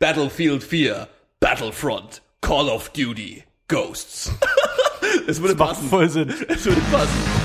Battlefield 4, Battlefront, Call of Duty, Ghosts. Es würde Macht passen. voll Sinn. Es würde passen.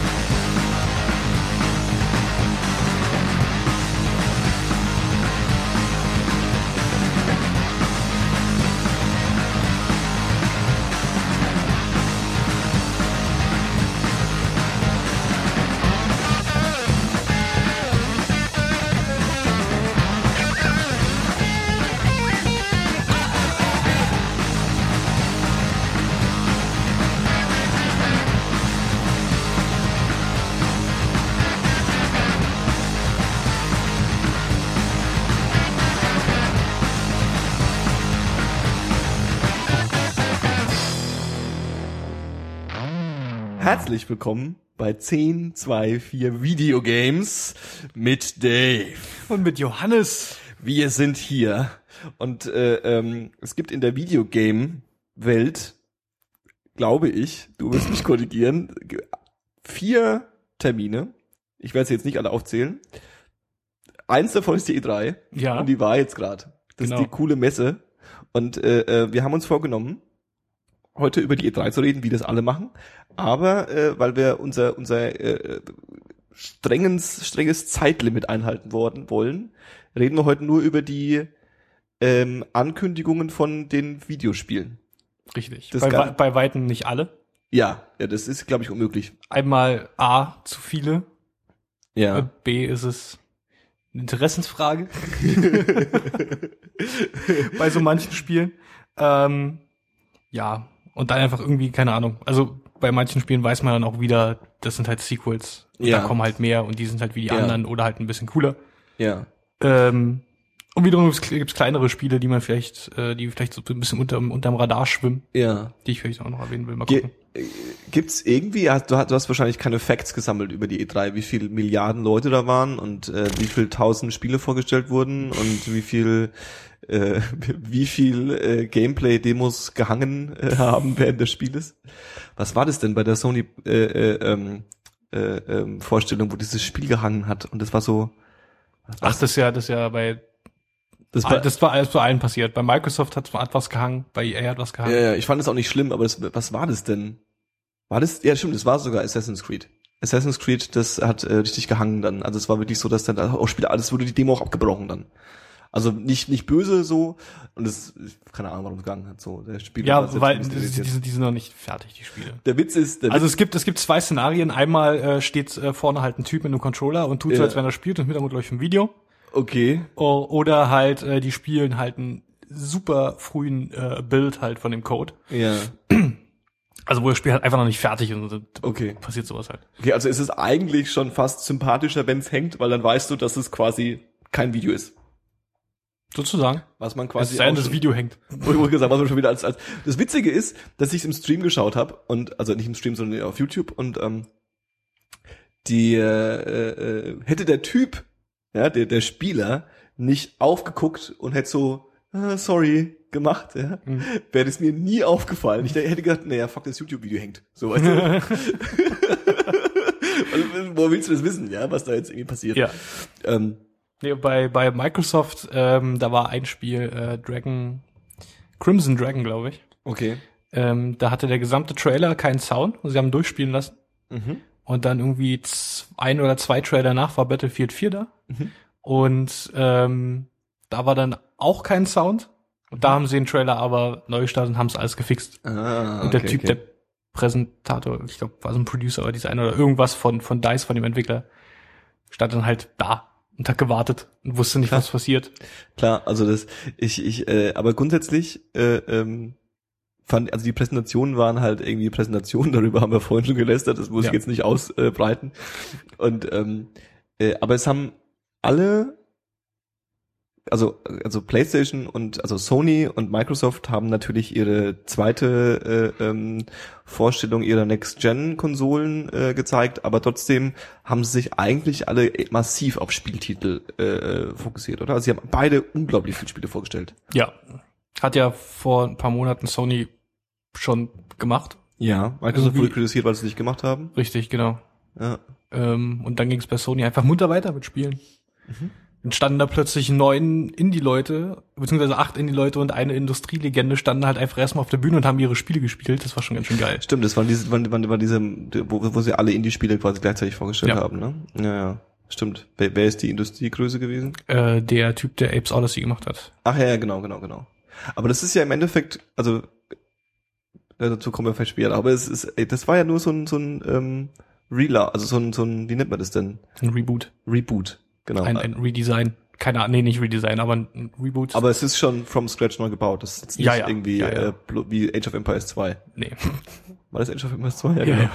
Herzlich willkommen bei 10, 2, 4 Videogames mit Dave. Und mit Johannes. Wir sind hier und äh, ähm, es gibt in der Videogame-Welt, glaube ich, du wirst mich korrigieren, vier Termine. Ich werde sie jetzt nicht alle aufzählen. Eins davon ist die E3 Ja. und die war jetzt gerade. Das Genau. ist die coole Messe und äh, äh, wir haben uns vorgenommen, heute über die E3 zu reden, wie das alle machen. Aber äh, weil wir unser unser äh, strenges strenges Zeitlimit einhalten worden wollen, reden wir heute nur über die ähm, Ankündigungen von den Videospielen. Richtig. Das Bei, bei Weitem nicht alle. Ja, ja, das ist glaube ich unmöglich. Einmal A, zu viele. Äh, Ja. B, ist es eine Interessensfrage. bei so manchen Spielen. Ähm, ja. Und dann einfach irgendwie, keine Ahnung. Also bei manchen Spielen weiß man dann auch wieder, das sind halt Sequels. Und Ja. Da kommen halt mehr und die sind halt wie die Ja. anderen oder halt ein bisschen cooler. ja. Ähm, und wiederum gibt es kleinere Spiele, die man vielleicht, äh, die vielleicht so ein bisschen unterm, unterm Radar schwimmen, Ja. die ich vielleicht auch noch erwähnen will. Mal Ge gucken. äh, gibt's irgendwie, du, hast- du hast wahrscheinlich keine Facts gesammelt über die E3, wie viele Milliarden Leute da waren und äh, wie viel tausend Spiele vorgestellt wurden und wie viel äh, wie viel äh, Gameplay-Demos gehangen äh, haben während des Spieles. Was war das denn bei der Sony äh, äh, ähm, äh, ähm, Vorstellung, wo dieses Spiel gehangen hat und das war so Ach, das ist ja, das ist ja bei, das war, das war alles bei allen passiert. Bei Microsoft hat hat was gehangen, bei EA hat was ja, gehangen. ja, ich fand es auch nicht schlimm, aber das, was war das denn? War das? Ja, stimmt, das war sogar Assassin's Creed. Assassin's Creed, das hat äh, richtig gehangen dann. Also es war wirklich so, dass dann auch Spieler, alles wurde die Demo auch abgebrochen dann. Also nicht nicht böse so und das keine Ahnung, warum es gegangen hat so. Der Spieler Ja, weil die, sind- die sind noch nicht fertig, die Spiele. der Witz ist, der Also Witz, es gibt, es gibt zwei Szenarien. Einmal äh, steht äh, vorne halt ein Typ mit einem Controller und tut so, Ja. als wenn er spielt und im Hintergrund läuft ein Video. okay, O- Oder halt, äh, die spielen halt einen super frühen äh, Bild halt von dem Code. ja, Also wo das Spiel halt einfach noch nicht fertig ist und dann okay. passiert sowas halt. Okay, also es ist eigentlich schon fast sympathischer, wenn es hängt, weil dann weißt du, dass es quasi kein Video ist. Sozusagen. Was man Es quasi sei denn, das Video hängt. Wurde wurde gesagt, was man schon wieder als, als das Witzige ist, dass ich es im Stream geschaut habe und also nicht im Stream, sondern auf YouTube und ähm, die äh, äh, hätte der Typ, ja, der der Spieler nicht aufgeguckt und hätte so ah, sorry gemacht, ja, Mhm. wäre das mir nie aufgefallen. Ich hätte gedacht, naja, fuck, das YouTube-Video hängt. So, weißt du? Also, Wo willst du das wissen, ja, was da jetzt irgendwie passiert? Ja. Ähm, Nee, bei, bei Microsoft, ähm, da war ein Spiel, äh, Dragon, Crimson Dragon, glaube ich. okay. Ähm, da hatte der gesamte Trailer keinen Sound und sie haben durchspielen lassen. Mhm. Und dann irgendwie ein oder zwei Trailer nach war Battlefield 4 da. Mhm. Und ähm, da war dann auch kein Sound. Und da haben sie den Trailer aber neu gestartet und haben es alles gefixt. Ah, und der okay, Typ, okay. der Präsentator, ich glaube, war so ein Producer oder Designer oder irgendwas von, von DICE, von dem Entwickler, stand dann halt da und hat gewartet und wusste nicht, Klar. was passiert. Klar, also das, ich, ich, äh, aber grundsätzlich, äh, ähm, fand, also die Präsentationen waren halt irgendwie Präsentationen, darüber haben wir vorhin schon gelästert, das muss Ja. ich jetzt nicht ausbreiten. Und ähm, äh, aber es haben alle, also also PlayStation und also Sony und Microsoft haben natürlich ihre zweite äh, ähm, Vorstellung ihrer Next-Gen-Konsolen äh, gezeigt, aber trotzdem haben sie sich eigentlich alle massiv auf Spieltitel äh, fokussiert, oder? Also sie haben beide unglaublich viele Spiele vorgestellt. Ja. Hat ja vor ein paar Monaten Sony schon gemacht. Ja, Microsoft wurde kritisiert, weil sie es nicht gemacht haben. Richtig, genau. Ja. Ähm, und dann ging es bei Sony einfach munter weiter mit Spielen. Dann standen da plötzlich neun Indie-Leute, beziehungsweise acht Indie-Leute und eine Industrielegende standen halt einfach erstmal auf der Bühne und haben ihre Spiele gespielt. Das war schon ganz schön geil. Stimmt, das waren diese, waren, waren, waren diese, wo, wo sie alle Indie-Spiele quasi gleichzeitig vorgestellt Ja. haben, ne? Ja, ja. Stimmt. Wer, wer ist die Industriegröße gewesen? Äh, der Typ, der Apes Odyssey gemacht hat. Ach ja, ja, genau, genau, genau. Aber das ist ja im Endeffekt, also ja, dazu kommen wir vielleicht später, aber es ist, ey, das war ja nur so ein, so ein ähm, Rela, also so ein, so ein, wie nennt man das denn? Ein Reboot. Reboot, genau. Ein, ein Redesign. Keine Ahnung, nee, nicht Redesign, aber ein Reboot. aber es ist schon from scratch neu gebaut. Das ist jetzt nicht Ja, ja. irgendwie Ja. Äh, wie Age of Empires 2. nee. War das Age of Empires 2? Ja, ja.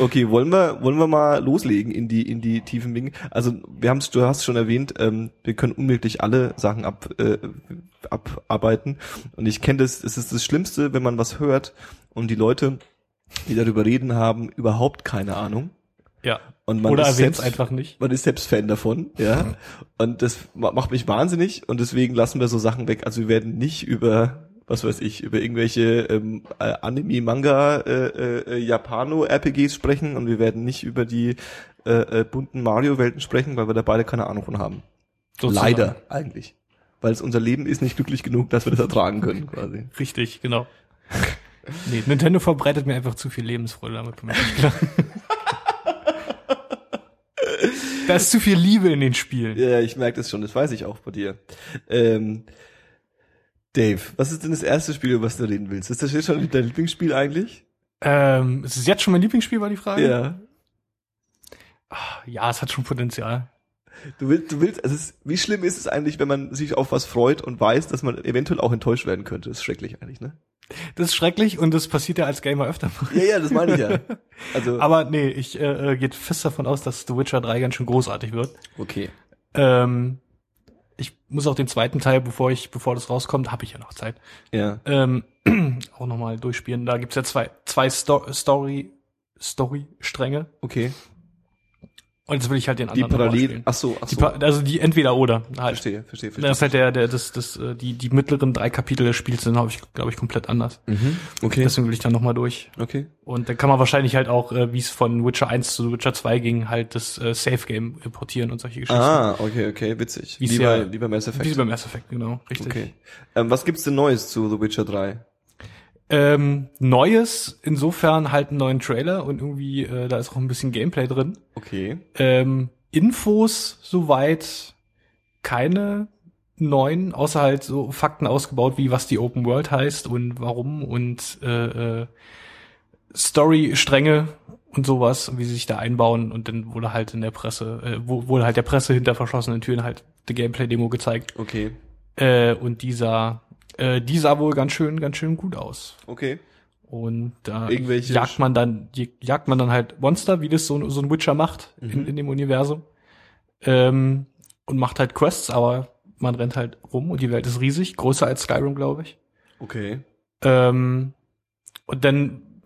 Okay, wollen wir, wollen wir mal loslegen in die, in die tiefen Winkel? Also, wir haben du hast schon erwähnt, ähm, wir können unmöglich alle Sachen ab, äh, abarbeiten. Und ich kenne das, es ist das Schlimmste, wenn man was hört und die Leute, die darüber reden, haben überhaupt keine Ahnung. ja. Und man Oder ist erwähnt selbst, einfach nicht. man ist selbst Fan davon, ja. Und das ma- macht mich wahnsinnig und deswegen lassen wir so Sachen weg. Also wir werden nicht über, was weiß ich, über irgendwelche ähm, äh, Anime, Manga, äh, äh, Japano-RPGs sprechen und wir werden nicht über die äh, äh, bunten Mario-Welten sprechen, weil wir da beide keine Ahnung von haben. Sozusagen. Leider, eigentlich. Weil es unser Leben ist nicht glücklich genug, dass wir das ertragen können, quasi. Richtig, genau. nee, Nintendo verbreitet mir einfach zu viel Lebensfreude damit. komm ich nicht klar. da ist zu viel Liebe in den Spielen. Ja, ich merke das schon, das weiß ich auch bei dir. Ähm, Dave, was ist denn das erste Spiel, über was du reden willst? Ist das jetzt schon dein Lieblingsspiel eigentlich? Ähm, ist es jetzt schon mein Lieblingsspiel, war die Frage? Ja. Ja, es hat schon Potenzial. Du willst, du willst, es ist, wie schlimm ist es eigentlich, wenn man sich auf was freut und weiß, dass man eventuell auch enttäuscht werden könnte? Das ist schrecklich eigentlich, ne? Das ist schrecklich und das passiert ja als Gamer öfter mal. Ja, ja, das meine ich ja. Also, Aber nee, ich äh, äh, geht fest davon aus, dass The Witcher 3 ganz schön großartig wird. okay. Ähm, ich muss auch den zweiten Teil, bevor ich, bevor das rauskommt, habe ich ja noch Zeit, Ja. ähm, auch nochmal durchspielen. Da gibt's ja zwei, zwei Sto Story, Story-Stränge. Okay. Und jetzt will ich halt den Die anderen noch mal parallel, spielen. ach so, ach Die so. pa also die entweder oder halt. Verstehe, verstehe, verstehe. Das ist halt der, der, das, das, äh, die, die mittleren drei Kapitel des Spiels sind, habe ich, glaube ich, komplett anders. Mhm. Okay. Deswegen will ich dann nochmal durch. Okay. Und dann kann man wahrscheinlich halt auch, äh, wie es von Witcher 1 zu Witcher 2 ging, halt das äh, Safe Game importieren und solche Geschichten. Ah, okay, okay, witzig. Wie ja- bei, wie bei Mass Effect. Wie beim Mass Effect, genau, richtig. Okay. Ähm, was gibt's denn Neues zu The Witcher 3? Ähm, Neues, insofern halt einen neuen Trailer und irgendwie, äh, da ist auch ein bisschen Gameplay drin. Okay. Ähm, Infos soweit keine neuen, außer halt so Fakten ausgebaut, wie was die Open World heißt und warum und äh, äh, Story-Stränge und sowas, wie sie sich da einbauen und dann wurde halt in der Presse, äh, wurde halt der Presse hinter verschlossenen Türen halt die Gameplay-Demo gezeigt. Okay. Äh, und dieser, äh, die sah wohl ganz schön, ganz schön gut aus. Okay. Und da Irgendwelche jagt man dann, jagt man dann halt Monster, wie das so, so ein Witcher macht in, Mhm. in dem Universum. Ähm, und macht halt Quests, aber man rennt halt rum und die Welt ist riesig, größer als Skyrim, glaube ich. Okay. Ähm, und dann,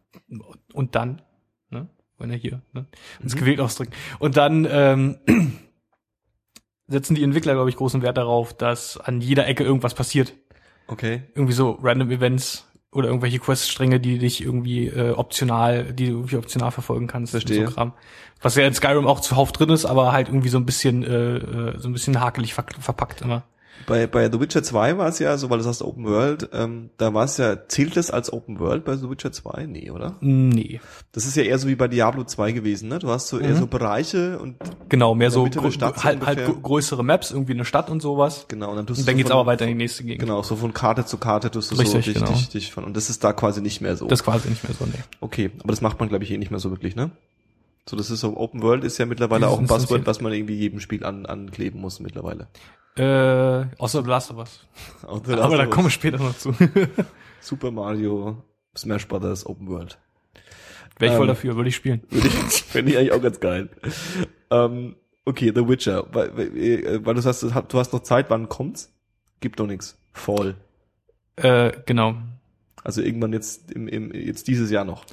und dann, ne, wenn er hier, ne, ins Mhm. Gewählt ausdrücken. Und dann, ähm, setzen die Entwickler, glaube ich, großen Wert darauf, dass an jeder Ecke irgendwas passiert Okay. irgendwie so random Events oder irgendwelche Queststränge, die dich irgendwie äh, optional, die du irgendwie optional verfolgen kannst. Verstehe. So Kram. Was ja in Skyrim auch zuhauf drin ist, aber halt irgendwie so ein bisschen, äh, äh, so ein bisschen hakelig ver verpackt immer. Bei, bei The Witcher 2 war es ja so, weil du sagst Open World, ähm, da war es ja, zählt das als Open World bei The Witcher 2? Nee, oder? Nee. Das ist ja eher so wie bei Diablo 2 gewesen, ne? Du hast so eher Mhm. so Bereiche und Genau, mehr so gro- Stadt halt, halt größere Maps, irgendwie eine Stadt und sowas. genau, und dann tust Und dann so geht's aber weiter in die nächste Gegend. Genau, so von Karte zu Karte tust du Richtig, so dich, genau. dich, dich von, und das ist da quasi nicht mehr so. Das ist quasi nicht mehr so, nee. okay, aber das macht man glaube ich eh nicht mehr so wirklich, ne? So, das ist so, Open World ist ja mittlerweile auch ein Buzzword, was man irgendwie jedem Spiel an, ankleben muss mittlerweile. Äh, außer The Last of Us. Aber da kommen wir später noch zu. Super Mario, Smash Brothers, Open World. Wäre ich voll Ähm, dafür, würde ich spielen. Würde ich, Fände ich eigentlich auch ganz geil. Ähm, okay, The Witcher. Weil, weil, äh, weil du sagst, du hast- du hast noch Zeit, wann kommt's? Gibt doch nichts. Fall. Äh, genau. Also irgendwann jetzt im, im jetzt dieses Jahr noch.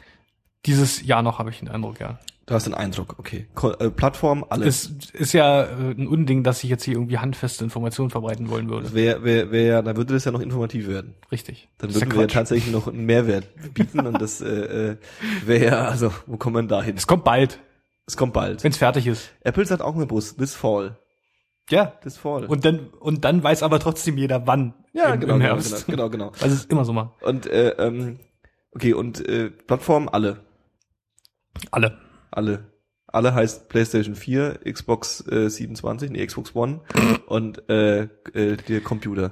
Dieses Jahr noch habe ich den Eindruck, ja. Du hast den Eindruck, okay. Äh, Plattform, alles. Es ist ja äh, ein Unding, dass ich jetzt hier irgendwie handfeste Informationen verbreiten wollen würde. Wer, wer, wer, dann würde das ja noch informativ werden. Richtig. Dann ist würden ja wir ja tatsächlich noch einen Mehrwert bieten und das äh, äh, wäre ja, also wo kommen wir denn da hin? Es kommt bald, Es kommt bald. wenn es fertig ist. Apple sagt auch im Bus, this fall. Ja. Das Fall. Und dann, und dann weiß aber trotzdem jeder wann. ja, im, genau, im genau, Herbst. genau, genau, genau. Sie es immer so machen. Und äh, ähm, okay, und äh, Plattformen alle. Alle. Alle. Alle heißt PlayStation 4, Xbox äh, 27, nee, Xbox One und äh, äh, der Computer.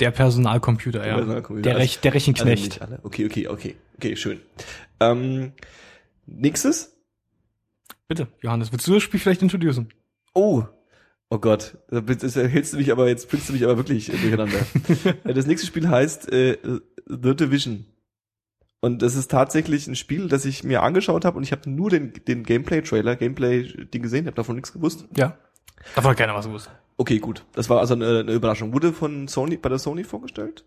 Der Personalcomputer, ja. Personalcomputer. Der, Rech, der Also Rechenknecht. alle. Okay, okay, okay. Okay, schön. Ähm, nächstes? Bitte, Johannes, willst du das Spiel vielleicht introducen? Oh. Oh Gott, da hältst du mich aber, jetzt bringst du mich aber wirklich durcheinander. Äh, das nächste Spiel heißt äh, The Division. Und das ist tatsächlich ein Spiel, das ich mir angeschaut habe und ich habe nur den, den Gameplay-Trailer, Gameplay-Ding gesehen, habe davon nichts gewusst. Ja. Davon hat keiner was gewusst. Okay, gut. Das war also eine, eine Überraschung. Wurde von Sony, bei der Sony vorgestellt?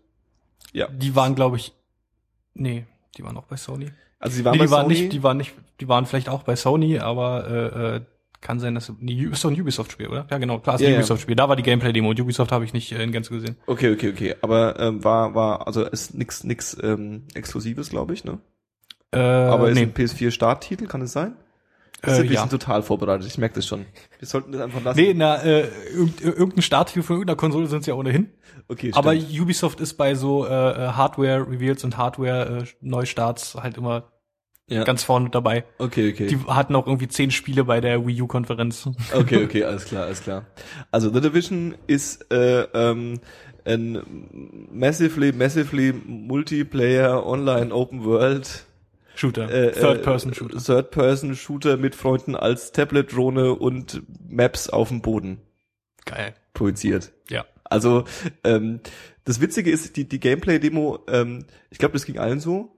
Ja. Die waren, glaube ich, nee, die waren auch bei Sony. Also sie waren nee, bei die waren Sony. nicht, die waren nicht, die waren vielleicht auch bei Sony, aber äh, äh, kann sein, dass ist doch ein Ubisoft-Spiel, oder? Ja, genau, klar, ist ein Ja. Ubisoft-Spiel. Da war die Gameplay-Demo. Ubisoft habe ich nicht äh, in Gänze gesehen. okay, okay, okay. Aber ähm, war, war, also ist nix, nix ähm, Exklusives, glaube ich, ne? Äh, Aber ist nee. ein PS4-Starttitel, kann es sein? Äh, wir ja. sind total vorbereitet, ich merke das schon. Wir sollten das einfach lassen. Nee, na, äh, irgend, irgendein Starttitel von irgendeiner Konsole sind ja ohnehin. okay, Aber stimmt. Ubisoft ist bei so äh, äh, Hardware-Reveals und Hardware-Neustarts halt immer ja. ganz vorne dabei. okay, okay. Die hatten auch irgendwie zehn Spiele bei der Wii U-Konferenz. Okay, okay, alles klar, alles klar. Also The Division ist äh, ähm, ein massively, massively Multiplayer Online Open World Shooter. äh, Third-Person-Shooter. äh, Third-Person-Shooter mit Freunden als Tablet-Drohne und Maps auf dem Boden Geil. projiziert. Ja. Also ähm, das Witzige ist, die, die Gameplay-Demo, ähm, ich glaube, das ging allen so.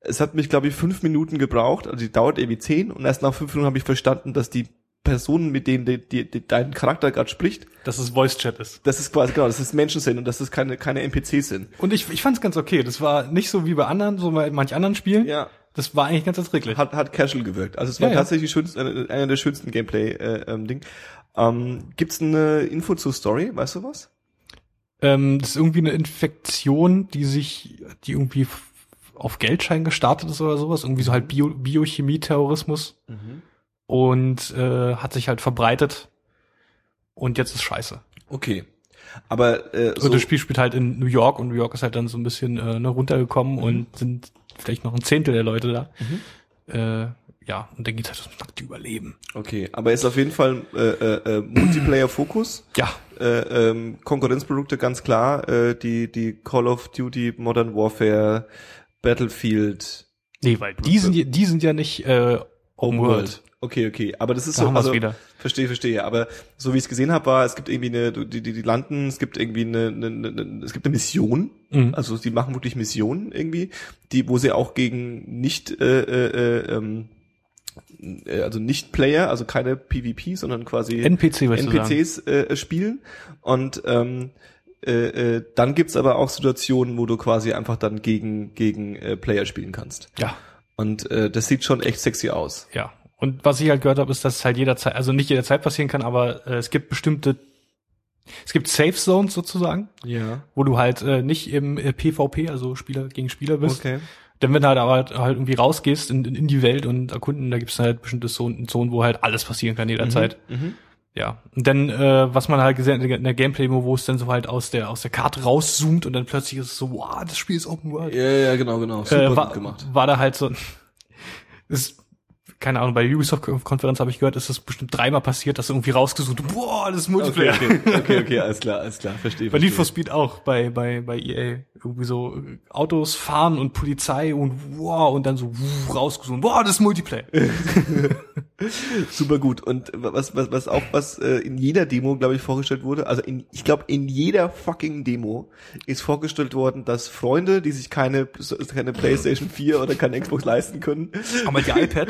Es hat mich, glaube ich, fünf Minuten gebraucht, also die dauert irgendwie zehn und erst nach fünf Minuten habe ich verstanden, dass die Personen, mit denen die, die, die, dein Charakter gerade spricht, Dass es Voice-Chat ist. das ist quasi, genau, dass es Menschen sind und dass es keine, keine NPCs sind. Und ich, ich fand's ganz okay. Das war nicht so wie bei anderen, so bei manch anderen Spielen. Ja, Das war eigentlich ganz erträglich. hat, hat casual gewirkt. Also es war Ja, ja. tatsächlich schönst, äh, einer der schönsten Gameplay-Ding. Äh, ähm, ähm, gibt's eine Info zur Story? Weißt du was? Ähm, das ist irgendwie eine Infektion, die sich, die irgendwie auf Geldschein gestartet ist oder sowas. Irgendwie so halt Bio, Biochemie-Terrorismus. Und äh, hat sich halt verbreitet. Und jetzt ist scheiße. Okay. Aber äh, So. so, das Spiel spielt halt in New York und New York ist halt dann so ein bisschen äh, ne, runtergekommen und sind vielleicht noch ein Zehntel der Leute da. Äh, ja, und dann geht's halt ums nackte Überleben. okay, aber ist auf jeden Fall äh, äh, äh, Multiplayer-Fokus. Ja, Äh, ähm, Konkurrenzprodukte ganz klar. Äh, die die Call of Duty, Modern Warfare, Battlefield, nee, weil die sind, ja- die sind ja nicht äh, Open World. Okay, okay. Aber das ist Da so. also, wieder. Verstehe, verstehe. Aber so wie ich es gesehen habe, war, es gibt irgendwie eine, die, die, die landen, es gibt irgendwie eine, eine, eine es gibt eine Mission. Mhm. Also die machen wirklich Missionen irgendwie, die, wo sie auch gegen nicht, äh, äh, äh, ähm, äh, also nicht Player, also keine PvP, sondern quasi NPC. NPCs äh, spielen. Und ähm, äh, äh, dann gibt's aber auch Situationen, wo du quasi einfach dann gegen gegen äh, Player spielen kannst. Ja, Und äh, das sieht schon echt sexy aus. ja. Und was ich halt gehört habe, ist, dass es halt jederzeit, also nicht jederzeit passieren kann, aber äh, es gibt bestimmte, es gibt Safe Zones sozusagen, Ja. wo du halt äh, nicht im äh, PvP, also Spieler gegen Spieler bist. Okay. Denn wenn du halt aber halt, halt irgendwie rausgehst in, in die Welt und erkunden, da gibt es halt bestimmte Zonen, Zonen, wo halt alles passieren kann jederzeit. Mhm. Ja. Und dann, äh, was man halt gesehen hat in der Gameplay-Demo, wo es dann so halt aus der aus der Karte rauszoomt und dann plötzlich ist es so, wow, das Spiel ist Open World. Ja, ja, genau, genau. Super äh, war, gut gemacht. war da halt so, ist, keine Ahnung, bei der Ubisoft-Konferenz habe ich gehört, ist das bestimmt dreimal passiert, dass irgendwie rausgesucht, boah, das ist Multiplayer. Okay, okay, okay, okay, alles klar, alles klar, verstehe. Bei Need for. Speed auch, bei, bei, bei EA. Irgendwie so äh, Autos fahren und Polizei und wow, und dann so wuh, rausgesucht, boah, das ist Multiplayer. Super gut. Und was, was, was auch, was äh, in jeder Demo, glaube ich, vorgestellt wurde, also in, ich glaube, in jeder fucking Demo ist vorgestellt worden, dass Freunde, die sich keine, keine Playstation 4 oder keine Xbox leisten können, Aber die iPad,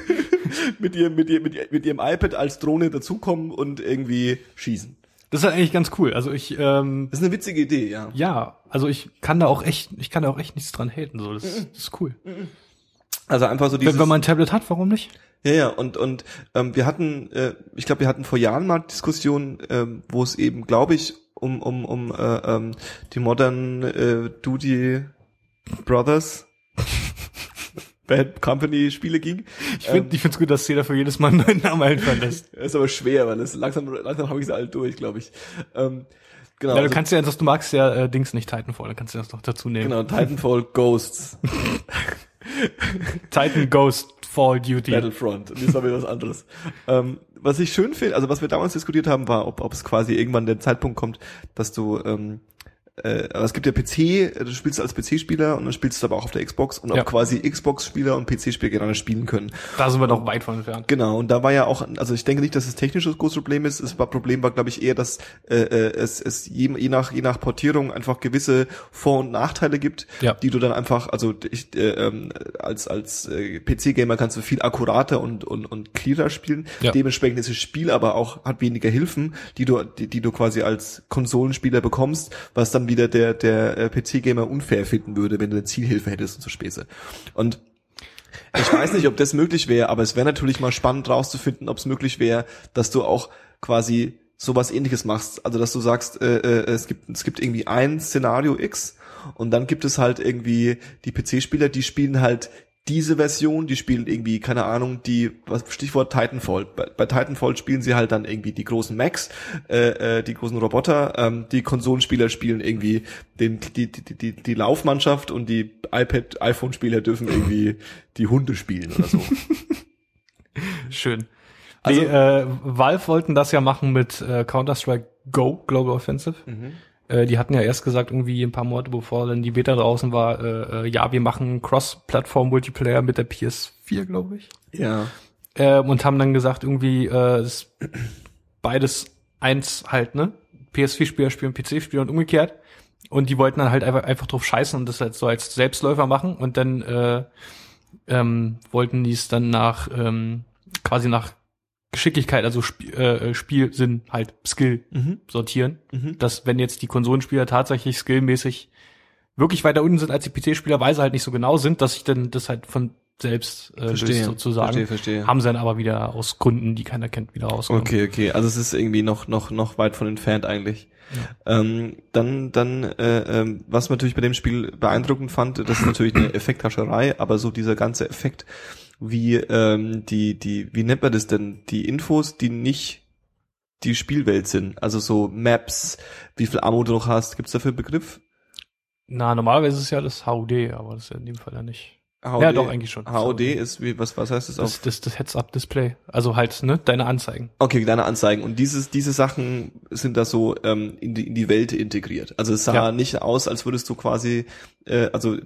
mit ihrem, mit ihrem, mit ihrem, mit ihrem iPad als Drohne dazukommen und irgendwie schießen. das ist eigentlich ganz cool. Also ich, ähm, Das ist eine witzige Idee, ja. ja, also ich kann da auch echt, ich kann da auch echt nichts dran haten. So, das, das ist cool. Also einfach so dieses. Wenn, wenn man ein Tablet hat, warum nicht? Ja, ja, und, und ähm, wir hatten, äh, ich glaube, wir hatten vor Jahren mal Diskussionen, ähm, wo es eben, glaube ich, um, um, um äh, ähm, die Modern äh, Duty Brothers Bad Company Spiele ging. Ich finde, ähm, ich find's gut, dass jeder für jedes Mal einen neuen Namen einfallen lässt. ist aber schwer, weil es langsam, langsam habe ich sie alle durch, glaube ich. Ähm, genau. Ja, du also, kannst ja, dass du magst ja äh, Dings nicht Titanfall, dann kannst du das noch dazu nehmen. Genau, Titanfall Ghosts. Titan Ghost Fall Duty. Battlefront. Das war wieder was anderes. ähm, was ich schön finde, also was wir damals diskutiert haben, war, ob, ob es quasi irgendwann der Zeitpunkt kommt, dass du ähm, äh, es gibt ja PC, du spielst als PC-Spieler und dann spielst du aber auch auf der Xbox und auch ja. quasi Xbox-Spieler und PC-Spieler gegeneinander spielen können. Da sind wir doch weit von entfernt. Genau, und da war ja auch, also ich denke nicht, dass es technisch das große Problem ist. Das Problem war, glaube ich, eher, dass äh, äh, es, es je, je, nach, je nach Portierung einfach gewisse Vor- und Nachteile gibt, ja. die du dann einfach, also ich, äh, ähm, als, als äh, PC-Gamer kannst du viel akkurater und, und, und clearer spielen. Ja. Dementsprechend ist das Spiel aber auch, hat weniger Hilfen, die du, die, die du quasi als Konsolenspieler bekommst, was dann wieder der, der äh, PC-Gamer unfair finden würde, wenn du eine Zielhilfe hättest und so Späße. Und ich weiß nicht, ob das möglich wäre, aber es wäre natürlich mal spannend rauszufinden, ob es möglich wäre, dass du auch quasi sowas ähnliches machst. Also dass du sagst, äh, äh, es gibt es gibt irgendwie ein Szenario X und dann gibt es halt irgendwie die PC-Spieler, die spielen halt diese Version, die spielen irgendwie, keine Ahnung, die, was Stichwort Titanfall. Bei, bei Titanfall spielen sie halt dann irgendwie die großen Macs, äh, äh, die großen Roboter, ähm, die Konsolenspieler spielen irgendwie den, die, die, die, die Laufmannschaft und die iPad, iPhone-Spieler dürfen irgendwie die Hunde spielen oder so. Schön. Also, nee, äh, Valve wollten das ja machen mit äh, Counter-Strike Go, Global Offensive. Mhm. Äh, die hatten ja erst gesagt, irgendwie ein paar Monate bevor dann die Beta draußen war, äh, äh ja, wir machen Cross-Plattform-Multiplayer mit der PS4, glaube ich. Ja. Äh, und haben dann gesagt, irgendwie äh, ist beides eins halt, ne? PS4-Spieler spielen PC-Spieler und umgekehrt. Und die wollten dann halt einfach, einfach drauf scheißen und das halt so als Selbstläufer machen. Und dann äh, ähm, wollten die es dann nach ähm, quasi nach Geschicklichkeit, also Sp äh, Spielsinn, halt Skill mhm. sortieren. Mhm. Dass wenn jetzt die Konsolenspieler tatsächlich skillmäßig wirklich weiter unten sind als die PC-Spieler, weil sie halt nicht so genau sind, dass ich dann das halt von selbst äh, verstehe, sozusagen. Verstehe, verstehe. Haben sie dann aber wieder aus Gründen, die keiner kennt, wieder raus. Okay, okay. Also es ist irgendwie noch noch noch weit von entfernt eigentlich. Ja. Ähm, dann dann äh, ähm, was man natürlich bei dem Spiel beeindruckend fand, das ist natürlich eine Effekthascherei, aber so dieser ganze Effekt wie ähm, die, die, wie nennt man das denn? Die Infos, die nicht die Spielwelt sind. Also so Maps, wie viel Ammo du noch hast. Gibt's dafür einen Begriff? Na, normalerweise ist es ja das HUD, aber das ist ja in dem Fall ja nicht. HUD, ja, doch, eigentlich schon. HUD ist wie, was, was heißt das, das auf? Das, das Heads-Up-Display. Also halt, ne, deine Anzeigen. Okay, deine Anzeigen. Und dieses, diese Sachen sind da so ähm, in, die, in die Welt integriert. Also es sah ja. nicht aus, als würdest du quasi, äh, also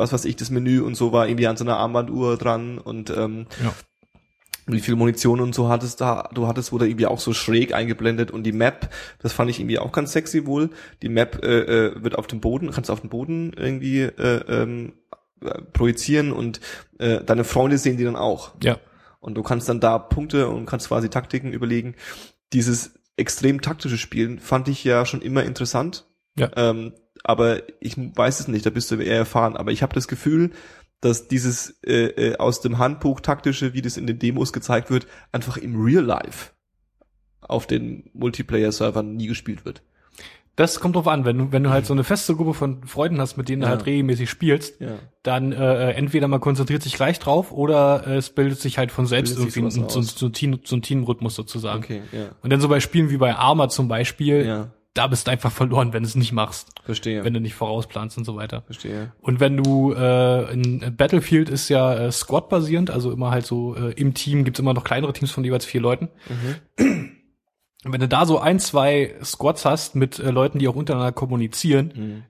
was weiß ich, das Menü und so war irgendwie an so einer Armbanduhr dran und ähm, ja. wie viel Munition und so hattest da, du hattest wurde irgendwie auch so schräg eingeblendet und die Map, das fand ich irgendwie auch ganz sexy wohl. Die Map äh, äh, wird auf dem Boden, kannst auf dem Boden irgendwie äh, ähm, projizieren und äh, deine Freunde sehen die dann auch. Ja. Und du kannst dann da Punkte und kannst quasi Taktiken überlegen. Dieses extrem taktische Spielen fand ich ja schon immer interessant. Ja. Ähm, aber ich weiß es nicht, da bist du eher erfahren. Aber ich habe das Gefühl, dass dieses äh, äh, aus dem Handbuch taktische, wie das in den Demos gezeigt wird, einfach im Real Life auf den Multiplayer-Servern nie gespielt wird. Das kommt drauf an, wenn du, wenn du halt so eine feste Gruppe von Freunden hast, mit denen ja. du halt regelmäßig spielst, ja. dann äh, entweder man konzentriert sich gleich drauf oder äh, es bildet sich halt von selbst irgendwie so, so, so, ein Team, so ein Teamrhythmus sozusagen. Okay, ja. Und dann so bei Spielen wie bei Arma zum Beispiel, ja da bist du einfach verloren, wenn du es nicht machst. Verstehe. Wenn du nicht vorausplanst und so weiter. Verstehe. Und wenn du äh, in Battlefield ist ja äh, Squad-basierend, also immer halt so äh, im Team gibt's immer noch kleinere Teams von jeweils vier Leuten. Mhm. Und wenn du da so ein, zwei Squads hast mit äh, Leuten, die auch untereinander kommunizieren, mhm.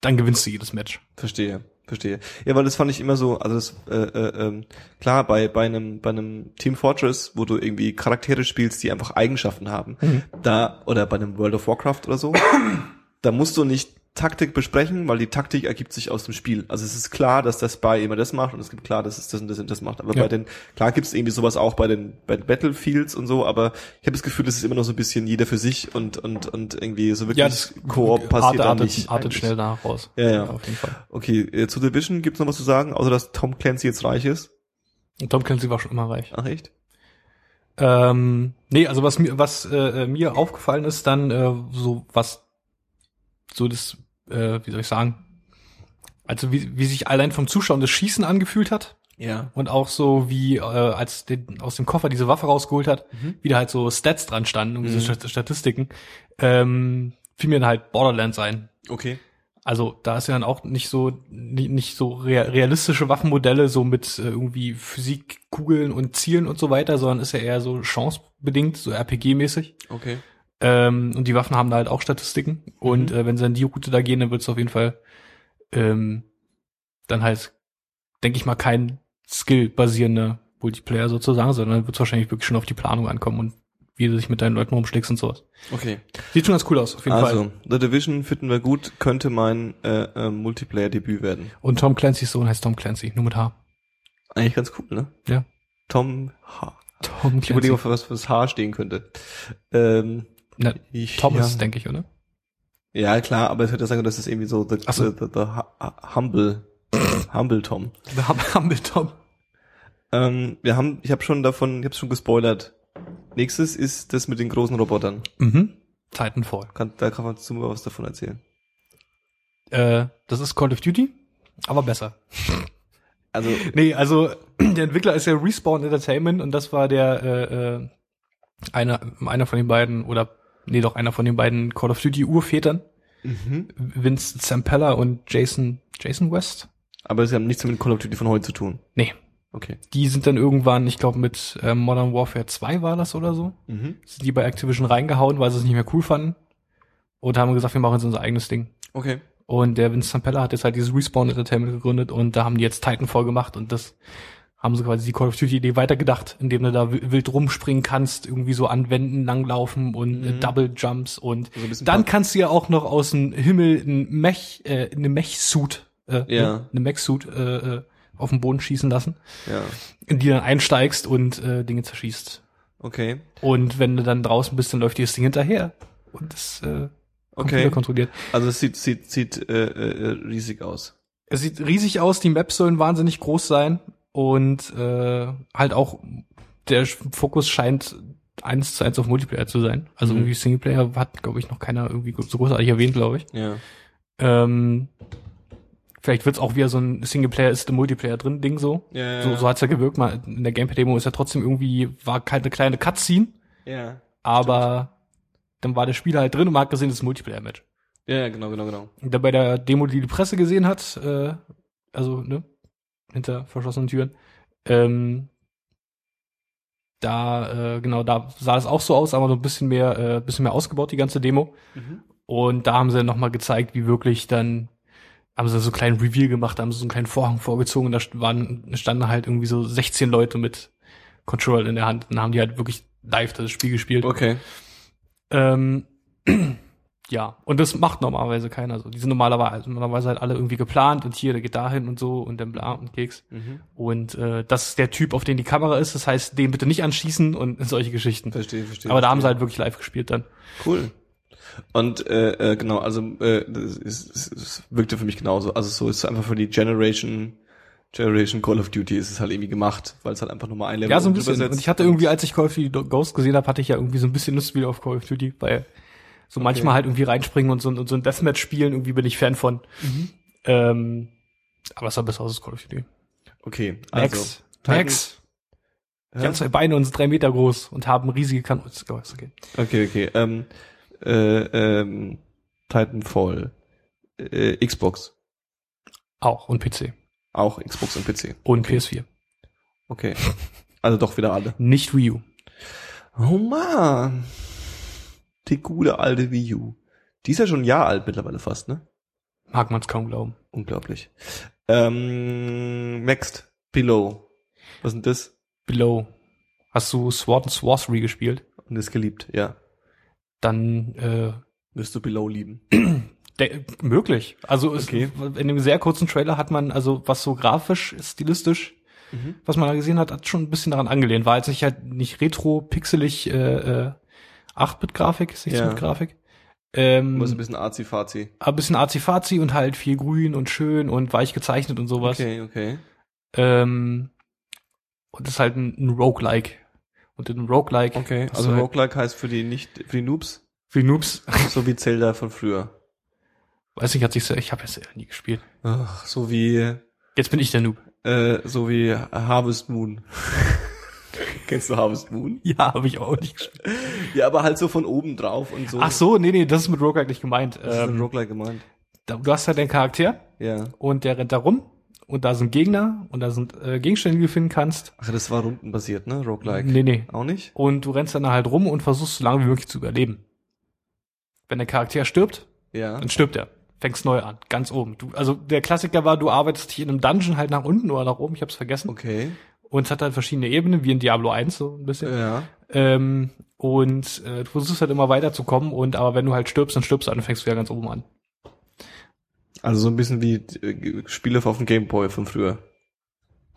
dann gewinnst du jedes Match. Verstehe. Verstehe. Ja, weil das fand ich immer so, also das, äh, äh, ähm, klar, bei, bei einem, bei einem Team Fortress, wo du irgendwie Charaktere spielst, die einfach Eigenschaften haben, mhm. da, oder bei einem World of Warcraft oder so, da musst du nicht Taktik besprechen, weil die Taktik ergibt sich aus dem Spiel. Also es ist klar, dass der Spy immer das macht und es gibt klar, dass es das und das und das macht. Aber ja. bei den, klar gibt es irgendwie sowas auch bei den, bei den Battlefields und so, aber ich habe das Gefühl, das ist immer noch so ein bisschen jeder für sich und und und irgendwie so wirklich ja, das Koop passiert artet, da nicht. Artet schnell nach raus. Ja, ja. Auf jeden Fall. Okay, äh, zu Division gibt's noch was zu sagen, außer dass Tom Clancy jetzt reich ist? Tom Clancy war schon immer reich. Ach echt? Ähm, nee, also was mir was äh, mir aufgefallen ist, dann äh, so was so das äh, wie soll ich sagen, also wie, wie sich allein vom Zuschauen das Schießen angefühlt hat. Ja. Und auch so wie äh, als den, aus dem Koffer diese Waffe rausgeholt hat, Mhm. wie da halt so Stats dran standen, irgendwie so Mhm. Stat- Statistiken, ähm, fiel mir dann halt Borderlands ein. Okay. Also da ist ja dann auch nicht so nicht, nicht so rea- realistische Waffenmodelle so mit äh, irgendwie Physik, Kugeln und Zielen und so weiter, sondern ist ja eher so chancebedingt, so RPG-mäßig. Okay. Ähm, und die Waffen haben da halt auch Statistiken. Und Mhm. äh, wenn sie dann die Route da gehen, dann wird es auf jeden Fall ähm, dann halt, denke ich mal, kein Skill-basierender Multiplayer sozusagen, sondern wird es wahrscheinlich wirklich schon auf die Planung ankommen und wie du dich mit deinen Leuten rumschlägst und sowas. Okay. Sieht schon ganz cool aus, auf jeden Fall. Also, The Division finden wir gut, könnte mein äh, äh, Multiplayer-Debüt werden. Und Tom Clancy's Sohn heißt Tom Clancy, nur mit H. Eigentlich ganz cool, ne? Ja. Tom H. Tom Ich überlege, Clancy. was für das H stehen könnte. Ähm, Na, ich, Thomas, ja. denke ich, oder? Ja, klar, aber es hätte sagen, das ist irgendwie so the, so. the, the, the hu- humble, humble Tom. Haben wir Tom. Ähm, wir haben, ich habe schon davon, ich habe schon gespoilert. Nächstes ist das mit den großen Robotern. Mhm. Titanfall. Kann, da kann man zu mir was davon erzählen. Äh, das ist Call of Duty, aber besser. Also, Nee, also der Entwickler ist ja Respawn Entertainment und das war der äh, äh, einer einer von den beiden oder nee doch einer von den beiden Call of Duty Urvätern, mhm. Vince Zampella und Jason Jason West. aber sie haben nichts mit Call of Duty von heute zu tun. Nee, Okay. die sind dann irgendwann, ich glaube mit äh, Modern Warfare 2 war das oder so, Mhm. sind die bei Activision reingehauen, weil sie es nicht mehr cool fanden und haben gesagt, wir machen jetzt unser eigenes Ding. Okay. Und der Vince Zampella hat jetzt halt dieses Respawn Entertainment gegründet und da haben die jetzt Titanfall gemacht und das haben sie quasi die Call of Duty Idee weitergedacht, indem du da wi- wild rumspringen kannst, irgendwie so an Wänden langlaufen und äh, Mhm. Double Jumps und So ein bisschen dann kannst du ja auch noch aus dem Himmel ein Mech, äh, eine Mech-Suit, äh, Ja. eine Mech-Suit äh, äh, auf den Boden schießen lassen, Ja. in die dann einsteigst und äh, Dinge zerschießt. Okay. Und wenn du dann draußen bist, dann läuft dir das Ding hinterher. Und das äh, Okay. Kontrolliert. Also es sieht, sieht, sieht äh, äh, riesig aus. Es sieht riesig aus, die Maps sollen wahnsinnig groß sein und äh, halt auch der Fokus scheint eins zu eins auf Multiplayer zu sein. Also Mhm. irgendwie Singleplayer hat, glaube ich, noch keiner irgendwie so großartig erwähnt, glaube ich. Ja. Ähm, vielleicht wird's auch wieder so ein Singleplayer ist der Multiplayer drin Ding so. Ja. So, so hat's ja gewirkt. Mal in der Gameplay-Demo ist ja trotzdem irgendwie war keine kleine Cutscene, Ja. aber dann war der Spieler halt drin und man hat gesehen, das ist ein Multiplayer-Match. Ja, genau, genau, genau. Und dann bei der Demo, die die Presse gesehen hat, äh, also ne, hinter verschlossenen Türen, ähm, da äh, genau, da sah es auch so aus, aber so ein bisschen mehr, äh, bisschen mehr ausgebaut die ganze Demo. Mhm. Und da haben sie noch mal gezeigt, wie wirklich dann haben sie so einen kleinen Reveal gemacht, haben sie so einen kleinen Vorhang vorgezogen und da waren standen halt irgendwie so 16 Leute mit Control in der Hand und haben die halt wirklich live das Spiel gespielt. Okay. Ähm, ja, und das macht normalerweise keiner so. Die sind normalerweise, normalerweise halt alle irgendwie geplant und hier, der geht dahin und so und dann bla und Keks. Mhm. Und äh, das ist der Typ, auf den die Kamera ist. Das heißt, den bitte nicht anschießen und solche Geschichten. Verstehe, verstehe. Aber da haben sie verstehe. halt wirklich live gespielt dann. Cool. Und äh, äh, genau, also äh, das, ist, wirkte für mich genauso. Also so ist es einfach für die Generation Generation Call of Duty ist es halt irgendwie gemacht, weil es halt einfach nur ein Level Ja, so ein bisschen. Und ich hatte irgendwie, als ich Call of Duty Ghost gesehen habe, hatte ich ja irgendwie so ein bisschen Lust wieder auf Call of Duty, weil so manchmal halt irgendwie reinspringen und so, und so ein Deathmatch spielen, irgendwie bin ich Fan von. Mhm. Ähm, aber es sah besser aus als Call of Duty. Okay, also Max. Titan- Max. Die haben zwei Beine und sind drei Meter groß und haben riesige Kanonen. Ist okay. Okay, okay. Ähm, äh, ähm, Titanfall. Äh, Xbox. Auch und PC. Auch Xbox und PC. Und Okay. PS4. Okay. Also doch wieder alle. Nicht Wii U. Oh man. Die gute alte Wii U. Die ist ja schon ein Jahr alt mittlerweile fast, ne? Mag man es kaum glauben. Unglaublich. Ähm, next. Below. Was ist denn das? Below. Hast du Sword and Sorcery gespielt? Und ist geliebt, ja. Dann äh, Wirst du Below lieben. de- möglich. Also es, Okay. in dem sehr kurzen Trailer hat man, also was so grafisch, stilistisch, Mhm. was man da gesehen hat, hat schon ein bisschen daran angelehnt. War jetzt nicht halt nicht retro, pixelig, äh, äh, 8-Bit-Grafik, 16-Bit-Grafik. Ähm, so ein bisschen arzi-fazi. ein bisschen arzi und halt viel grün und schön und weich gezeichnet und sowas. Okay, okay. Ähm, und das ist halt ein, ein Roguelike. Und in Roguelike Okay, also halt Roguelike heißt für die nicht, für die Noobs, für Noobs. so wie Zelda von früher. Weiß nicht, hat sich so, ich habe jetzt nie gespielt. Ach, so wie Jetzt bin ich der Noob. Äh, so wie Harvest Moon. Kennst du Harvest Moon? Ja, habe ich auch nicht gespielt. Ja, aber halt so von oben drauf und so. Ach so, nee, nee, das ist mit Roguelike nicht gemeint. Das ist ein Ähm, Roguelike gemeint. da- du hast halt deinen Charakter Ja. und der rennt da rum und da sind Gegner und da sind äh, Gegenstände, die du finden kannst. Ach, das war rundenbasiert, ne? Roguelike. Nee, nee. Auch nicht? Und du rennst dann halt rum und versuchst so lange wie möglich zu überleben. Wenn der Charakter stirbt, Ja. dann stirbt er. Fängst neu an, ganz oben. Du, also der Klassiker war, du arbeitest dich in einem Dungeon halt nach unten oder nach oben, ich hab's vergessen. Okay. Und es hat halt verschiedene Ebenen, wie in Diablo 1 so ein bisschen. Ja. Ähm, und äh, du versuchst halt immer weiterzukommen und aber wenn du halt stirbst, dann stirbst du dann fängst du wieder ganz oben an. Also so ein bisschen wie äh, Spiele auf dem Gameboy von früher.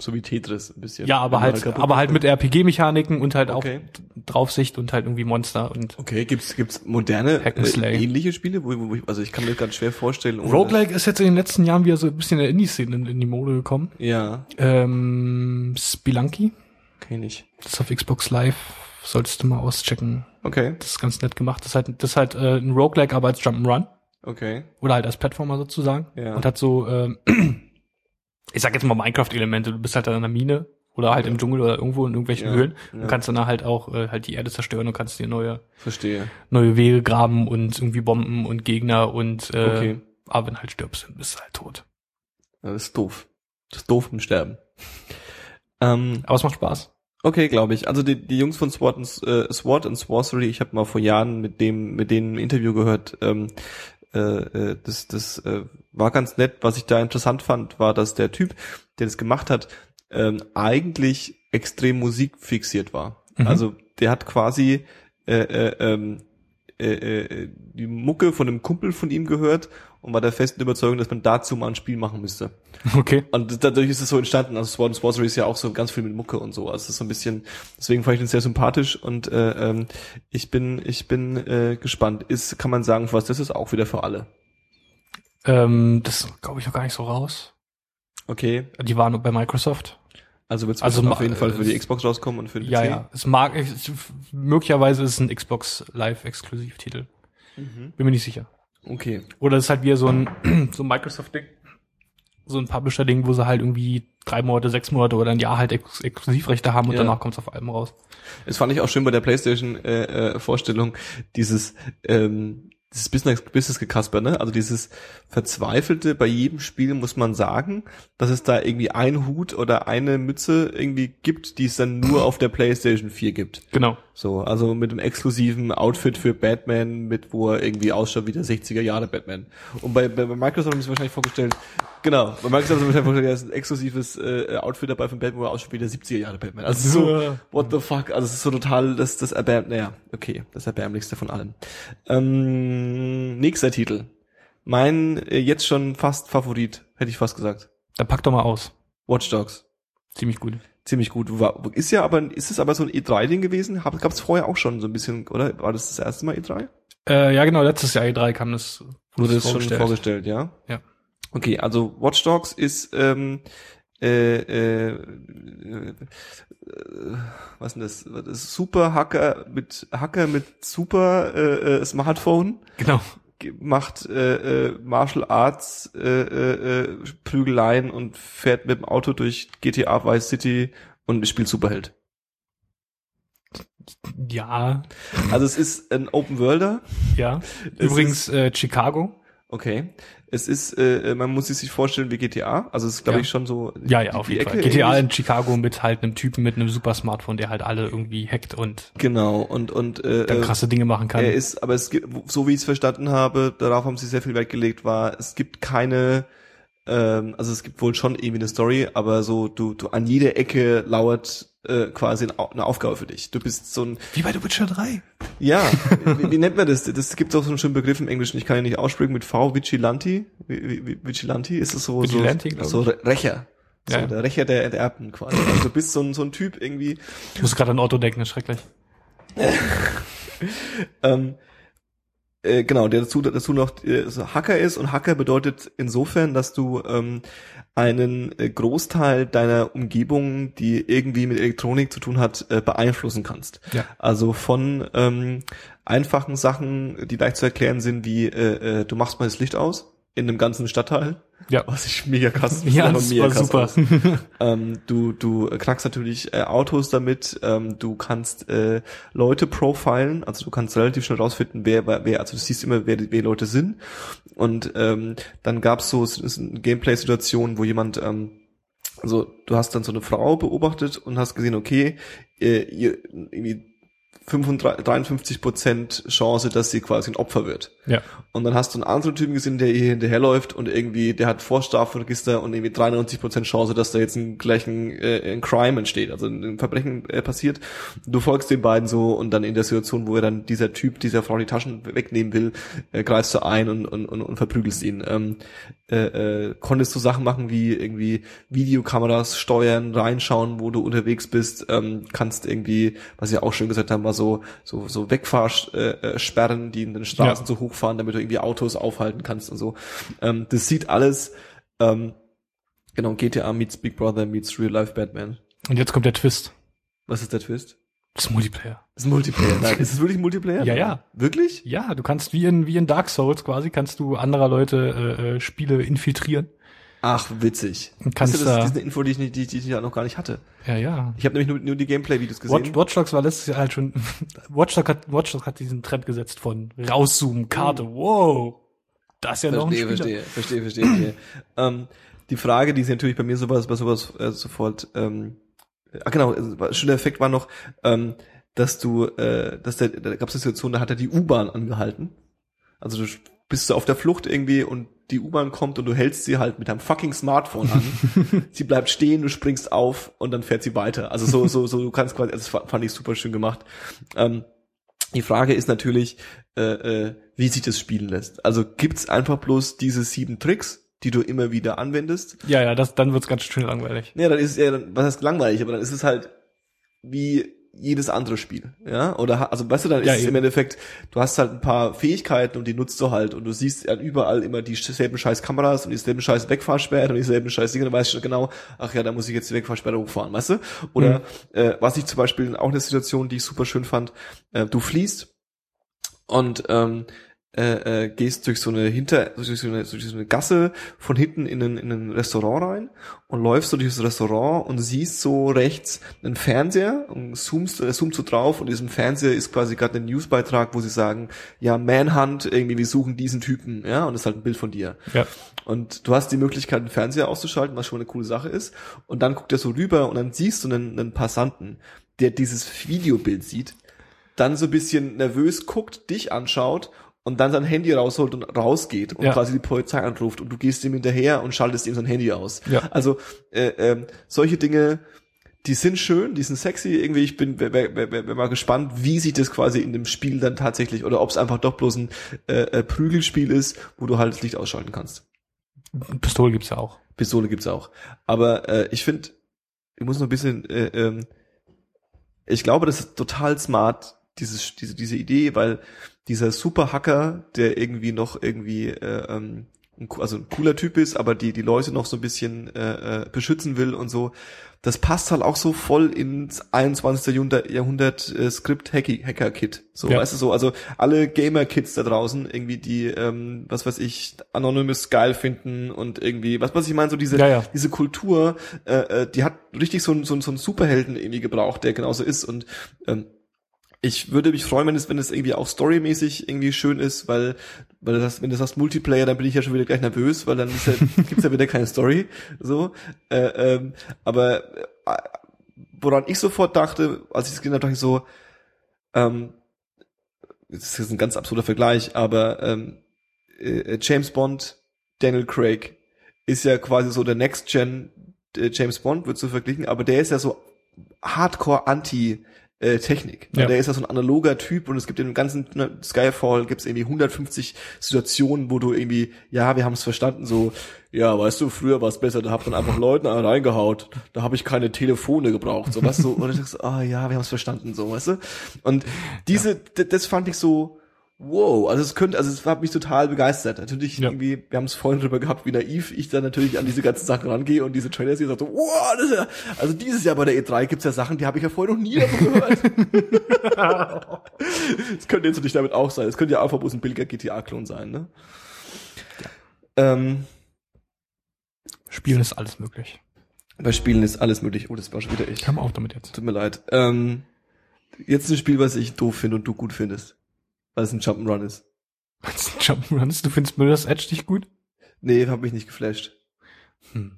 So wie Tetris ein bisschen. Ja, aber halt, kaputt aber halt mit RPG-Mechaniken und halt Okay. auch Draufsicht und halt irgendwie Monster und Okay, gibt's gibt's moderne äh, ähnliche Spiele, wo, wo ich, also ich kann mir ganz schwer vorstellen. Roguelike ist jetzt in den letzten Jahren wieder so ein bisschen in der Indie-Szene in, in die Mode gekommen. Ja, Ähm, Spelunky, kenn ich. das ist auf Xbox Live, solltest du mal auschecken. Okay, Das ist ganz nett gemacht. Das ist halt, das ist halt äh, ein Roguelike, aber als Jump'n'Run. okay. Oder halt als Plattformer sozusagen. Ja. Und hat so, ähm, ich sag jetzt mal Minecraft-Elemente. Du bist halt in einer Mine oder halt im Dschungel oder irgendwo in irgendwelchen Ja, Höhlen ja. und kannst dann halt auch äh, halt die Erde zerstören und kannst dir neue Verstehe. neue Wege graben und irgendwie Bomben und Gegner und äh, Okay. aber wenn halt stirbst, dann bist du halt tot. Ja, Das ist doof. Das ist doof im Sterben. Ähm, Aber es macht Spaß. okay, glaube ich. Also die, die Jungs von Sword and, äh, Sword and Sorcery, ich habe mal vor Jahren mit dem, mit denen ein Interview gehört. Ähm, äh, äh, das, das äh, war ganz nett. Was ich da interessant fand, war, dass der Typ, der das gemacht hat, ähm, eigentlich extrem musikfixiert war. Mhm. Also der hat quasi äh, äh, ähm, äh, äh, die Mucke von einem Kumpel von ihm gehört und war der festen Überzeugung, dass man dazu mal ein Spiel machen müsste. Okay. Und dadurch ist es so entstanden. Also Sword and Sorcery ist ja auch so ganz viel mit Mucke und so. Also es ist so ein bisschen, deswegen fand ich den sehr sympathisch und äh, ähm, ich bin, ich bin äh, gespannt. Ist, kann man sagen, was das ist auch wieder für alle. Ähm, das glaube ich noch gar nicht so raus. Okay, Die waren bei Microsoft. also wird es Also auf jeden Fall für die Xbox rauskommen und für den Ja, PC. ja. Es mag, möglicherweise ist es ein Xbox Live Exklusivtitel. Mhm. Bin mir nicht sicher. Okay. Oder es ist halt wieder so ein, so ein Microsoft-Ding. So ein Publisher-Ding, wo sie halt irgendwie drei Monate, sechs Monate oder ein Jahr halt Ex Exklusivrechte haben und Ja. danach kommt es auf allem raus. Das fand ich auch schön bei der PlayStation äh, äh, Vorstellung, dieses ähm, dieses Business Business Gekasper, ne? Also dieses verzweifelte bei jedem Spiel muss man sagen, dass es da irgendwie ein Hut oder eine Mütze irgendwie gibt, die es dann nur auf der PlayStation 4 gibt. Genau. So, also mit einem exklusiven Outfit für Batman, mit wo er irgendwie ausschaut wie der 60er Jahre Batman. Und bei, bei, Microsoft haben sie wahrscheinlich vorgestellt, genau, bei Microsoft haben sie wahrscheinlich da ist ein exklusives äh, Outfit dabei von Batman, wo er ausschaut wie der 70er Jahre Batman. Also so, what the fuck, also es ist so total das, das erbärm, naja, okay, das erbärmlichste von allem. Ähm, nächster Titel. Mein äh, jetzt schon fast Favorit, hätte ich fast gesagt. Dann pack doch mal aus. Watch Dogs. Ziemlich gut. Ziemlich gut. War, ist ja aber, ist es aber so ein E3-Ding gewesen? Gab es vorher auch schon so ein bisschen, oder? War das das erste Mal E E3? Äh, ja, genau, letztes Jahr E3 kam das, Wurde das schon vorgestellt. vorgestellt, ja? Ja. Okay, also Watch Dogs ist, ähm, äh, äh, äh, was denn das? das ist Super Hacker mit Hacker mit Super äh, äh, Smartphone Genau. ge- macht äh, äh, Martial Arts äh, äh, äh, Prügeleien und fährt mit dem Auto durch GTA Vice City und spielt Superheld. Ja, Also es ist ein Open Worlder. ja. Es Übrigens äh, Chicago. Okay. Es ist, äh, man muss es sich vorstellen wie GTA. Also es ist, glaube Ja. ich, schon so Ja, ja, die- auf jeden Fall. Ecke GTA ähnlich. in Chicago mit halt einem Typen mit einem super Smartphone, der halt alle irgendwie hackt und Genau. Und und äh, dann krasse Dinge machen kann. er ist, aber es gibt, so wie ich es verstanden habe, darauf haben sie sehr viel Wert gelegt, war, es gibt keine, ähm, also es gibt wohl schon irgendwie eine Story, aber so du, du an jeder Ecke lauert äh, quasi eine Au- eine Aufgabe für dich. Du bist so ein Wie bei The Witcher 3. Ja, wie, wie nennt man das? Das gibt auch so einen schönen Begriff im Englischen, ich kann ihn nicht aussprechen, mit V, Vigilanti. Vigilanti ist es so, Vigilante, so, so Rächer. So, Ja. der Rächer der Enterbten quasi. Also du bist so ein, so ein Typ irgendwie, Ich muss gerade an Otto denken, das ist schrecklich. ähm, äh, genau, der dazu, dazu noch äh, Hacker ist und Hacker bedeutet insofern, dass du ähm, einen äh, Großteil deiner Umgebung, die irgendwie mit Elektronik zu tun hat, äh, beeinflussen kannst. Ja. Also von ähm, einfachen Sachen, die leicht zu erklären sind, wie äh, äh, du machst mal das Licht aus in einem ganzen Stadtteil Ja. Was ich mega krass Ja, das war super. ähm, du, du knackst natürlich äh, Autos damit, ähm, du kannst äh, Leute profilen, also du kannst relativ schnell rausfinden, wer, wer, also du siehst immer, wer, wer Leute sind. Und ähm, dann gab's so Gameplay-Situationen, wo jemand ähm, also du hast dann so eine Frau beobachtet und hast gesehen, okay, äh, ihr irgendwie 55, 53 Prozent Chance, dass sie quasi ein Opfer wird. Ja. Und dann hast du einen anderen Typen gesehen, der ihr hinterherläuft und irgendwie, der hat Vorstrafregister und irgendwie 93 Prozent Chance, dass da jetzt ein gleichen äh, ein Crime entsteht, also ein Verbrechen äh, passiert. Du folgst den beiden so und dann in der Situation, wo er dann dieser Typ dieser Frau die Taschen wegnehmen will, äh, greifst du ein und, und, und, und verprügelst ihn. Ähm, äh, äh, konntest du Sachen machen wie irgendwie Videokameras steuern, reinschauen, wo du unterwegs bist, ähm, kannst irgendwie, was ich auch schön gesagt haben, war so so so Wegfahrsperren, äh, die in den Straßen ja. so hochfahren, damit du irgendwie Autos aufhalten kannst und so. Ähm, das sieht alles ähm, genau GTA meets Big Brother meets Real Life Batman. Und jetzt kommt der Twist. Was ist der Twist? Das ist Multiplayer. Das ist Multiplayer. Nein, ist es wirklich Multiplayer? Ja, ja. Wirklich? Ja, du kannst wie in, wie in Dark Souls quasi, kannst du anderer Leute äh, äh Spiele infiltrieren. Ach, witzig. Kannst weißt du, das ist eine Info, die ich, nicht, die, die ich noch gar nicht hatte. Ja, ja. Ich habe nämlich nur, nur die Gameplay-Videos gesehen. Watch, Watch Dogs war letztes Jahr halt schon, Watch Dogs hat, Watch Dogs hat diesen Trend gesetzt von rauszoomen, Karte, oh. wow. Das ist ja verstehe, noch ein Spieler. Verstehe, verstehe, verstehe, verstehe. ähm, die Frage, die ist natürlich bei mir sowas, bei sowas äh, sofort, ähm, ah genau, äh, schöner Effekt war noch, ähm, dass du, äh, dass der, da gab es eine Situation, da hat er die U-Bahn angehalten. Also du bist du auf der Flucht irgendwie und die U-Bahn kommt und du hältst sie halt mit deinem fucking Smartphone an. sie bleibt stehen, du springst auf und dann fährt sie weiter. Also so, so, so, du kannst quasi, also das fand ich super schön gemacht. Ähm, die Frage ist natürlich, äh, äh, wie sich das spielen lässt. Also gibt's einfach bloß diese sieben Tricks, die du immer wieder anwendest? Ja, ja, das, dann wird's ganz schön langweilig. Ja, dann ist es ja, was heißt langweilig, aber dann ist es halt wie jedes andere Spiel, ja, oder also weißt du, dann ist ja, es im Endeffekt, du hast halt ein paar Fähigkeiten und die nutzt du halt und du siehst halt überall immer dieselben scheiß Kameras und dieselben scheiß Wegfahrsperren und dieselben scheiß Dinge, dann weißt du genau, ach ja, da muss ich jetzt die Wegfahrsperre hochfahren, weißt du? Oder mhm. äh, was ich zum Beispiel auch eine Situation, die ich super schön fand, äh, du fließt und ähm, äh, äh, gehst durch so eine hinter durch so eine, durch so eine Gasse von hinten in ein, in ein Restaurant rein und läufst so durch das Restaurant und siehst so rechts einen Fernseher und zoomst äh, zoomst so drauf und in diesem Fernseher ist quasi gerade ein Newsbeitrag, wo sie sagen, ja Manhunt irgendwie wir suchen diesen Typen, ja und das ist halt ein Bild von dir. Ja. Und du hast die Möglichkeit den Fernseher auszuschalten, was schon eine coole Sache ist und dann guckt er so rüber und dann siehst du einen, einen Passanten, der dieses Videobild sieht dann so ein bisschen nervös guckt, dich anschaut und dann sein Handy rausholt und rausgeht und ja. quasi die Polizei anruft und du gehst ihm hinterher und schaltest ihm sein Handy aus. Ja. Also äh, äh, solche Dinge, die sind schön, die sind sexy. Irgendwie, ich bin wär, wär, wär, mal gespannt, wie sich das quasi in dem Spiel dann tatsächlich oder ob es einfach doch bloß ein äh, äh, Prügelspiel ist, wo du halt das Licht ausschalten kannst. Pistole gibt's ja auch. Pistole gibt's auch. Aber äh, ich finde, ich muss noch ein bisschen, äh, ähm, ich glaube, das ist total smart, dieses, diese, diese Idee, weil dieser Superhacker, der irgendwie noch irgendwie äh, ähm, also ein cooler Typ ist, aber die die Leute noch so ein bisschen äh, äh, beschützen will und so. Das passt halt auch so voll ins 21. Jahrhundert, Jahrhundert äh, Script Hacker Kit. So, ja. weißt du so, also alle Gamer Kids da draußen irgendwie die ähm, was weiß ich Anonymous geil finden und irgendwie was was ich meine so diese ja, ja. diese Kultur, äh, äh, die hat richtig so ein so, so ein Superhelden irgendwie gebraucht, der genauso ist und ähm, ich würde mich freuen, wenn es, wenn es irgendwie auch storymäßig irgendwie schön ist, weil, weil das, wenn du sagst Multiplayer, dann bin ich ja schon wieder gleich nervös, weil dann ist ja, gibt's ja wieder keine Story, so, äh, ähm, aber äh, woran ich sofort dachte, als ich es gesehen habe, dachte ich so, ähm, das ist ein ganz absurder Vergleich, aber ähm, äh, James Bond, Daniel Craig ist ja quasi so der Next Gen äh, James Bond, wird so verglichen, aber der ist ja so Hardcore Anti äh, Technik. Ja. Der ist ja so ein analoger Typ und es gibt dem ganzen ne, Skyfall gibt's irgendwie 150 Situationen, wo du irgendwie, ja, wir haben es verstanden, so, ja, weißt du, früher war es besser, da habt man einfach Leuten reingehaut, da habe ich keine Telefone gebraucht, so, weißt du, und ich dachte, ah oh, ja, wir haben es verstanden, so, weißt du. Und diese, ja. das fand ich so, wow, also es könnte, also es hat mich total begeistert. Natürlich ja. irgendwie, wir haben es vorhin drüber gehabt, wie naiv ich da natürlich an diese ganzen Sachen rangehe und diese Trailers hier sagt so, wow, das ist ja, also dieses Jahr bei der E3 gibt's ja Sachen, die habe ich ja vorher noch nie davon gehört. Es könnte jetzt natürlich damit auch sein. Es könnte ja einfach bloß ein billiger GTA-Klon sein, ne? Ja. Ähm, Spielen ist alles möglich. Bei Spielen ist alles möglich. Oh, das war schon wieder ich. Mal auf damit jetzt. Tut mir leid. Ähm, jetzt ein Spiel, was ich doof finde und du gut findest. Weil es ein Jump'n'Run ist. Was ist Jump'n'Runs? Du findest Mirror's Edge nicht gut? Nee, hab mich nicht geflasht. Hm.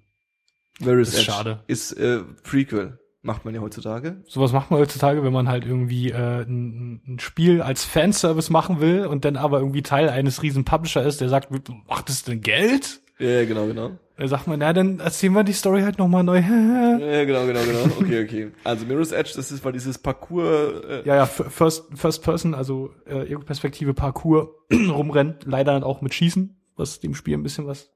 Mirror's Ist Edge schade. ist äh, Prequel. Macht man ja heutzutage. Sowas macht man heutzutage, wenn man halt irgendwie äh, ein, ein Spiel als Fanservice machen will und dann aber irgendwie Teil eines riesen Publisher ist, der sagt, macht das denn Geld? Ja, genau, genau. Da sagt man, na, dann erzählen wir die Story halt nochmal neu. ja, Ja, genau, genau, genau. Okay, okay. Also Mirror's Edge, das ist mal dieses Parcours. Äh, ja, f- First, First Person, also äh, Ego-Perspektive, Parcours, rumrennen, leider dann auch mit Schießen, was dem Spiel ein bisschen was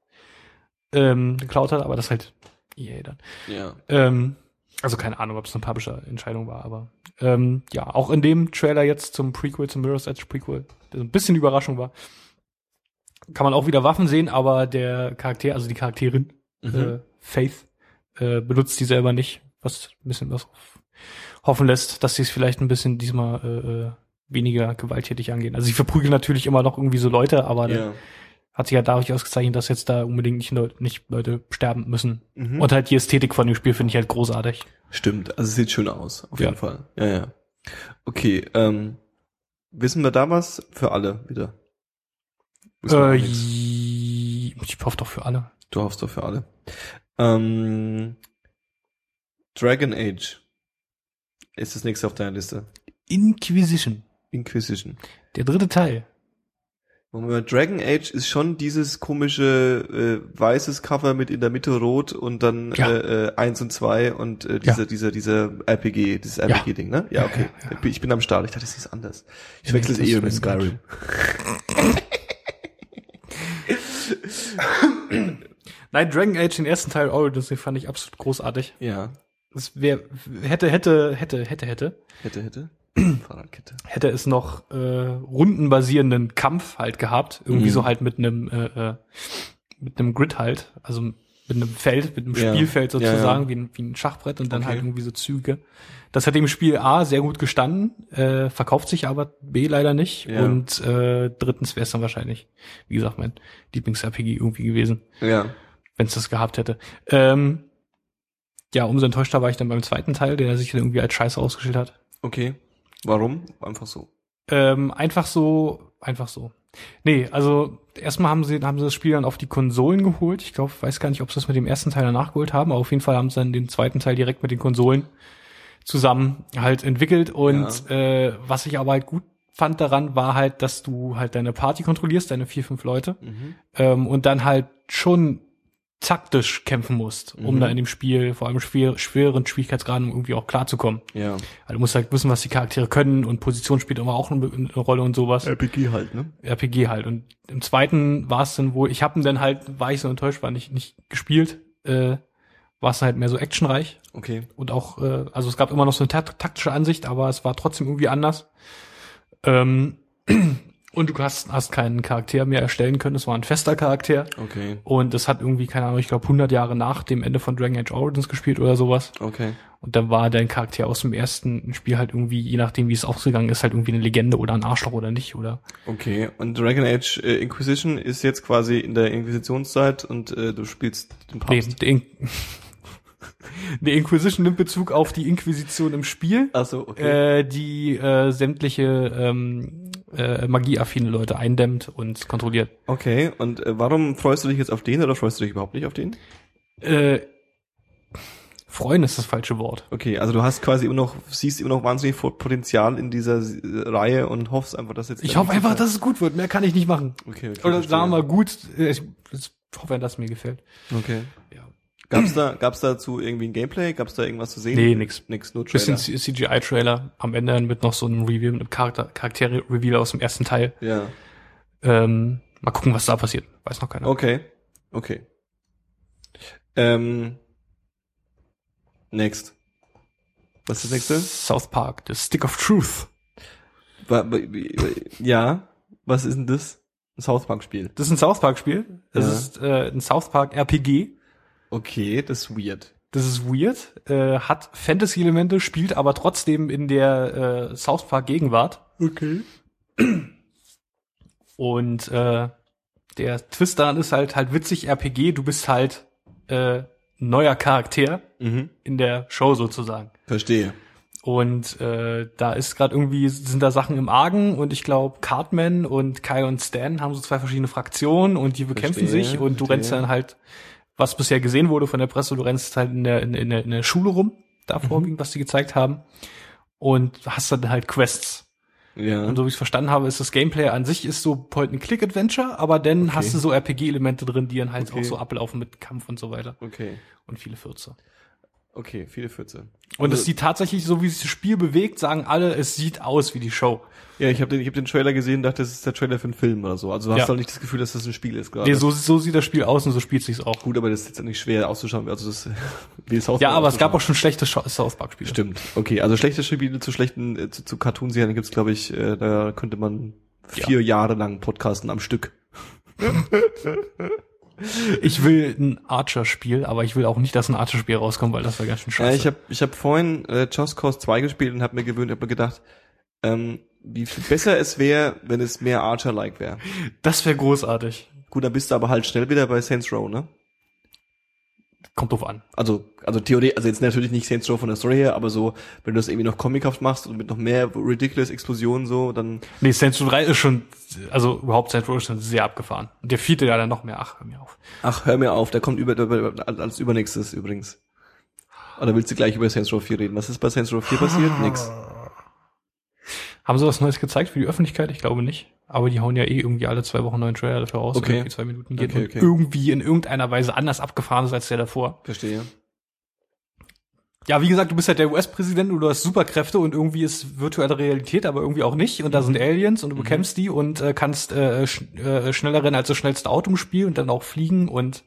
ähm, geklaut hat, aber das halt EA dann. ja. Ähm, also keine Ahnung, ob es eine Publisher-Entscheidung war, aber ähm, ja, auch in dem Trailer jetzt zum Prequel, zum Mirror's Edge Prequel, der so ein bisschen Überraschung war, kann man auch wieder Waffen sehen, aber der Charakter, also die Charakterin, Mhm. äh, Faith, äh, benutzt die selber nicht, was ein bisschen was hoffen lässt, dass sie es vielleicht ein bisschen diesmal äh, äh, weniger gewalttätig angehen. Also sie verprügeln natürlich immer noch irgendwie so Leute, aber ja. hat sich ja dadurch ausgezeichnet, dass jetzt da unbedingt nicht, Leute, nicht Leute sterben müssen. Mhm. Und halt die Ästhetik von dem Spiel finde ich halt großartig. Stimmt, also es sieht schön aus, auf Ja. jeden Fall. Ja, ja. Okay, ähm, wissen wir da was für alle wieder? Äh, ich hoffe doch für alle. Du hoffst doch für alle. Ähm, Dragon Age ist das nächste auf deiner Liste. Inquisition. Inquisition. Der dritte Teil. Moment, Dragon Age ist schon dieses komische äh, weißes Cover mit in der Mitte rot und dann Ja. äh, äh, eins und zwei und äh, dieser, Ja. dieser, dieser RPG, dieses RPG-Ding, ne? Ja, okay. Ich bin am Start. Ich dachte, das ist anders. Ich wechsle es eh mit Skyrim. Nein, Dragon Age, den ersten Teil Origins, den fand ich absolut großartig. Ja. Das wäre, hätte, hätte, hätte, hätte, hätte, Hätte, hätte. Fahrradkette. hätte es noch äh, rundenbasierenden Kampf halt gehabt. Irgendwie Mhm. so halt mit einem, äh, äh, mit einem Grid halt. Also mit einem Feld, mit einem Ja. Spielfeld Ja, ja. sozusagen, Wie, ein, wie ein Schachbrett und dann Okay. halt irgendwie so Züge. Das hat dem Spiel A sehr gut gestanden, äh, verkauft sich aber B leider nicht. Ja. Und äh, drittens wäre es dann wahrscheinlich, wie gesagt, mein Lieblings-RPG irgendwie gewesen, Ja. Wenn es das gehabt hätte. Ähm, ja, umso enttäuschter war ich dann beim zweiten Teil, der sich dann irgendwie als Scheiße ausgestellt hat. Okay. Warum? Einfach so. Ähm, einfach so, einfach so. Nee, also erstmal haben sie, haben sie das Spiel dann auf die Konsolen geholt. Ich glaube, weiß gar nicht, ob sie das mit dem ersten Teil danach geholt haben, aber auf jeden Fall haben sie dann den zweiten Teil direkt mit den Konsolen zusammen halt entwickelt. Und äh, was ich aber halt gut fand daran, war halt, dass du halt deine Party kontrollierst, deine vier, fünf Leute, Mhm. ähm, und dann halt schon taktisch kämpfen musst, um Mhm. da in dem Spiel, vor allem schwer, schweren Schwierigkeitsgraden irgendwie auch klarzukommen. Ja. Also du musst halt wissen, was die Charaktere können und Position spielt immer auch eine, eine Rolle und sowas. RPG halt, ne? RPG halt. Und im zweiten war es dann wohl, ich habe ihn dann halt, war ich so enttäuscht, war nicht, nicht gespielt, äh, war es halt mehr so actionreich Okay. und auch, äh, also es gab immer noch so eine tak taktische Ansicht, aber es war trotzdem irgendwie anders. Ähm, und du hast, hast keinen Charakter mehr erstellen können, es war ein fester Charakter. Okay. Und es hat irgendwie, keine Ahnung, ich glaube 100 Jahre nach dem Ende von Dragon Age Origins gespielt oder sowas. Okay. Und dann war dein Charakter aus dem ersten Spiel halt irgendwie, je nachdem wie es ausgegangen ist, halt irgendwie eine Legende oder ein Arschloch oder nicht, oder? Okay. Und Dragon Age äh, Inquisition ist jetzt quasi in der Inquisitionszeit und äh, du spielst den Nee, Papst. die, In die Inquisition nimmt Bezug auf die Inquisition im Spiel, Ach so, okay. äh, die äh, sämtliche ähm, äh, magieaffine Leute eindämmt und kontrolliert. Okay. Und äh, warum freust du dich jetzt auf den oder freust du dich überhaupt nicht auf den? Äh, freuen ist das falsche Wort. Okay, also du hast quasi immer noch, siehst immer noch wahnsinnig Potenzial in dieser äh, Reihe und hoffst einfach, dass jetzt. Ich hoffe einfach, dass es gut wird. Mehr kann ich nicht machen. Okay, okay. Oder verstehe. sagen wir mal gut, äh, ich, ich hoffe, dass es mir gefällt. Okay. Ja. Gab's da, gab's dazu irgendwie ein Gameplay? Gab's da irgendwas zu sehen? Nee, nix. Nix, nur Trailer. Bisschen CGI-Trailer am Ende mit noch so einem Review, mit einem Charakter, Charaktere-Reveal aus dem ersten Teil. Ja. Ähm, mal gucken, was da passiert. Weiß noch keiner. Okay. Okay. Ähm. Next. Was ist das nächste? South Park, The Stick of Truth. Ja. Was ist denn das? Ein South Park Spiel. Das ist ein South Park-Spiel. Das Ja. ist äh, ein South Park-RPG. Okay, das ist weird. Das ist weird, äh, hat Fantasy-Elemente, spielt aber trotzdem in der äh, South Park-Gegenwart. Okay. Und äh, der Twist daran ist halt halt witzig RPG. Du bist halt äh, neuer Charakter Mhm. in der Show sozusagen. Verstehe. Und äh, da ist gerade irgendwie, sind da Sachen im Argen und ich glaube, Cartman und Kai und Stan haben so zwei verschiedene Fraktionen und die bekämpfen Verstehe, sich und du verstehe. rennst dann halt, was bisher gesehen wurde von der Presse, du rennst halt in der, in, in der, in der Schule rum, da Mhm. vorwiegend, was die gezeigt haben. Und hast dann halt Quests. Ja. Und so wie ich es verstanden habe, ist das Gameplay an sich ist so Point-and-Click-Adventure, aber dann Okay. hast du so RPG-Elemente drin, die dann halt Okay. auch so ablaufen mit Kampf und so weiter. okay. Und viele Fürze. Okay, viele Fürze. Und Also- es sieht tatsächlich, so wie sich das Spiel bewegt, sagen alle, es sieht aus wie die Show. Ja, ich habe den, ich hab den Trailer gesehen, dachte, das ist der Trailer für einen Film oder so. Also du hast Ja. halt nicht das Gefühl, dass das ein Spiel ist gerade. Nee, so, so sieht das Spiel aus und so spielt sich's auch. Gut, aber das ist jetzt nicht schwer auszuschauen. Also das wie South Ja, aber es gab auch schon schlechte Scho- South Park Spiele. Stimmt. Okay, also schlechte Spiele zu schlechten, äh, zu, zu Cartoon-Serien gibt's, glaube ich, äh, da könnte man vier Jahre lang podcasten am Stück. Ich will ein Archer-Spiel, aber ich will auch nicht, dass ein Archer-Spiel rauskommt, weil das wäre ganz schön Ja, scheiße. ich habe ich hab vorhin äh, Just Cause 2 gespielt und habe mir gewöhnt, habe mir gedacht, ähm, wie viel besser es wäre, wenn es mehr Archer-like wäre. das wäre großartig. Gut, dann bist du aber halt schnell wieder bei Saints Row, ne? Kommt drauf an. Also, also Theorie, also jetzt natürlich nicht Saints Row von der Story her, aber so, wenn du das irgendwie noch comichaft machst und mit noch mehr ridiculous Explosionen so, dann Nee, Saints Row 3 ist schon, also überhaupt Saints Row ist schon sehr abgefahren. Und der vierte ja dann noch mehr. Ach, hör mir auf. Ach, hör mir auf, der kommt über, über als übernächstes übrigens. Oder willst du gleich über Saints Row 4 reden? Was ist bei Saints Row 4 passiert? Nix. Haben sie was Neues gezeigt für die Öffentlichkeit? Ich glaube nicht. Aber die hauen ja eh irgendwie alle zwei Wochen neuen Trailer dafür raus, Okay. irgendwie zwei Minuten geht Okay, und okay. irgendwie in irgendeiner Weise anders abgefahren ist als der davor. Verstehe. Ja, wie gesagt, du bist halt der US-Präsident und du hast Superkräfte und irgendwie ist virtuelle Realität, aber irgendwie auch nicht. Und da sind Aliens und du bekämpfst die und äh, kannst äh, sch äh, schneller rennen als das schnellste Auto im Spiel und dann auch fliegen und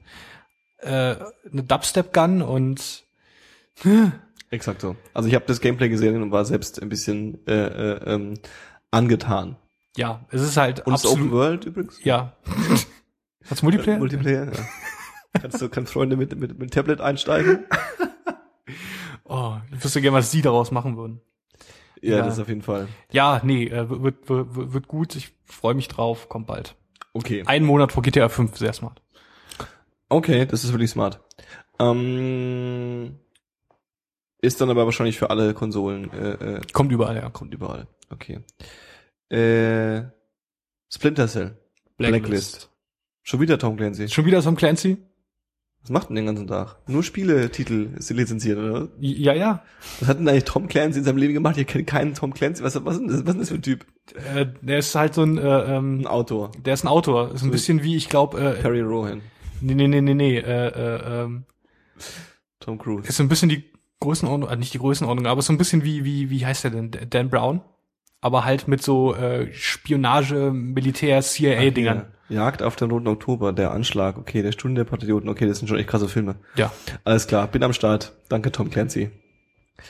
äh, eine Dubstep-Gun und Exakt so. Also ich habe das Gameplay gesehen und war selbst ein bisschen äh, äh, ähm, angetan. ja, es ist halt Und es ist Open absolut. World übrigens? Ja. Als Multiplayer? Multiplayer, ja. kannst du kannst Freunde mit, mit, mit Tablet einsteigen? oh, ich wüsste gerne, was sie daraus machen würden. Ja, Ja. das auf jeden Fall. Ja, nee, äh, wird, wird, wird, gut. Ich freue mich drauf. Kommt bald. Okay. Einen Monat vor GTA 5, sehr smart. Okay, das ist wirklich smart. Ähm, ist dann aber wahrscheinlich für alle Konsolen, äh, äh, Kommt überall, ja. kommt überall. Okay. Äh, Splinter Cell. Blacklist. Schon wieder Tom Clancy. Schon wieder Tom Clancy? Was macht denn den ganzen Tag? Nur Spieletitel ist sie lizenziert, oder? Ja, ja. Was hat denn eigentlich Tom Clancy in seinem Leben gemacht? Ich kenne keinen Tom Clancy. Was, was, ist denn das, was ist denn das für ein Typ? Äh, der ist halt so ein, äh, Ein ähm, Autor. der ist ein Autor. Ist ein bisschen wie, ich glaube, äh, Perry Rohan. nee, nee, nee, nee, nee, äh, äh, ähm, Tom Cruise. ist so ein bisschen die Größenordnung, äh, nicht die Größenordnung, aber so ein bisschen wie, wie, wie heißt der denn? Dan Brown? Aber halt mit so äh, Spionage, Militär, CIA-Dingern. Ja. Jagd auf den Roten Oktober, der Anschlag, okay, der Stunde der Patrioten, okay, das sind schon echt krasse Filme. Ja. Alles klar, bin am Start. Danke, Tom Clancy.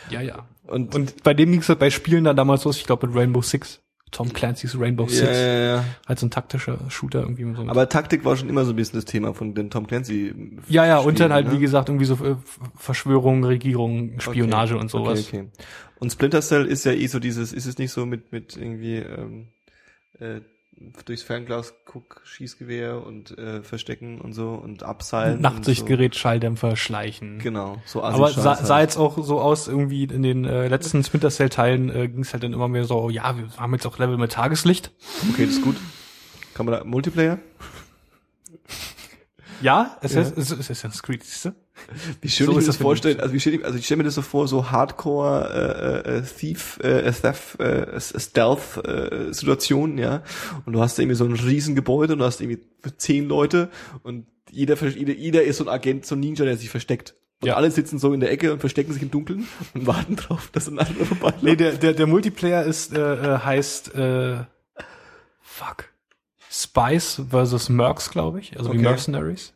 Ja, ja. Und, Und bei dem ging es halt bei Spielen dann damals los, ich glaube mit Rainbow Six. Tom Clancy's Rainbow ja, Six. ja, ja. Halt so ein taktischer Shooter irgendwie. mit So Aber Taktik war schon immer so ein bisschen das Thema von den Tom Clancy. ja, ja, und dann halt, ne? wie gesagt, irgendwie so äh, Verschwörung, Regierung, Spionage okay. und sowas. Okay, okay. Und Splinter Cell ist ja eh so dieses, ist es nicht so mit, mit irgendwie, ähm, äh, durchs Fernglas guck, Schießgewehr und äh, Verstecken und so und Abseilen. Nachtsichtgerät, Schalldämpfer, Schleichen. So. Genau, so Aber Assi-Scheiß sah, halt. sah jetzt auch so aus, irgendwie in den äh, letzten Splinter Cell Teilen äh, ging es halt dann immer mehr so, ja, wir haben jetzt auch Level mit Tageslicht. Okay, das ist gut. Kann man da Multiplayer? Ja, es Ja. ist, es ist, es ist Assassin's Creed, siehst du? Wie schön So ich mir das vorstellen, also ich stelle also ich stell mir das so vor, so Hardcore äh, äh, Thief, äh, Theft, äh, Stealth äh, Situationen, ja. Und du hast irgendwie so ein Riesengebäude und du hast irgendwie zehn Leute und jeder, jeder, jeder ist so ein Agent, so ein Ninja, der sich versteckt. Und Ja. alle sitzen so in der Ecke und verstecken sich im Dunkeln und warten drauf, dass ein anderer vorbei Nee, der, der, der Multiplayer ist, äh, äh, heißt, äh, fuck. Spice versus Mercs, glaube ich. Also wie Okay. Mercenaries.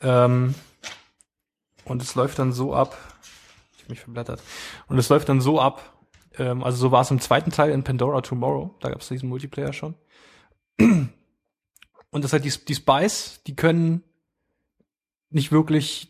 Ähm, und es läuft dann so ab. Ich hab mich verblättert. Und es läuft dann so ab. Ähm, also so war es im zweiten Teil in Pandora Tomorrow. Da gab es diesen Multiplayer schon. Und das halt die, die Spice, die können nicht wirklich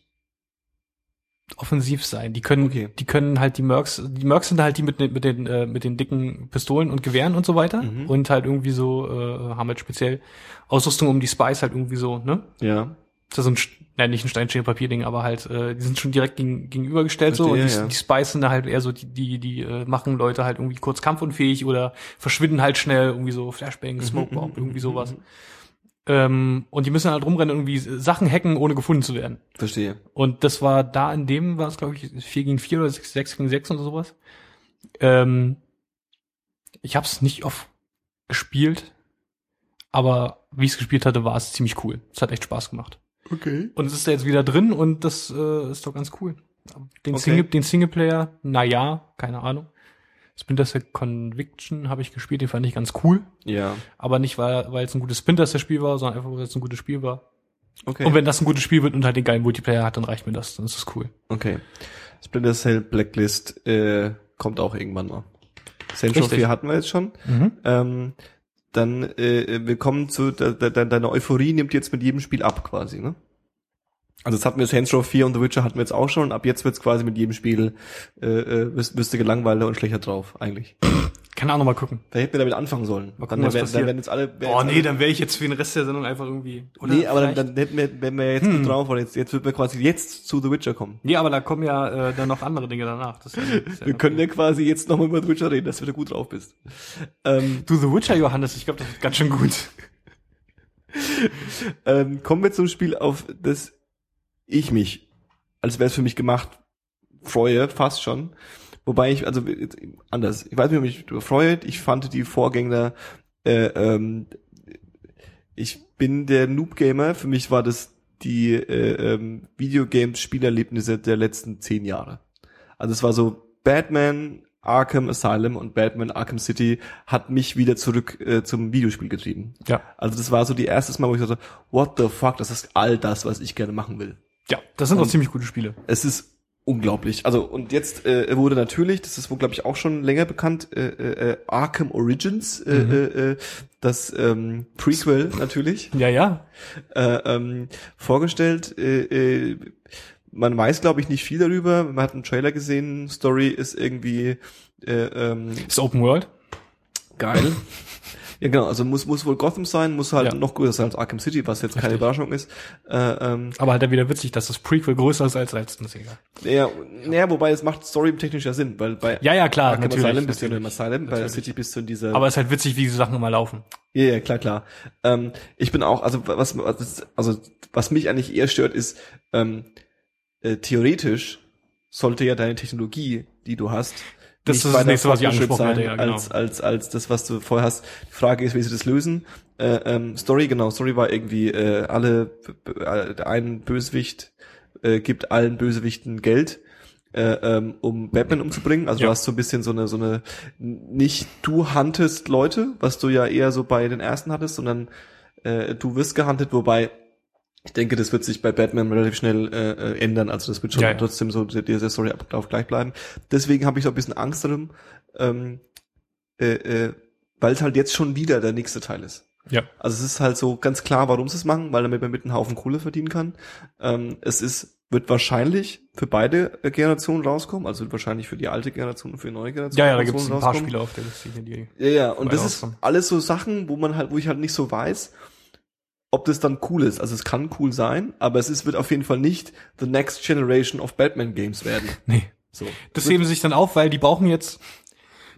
offensiv sein. Die können, Okay. die können halt die Mercs, die Mercs sind halt die mit, den- mit den, äh, mit den dicken Pistolen und Gewehren und so weiter. Mhm. Und halt irgendwie so, äh, haben halt speziell Ausrüstung um die Spice halt irgendwie so, ne? Ja. ist ja so ein, nein, nicht ein Steinschere Papierding, aber halt, äh, die sind schon direkt gegen, gegenübergestellt so und die, Verstehe, ja. die spicen da halt eher so, die, die, die äh, machen Leute halt irgendwie kurz kampfunfähig oder verschwinden halt schnell, irgendwie so Flashbang, Mhm, Smokebomb, irgendwie sowas. Ähm, und die müssen halt rumrennen, irgendwie Sachen hacken, ohne gefunden zu werden. Verstehe. Und das war da in dem, war es glaube ich 4 gegen 4 oder 6, 6 gegen 6 oder sowas. Ähm, ich habe es nicht oft gespielt, aber wie ich es gespielt hatte, war es ziemlich cool. Es hat echt Spaß gemacht. Okay. Und es ist da jetzt wieder drin und das äh, ist doch ganz cool. Den, Okay. Single, den Singleplayer, na ja, keine Ahnung. Splinter Cell Conviction habe ich gespielt, den fand ich ganz cool. Ja. Aber nicht, weil, weil es ein gutes Splinter Cell Spiel war, sondern einfach, weil es ein gutes Spiel war. Okay. Und wenn das ein gutes Spiel wird und halt den geilen Multiplayer hat, dann reicht mir das, dann ist das cool. okay. Splinter Cell Blacklist äh, kommt auch irgendwann mal. Saints Row Richtig. 4 hatten wir jetzt schon. Ähm, dann äh, wir kommen zu de, de, de, deine Euphorie nimmt jetzt mit jedem Spiel ab quasi, ne? Also das hatten wir Saints Row 4 und The Witcher hatten wir jetzt auch schon. Ab jetzt wird's quasi mit jedem Spiel äh, äh, bist, bist du gelangweilter und schlechter drauf eigentlich. Kann auch noch mal gucken. Da hätten wir damit anfangen sollen. Mal gucken, dann, passiert. dann werden jetzt alle. werden Oh jetzt nee, alle, dann wäre ich jetzt für den Rest der Sendung einfach irgendwie. Oder nee, aber dann, vielleicht- dann hätten wir, wenn wir jetzt gut drauf waren, jetzt, jetzt wird wir quasi jetzt zu The Witcher kommen. Nee, aber da kommen ja äh, dann noch andere Dinge danach. Das ist das ist ja Wir können ja quasi jetzt nochmal über The Witcher reden, dass du da gut drauf bist. Ähm, Du, The Witcher, Johannes, ich glaube, das wird ganz schön gut. ähm, kommen wir zum Spiel, auf das ich mich, als wäre es für mich gemacht, freue, fast schon. Wobei ich, also jetzt anders, ich weiß nicht, ob ich mich freue, ich fand die Vorgänger, äh, ähm, ich bin der Noob-Gamer, für mich war das die äh, ähm, Videogames-Spielerlebnisse der letzten zehn Jahre. Also es war so Batman, Arkham Asylum und Batman Arkham City hat mich wieder zurück äh, zum Videospiel getrieben. Ja. Also das war so die erste Mal, wo ich dachte, what the fuck, das ist all das, was ich gerne machen will. Ja, das sind auch Und- ziemlich gute Spiele. Es ist unglaublich. Also und jetzt äh, wurde natürlich, das ist wohl glaube ich auch schon länger bekannt, äh, äh, Arkham Origins, äh, äh, äh, das ähm, Prequel natürlich Ja, ja. äh, ähm, vorgestellt. Äh, äh, man weiß glaube ich nicht viel darüber. Man hat einen Trailer gesehen. Story ist irgendwie äh, ähm, Ist Open World. geil. Ja genau, also muss muss wohl Gotham sein, muss halt Ja. noch größer sein als Arkham City, was jetzt keine Richtig. Überraschung ist. Äh, ähm, Aber halt dann wieder witzig, dass das Prequel größer ist als das egal. Ja, naja, wobei es macht storytechnisch ja Sinn, weil bei Ja, ja, klar, Arkham natürlich. Asylum bist du ja natürlich. Asylum, bei. City bist du in dieser. Aber es ist halt witzig, wie diese Sachen immer laufen. ja, ja, klar, klar. Ähm, ich bin auch, also was, was, also was mich eigentlich eher stört, ist ähm, äh, theoretisch sollte ja deine Technologie, die du hast, Das ist das nächste, was ich angesprochen sein hätte, ja, genau. als, als, als das, was du vorher hast. Die Frage ist, wie sie das lösen. Äh, ähm, Story, genau, Story war irgendwie, äh, alle, äh, ein Bösewicht äh, gibt allen Bösewichten Geld, äh, ähm, um Batman umzubringen. Also Ja. du hast so ein bisschen so eine, so eine, nicht du huntest Leute, was du ja eher so bei den ersten hattest, sondern äh, du wirst gehuntet, wobei ich denke, das wird sich bei Batman relativ schnell äh, äh, ändern. Also das wird schon Ja, trotzdem so der, der Story-Ablauf gleich bleiben. Deswegen habe ich so ein bisschen Angst darum, ähm, äh, äh, weil es halt jetzt schon wieder der nächste Teil ist. Ja. Also es ist halt so ganz klar, warum sie es machen, weil damit man mit einem Haufen Kohle verdienen kann. Ähm, es ist wird wahrscheinlich für beide äh, Generationen rauskommen, also wird wahrscheinlich für die alte Generation und für die neue Generation. Ja, ja, da gibt es ein paar. Spiele auf der Liste, die Ja, ja, und das ist rauskommen. alles so Sachen, wo man halt, wo ich halt nicht so weiß, ob das dann cool ist. Also es kann cool sein, aber es ist, wird auf jeden Fall nicht the next generation of Batman Games werden. Nee. So. Das heben sie sich dann auf, weil die brauchen jetzt,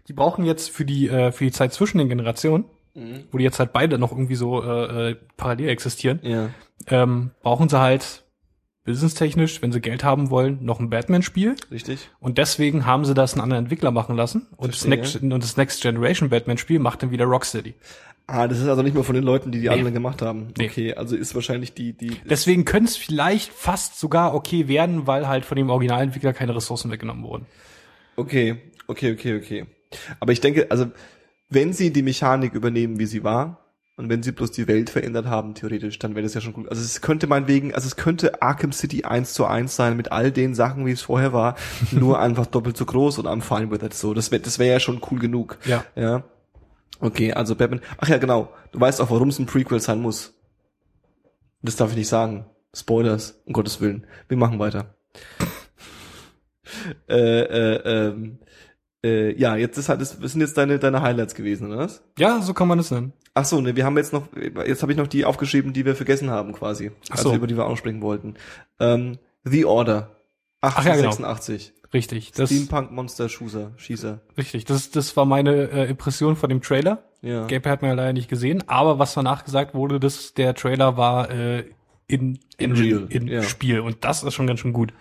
die brauchen jetzt für die, äh, für die Zeit zwischen den Generationen, Mhm. wo die jetzt halt beide noch irgendwie so äh, äh, parallel existieren, ja, ähm, brauchen sie halt businesstechnisch, wenn sie Geld haben wollen, noch ein Batman-Spiel. richtig. Und deswegen haben sie das einen anderen Entwickler machen lassen. Und das. Next, und das Next Generation Batman-Spiel macht dann wieder Rocksteady. Ah, das ist also nicht mehr von den Leuten, die die Nee. anderen gemacht haben. Nee. Okay, also ist wahrscheinlich die, die, Deswegen könnte es vielleicht fast sogar okay werden, weil halt von dem Originalentwickler keine Ressourcen weggenommen wurden. okay, okay, okay, okay. Aber ich denke, also, wenn sie die Mechanik übernehmen, wie sie war, und wenn sie bloß die Welt verändert haben, theoretisch, dann wäre das ja schon gut. Also es könnte meinetwegen, also es könnte Arkham City 1 zu 1 sein mit all den Sachen, wie es vorher war, nur einfach doppelt so groß und I'm fine with it. So, das wäre das wäre ja schon cool genug. Ja. Ja. Okay, also Batman. Ach ja, genau. Du weißt auch, warum es ein Prequel sein muss. Das darf ich nicht sagen. Spoilers, um Gottes Willen. Wir machen weiter. äh, äh, ähm, äh, ja, jetzt ist halt, das sind jetzt deine, deine Highlights gewesen, oder was? Ja, so kann man es nennen. Ach so, ne, wir haben jetzt noch, jetzt habe ich noch die aufgeschrieben, die wir vergessen haben quasi. Ach so. Also über die wir auch sprechen wollten. Ähm, The Order. Ach ja, genau. 1886. Richtig. Das, Steampunk Monster Schießer. Schießer. richtig. Das, das war meine äh, Impression von dem Trailer. Ja. Gameplay hat man ja leider nicht gesehen, aber was danach gesagt wurde, dass der Trailer war äh, in, In in, real, in ja. Spiel und das ist schon ganz schön gut.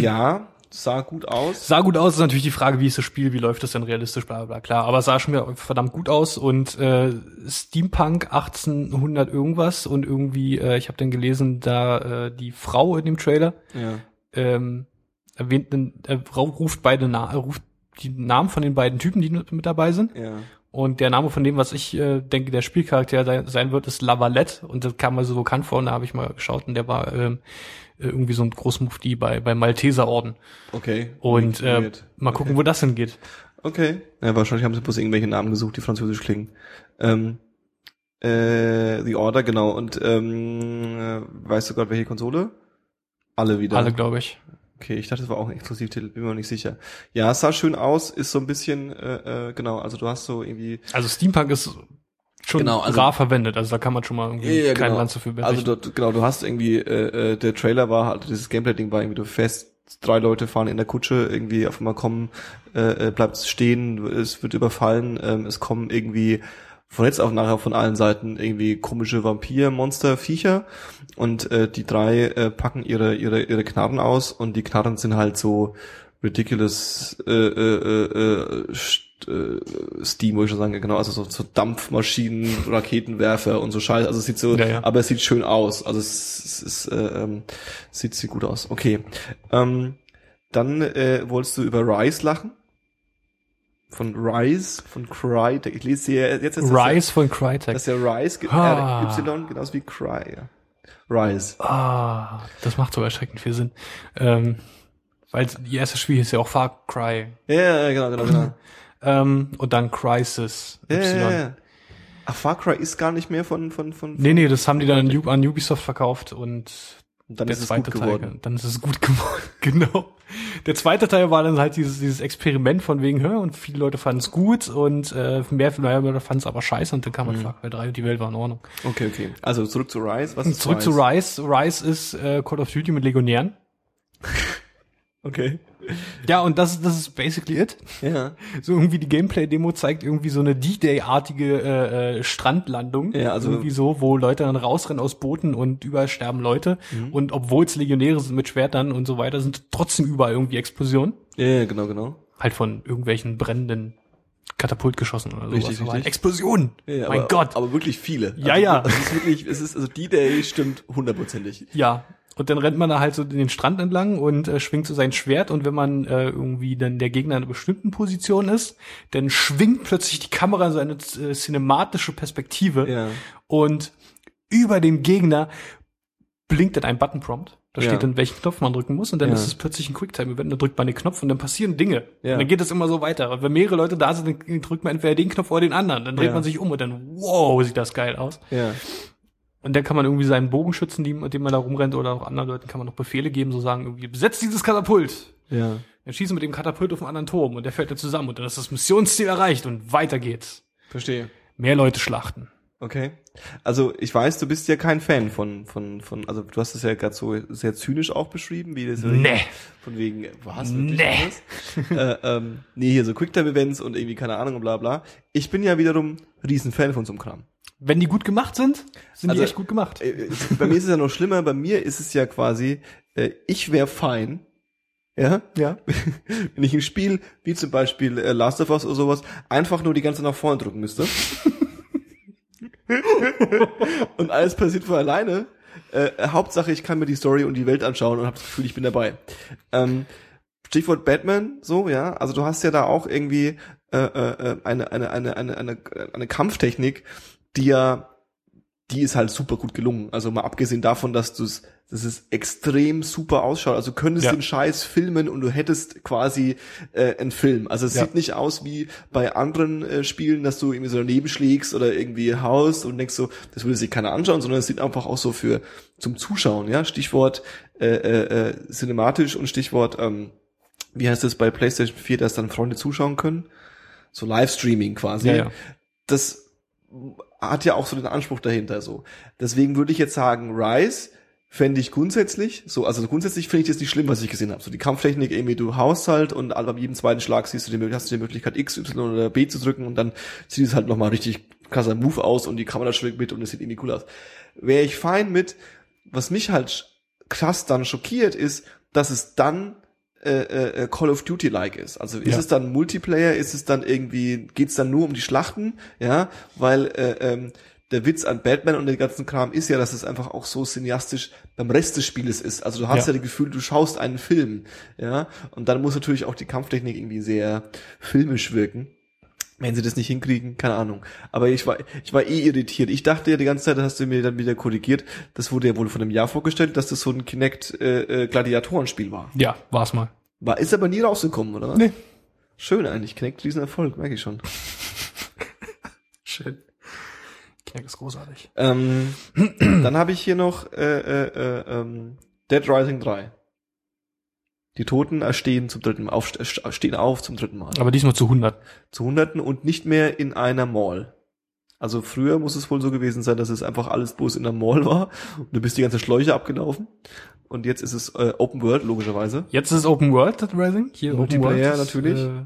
Ja, sah gut aus. Sah gut aus, ist natürlich die Frage, wie ist das Spiel, wie läuft das denn realistisch, bla bla bla, klar. Aber sah schon wieder verdammt gut aus und äh, Steampunk 1800 irgendwas und irgendwie, äh, ich habe dann gelesen, da äh, die Frau in dem Trailer Ja. ähm, erwähnt, äh, ruft beide Na ruft die Namen von den beiden Typen, die mit dabei sind. Ja. Und der Name von dem, was ich äh, denke, der Spielcharakter sein, sein wird, ist Lavalette. Und das kam mir so bekannt vor und da habe ich mal geschaut und der war ähm, irgendwie so ein Großmufti bei, bei Malteserorden. Okay. Und äh, mal gucken, wo das hingeht. Okay. Ja, wahrscheinlich haben sie bloß irgendwelche Namen gesucht, die französisch klingen. Ähm, äh, The Order, genau. Und ähm, äh, weißt du gerade, welche Konsole? Alle wieder. Alle, glaube ich. Okay, ich dachte, das war auch ein Exklusivtitel, bin mir noch nicht sicher. Ja, es sah schön aus, ist so ein bisschen, äh, äh, genau, also du hast so irgendwie. Also Steampunk ist schon Genau, also- rar verwendet. Also da kann man schon mal irgendwie Ja, ja, keinen genau. Land für brechen. Also dort, genau, du hast irgendwie, äh, äh, der Trailer war halt, dieses Gameplay-Ding war irgendwie, du fährst, drei Leute fahren in der Kutsche, irgendwie auf einmal kommen, äh, äh, bleibt stehen, es wird überfallen, ähm, es kommen irgendwie von jetzt auf nachher von allen Seiten irgendwie komische Vampir-Monster, Viecher und äh, die drei äh, packen ihre, ihre, ihre Knarren aus und die Knarren sind halt so ridiculous äh, äh, äh, äh, äh, Steam, wo ich schon sagen, genau, also so, so Dampfmaschinen, Raketenwerfer und so Scheiß, also es sieht so, Ja, ja. aber es sieht schön aus, also es, es ist, äh, ähm, sieht, sieht gut aus. Okay, ähm, dann äh, wolltest du über Rise lachen? Von Rise, von Cry, ich lese hier jetzt ist das ja- Rise von Crytek. das ist ja Rise, Ah. R-Y, genauso wie Cry, ja. Rise. ah, das macht so erschreckend viel Sinn. Ähm, weil die erste Spiel ist ja auch Far Cry. Ja, ja, genau, genau, genau. Ähm, und dann Crisis. Ja, Y. ja, ja. Ach, Far Cry ist gar nicht mehr von, von, von, Nee, nee, das haben die dann an Ubisoft verkauft und und dann der ist es gut Teil, geworden. dann ist es gut geworden, genau. Der zweite Teil war dann halt dieses, dieses Experiment von wegen, hör, und viele Leute fanden es gut und äh, mehr, Leute fanden es aber scheiße und dann kam man Mhm. Far Cry 3 und die Welt war in Ordnung. Okay, okay. Also zurück zu Rise. Was ist Zurück Rise? zu Rise. Rise ist äh, Call of Duty mit Legionären. Okay. Ja, und das, das ist basically it. Ja. So irgendwie die Gameplay-Demo zeigt irgendwie so eine D-Day-artige äh, äh, Strandlandung. Ja, also- irgendwie so, wo Leute dann rausrennen aus Booten und überall sterben Leute. Mhm. Und obwohl es Legionäre sind mit Schwertern und so weiter, sind trotzdem überall irgendwie Explosionen. Ja, genau, genau. Halt von irgendwelchen brennenden Katapultgeschossen oder sowas. Richtig, richtig. Explosionen! Ja, mein aber, Gott! Aber wirklich viele. Ja, also, ja. Also es ist wirklich, es ist, also D-Day stimmt hundertprozentig. Ja. Und dann rennt man da halt so den Strand entlang und äh, schwingt so sein Schwert und wenn man äh, irgendwie dann der Gegner in einer bestimmten Position ist, dann schwingt plötzlich die Kamera in so eine äh, cinematische Perspektive Ja. und über dem Gegner blinkt dann ein Button-Prompt. Da Ja. steht dann, welchen Knopf man drücken muss und dann Ja. ist es plötzlich ein Quicktime-Event. Dann drückt man den Knopf und dann passieren Dinge. Ja. Und dann geht es immer so weiter. Und wenn mehrere Leute da sind, dann drückt man entweder den Knopf oder den anderen. Dann dreht man sich um und dann, wow, sieht das geil aus. Ja. Und dann kann man irgendwie seinen Bogenschützen, die, mit dem man da rumrennt, oder auch anderen Leuten kann man noch Befehle geben, so sagen, irgendwie, besetzt dieses Katapult. Ja. Dann schießen mit dem Katapult auf einen anderen Turm und der fällt dann zusammen und dann ist das Missionsziel erreicht und weiter geht's. Verstehe. Mehr Leute schlachten. Okay. Also ich weiß, du bist ja kein Fan von, von, von, also du hast es ja gerade so sehr zynisch auch beschrieben, wie das Nee. von wegen, was? wirklich Nee. alles? äh, ähm, nee, hier so Quicktime-Events und irgendwie keine Ahnung und bla bla. Ich bin ja wiederum Riesenfan von so einem Kram. Wenn die gut gemacht sind, sind Also, die echt gut gemacht. Äh, äh, bei mir ist es ja noch schlimmer, bei mir ist es ja quasi, äh, ich wäre fein, ja, Ja. wenn ich ein Spiel, wie zum Beispiel äh, Last of Us oder sowas, einfach nur die ganze nach vorne drücken müsste. und alles passiert von alleine. Äh, Hauptsache, ich kann mir die Story und die Welt anschauen und habe das Gefühl, ich bin dabei. Ähm, Stichwort Batman, so, ja. Also du hast ja da auch irgendwie äh, äh, eine, eine, eine, eine, eine, eine Kampftechnik, die ja, die ist halt super gut gelungen. Also mal abgesehen davon, dass du es, dass es extrem super ausschaut. Also könntest Ja. den Scheiß filmen und du hättest quasi äh, einen Film. Also es Ja. sieht nicht aus wie bei anderen äh, Spielen, dass du irgendwie so daneben schlägst oder irgendwie haust und denkst so, das würde sich keiner anschauen, sondern es sieht einfach auch so für zum Zuschauen, ja. Stichwort äh, äh, äh, cinematisch und Stichwort ähm, wie heißt das bei PlayStation 4, dass dann Freunde zuschauen können? So Livestreaming quasi. Ja. Das hat ja auch so den Anspruch dahinter so. Deswegen würde ich jetzt sagen, Rise fände ich grundsätzlich, so, also grundsätzlich finde ich das nicht schlimm, was ich gesehen habe. So die Kampftechnik, irgendwie du haust halt und bei jedem zweiten Schlag siehst du die, hast du die Möglichkeit X, Y oder B zu drücken und dann sieht es halt nochmal richtig krasser Move aus und die Kamera schwingt mit und es sieht irgendwie cool aus. Wäre ich fein mit, was mich halt krass dann schockiert ist, dass es dann äh, äh, Call of Duty-like ist. Also ist Ja. es dann Multiplayer, ist es dann irgendwie, geht's dann nur um die Schlachten, ja, weil äh, ähm, der Witz an Batman und den ganzen Kram ist ja, dass es einfach auch so cineastisch beim Rest des Spieles ist. Also du hast ja, Ja. das Gefühl, du schaust einen Film, ja, und dann muss natürlich auch die Kampftechnik irgendwie sehr filmisch wirken. Wenn sie das nicht hinkriegen, keine Ahnung. Aber ich war, ich war eh irritiert. Ich dachte ja die ganze Zeit, das hast du mir dann wieder korrigiert, das wurde ja wohl von einem Jahr vorgestellt, dass das so ein Kinect äh, äh, Gladiatorenspiel war. Ja, war's mal. War ist aber nie rausgekommen, oder? Nee. Schön eigentlich, Kinect riesen Erfolg, merke ich schon. Schön. Knack ist großartig. Ähm, dann habe ich hier noch äh, äh, äh, ähm, Dead Rising 3. Die Toten erstehen zum dritten Mal, auf, stehen auf zum dritten Mal. Aber diesmal zu 100. Zu Hunderten und nicht mehr in einer Mall. Also früher muss es wohl so gewesen sein, dass es einfach alles bloß in der Mall war und du bist die ganze Schläuche abgelaufen. Und jetzt ist es äh, Open World, logischerweise. Jetzt ist es Open World, Dead Rising. Hier Multiplayer Open World ist, natürlich. Äh,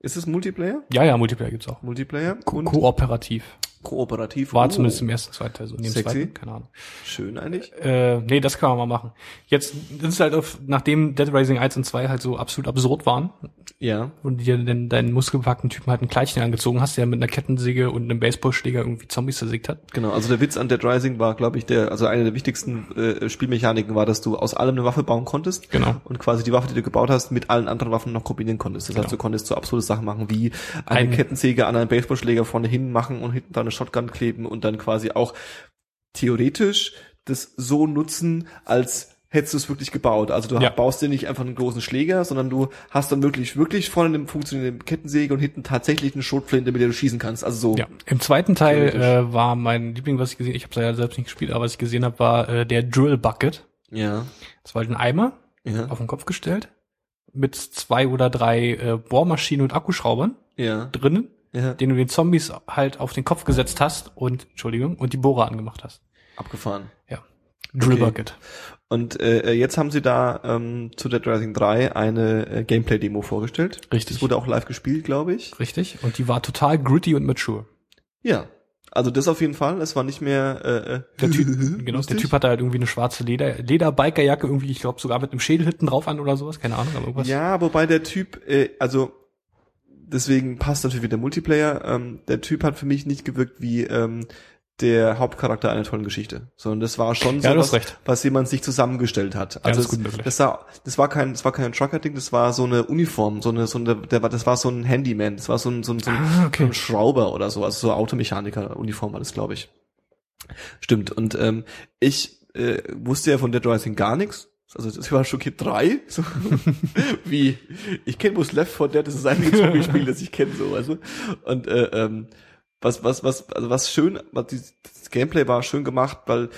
Ist es Multiplayer? ja, ja, Multiplayer gibt's auch. Multiplayer Ko und kooperativ. Kooperativ. War Oh, zumindest im ersten, zweiten Teil so. Dem Sexy. zweiten, keine Ahnung. Schön eigentlich. Äh, nee, das kann man mal machen. Jetzt, das ist halt auf, nachdem Dead Rising 1 und 2 halt so absolut absurd waren Ja. und dir den, deinen muskelbepackten Typen halt ein Kleidchen angezogen hast, der mit einer Kettensäge und einem Baseballschläger irgendwie Zombies zersägt hat. Genau, also der Witz an Dead Rising war, glaube ich, der, also eine der wichtigsten äh, Spielmechaniken war, dass du aus allem eine Waffe bauen konntest. Genau. Und quasi die Waffe, die du gebaut hast, mit allen anderen Waffen noch kombinieren konntest. Das heißt, Genau. du konntest so absurde Sachen machen, wie eine Ein- Kettensäge an einen Baseballschläger vorne hin machen und hinten da eine Shotgun kleben und dann quasi auch theoretisch das so nutzen, als hättest du es wirklich gebaut. Also du Ja. baust dir nicht einfach einen großen Schläger, sondern du hast dann wirklich, wirklich vorne eine funktionierende Kettensäge und hinten tatsächlich eine Schrotflinte, mit der du schießen kannst. Also so. Ja. Im zweiten Teil äh, war mein Liebling, was ich gesehen, ich habe ja selbst nicht gespielt, aber was ich gesehen habe, war äh, der Drill Bucket. Ja. Das war halt ein Eimer Ja. auf den Kopf gestellt mit zwei oder drei äh, Bohrmaschinen und Akkuschraubern Ja. drinnen, Ja. den du den Zombies halt auf den Kopf gesetzt hast und Entschuldigung und die Bohrer angemacht hast. Abgefahren. Ja. Drill Okay. Bucket. Und äh, jetzt haben sie da ähm, zu Dead Rising 3 eine äh, Gameplay-Demo vorgestellt. Richtig. Das wurde auch live gespielt, glaube ich. Richtig. Und die war total gritty und mature. Ja. Also das auf jeden Fall. Es war nicht mehr äh, äh, Der Typ, genau, lustig. der Typ hatte halt irgendwie eine schwarze Leder, Lederbikerjacke irgendwie, ich glaube sogar mit einem Schädel hinten drauf an oder sowas, keine Ahnung, aber irgendwas. Ja, wobei der Typ, äh, also deswegen passt natürlich wieder Multiplayer. Ähm, der Typ hat für mich nicht gewirkt wie ähm, der Hauptcharakter einer tollen Geschichte, sondern das war schon so Ja, hast was, recht. was jemand sich zusammengestellt hat. Ja, Also das gut es- möglich. das, war, das war kein, das war kein Trucker-Ding, das war so eine Uniform, so eine, so eine, der war, das war so ein Handyman, das war so ein, so ein, so ein, Ah, okay. so ein Schrauber oder so, also so Automechaniker-Uniform war das, glaube ich. Stimmt. Und ähm, ich äh, wusste ja von Dead Rising gar nichts. Also das war schon Kid 3. So. Wie, ich kenne bloß Left 4 Dead, das ist das einzige Zombie-Spiel, das ich kenne, so, also. Und äh, ähm, was, was, was, also was schön, was das Gameplay war schön gemacht, weil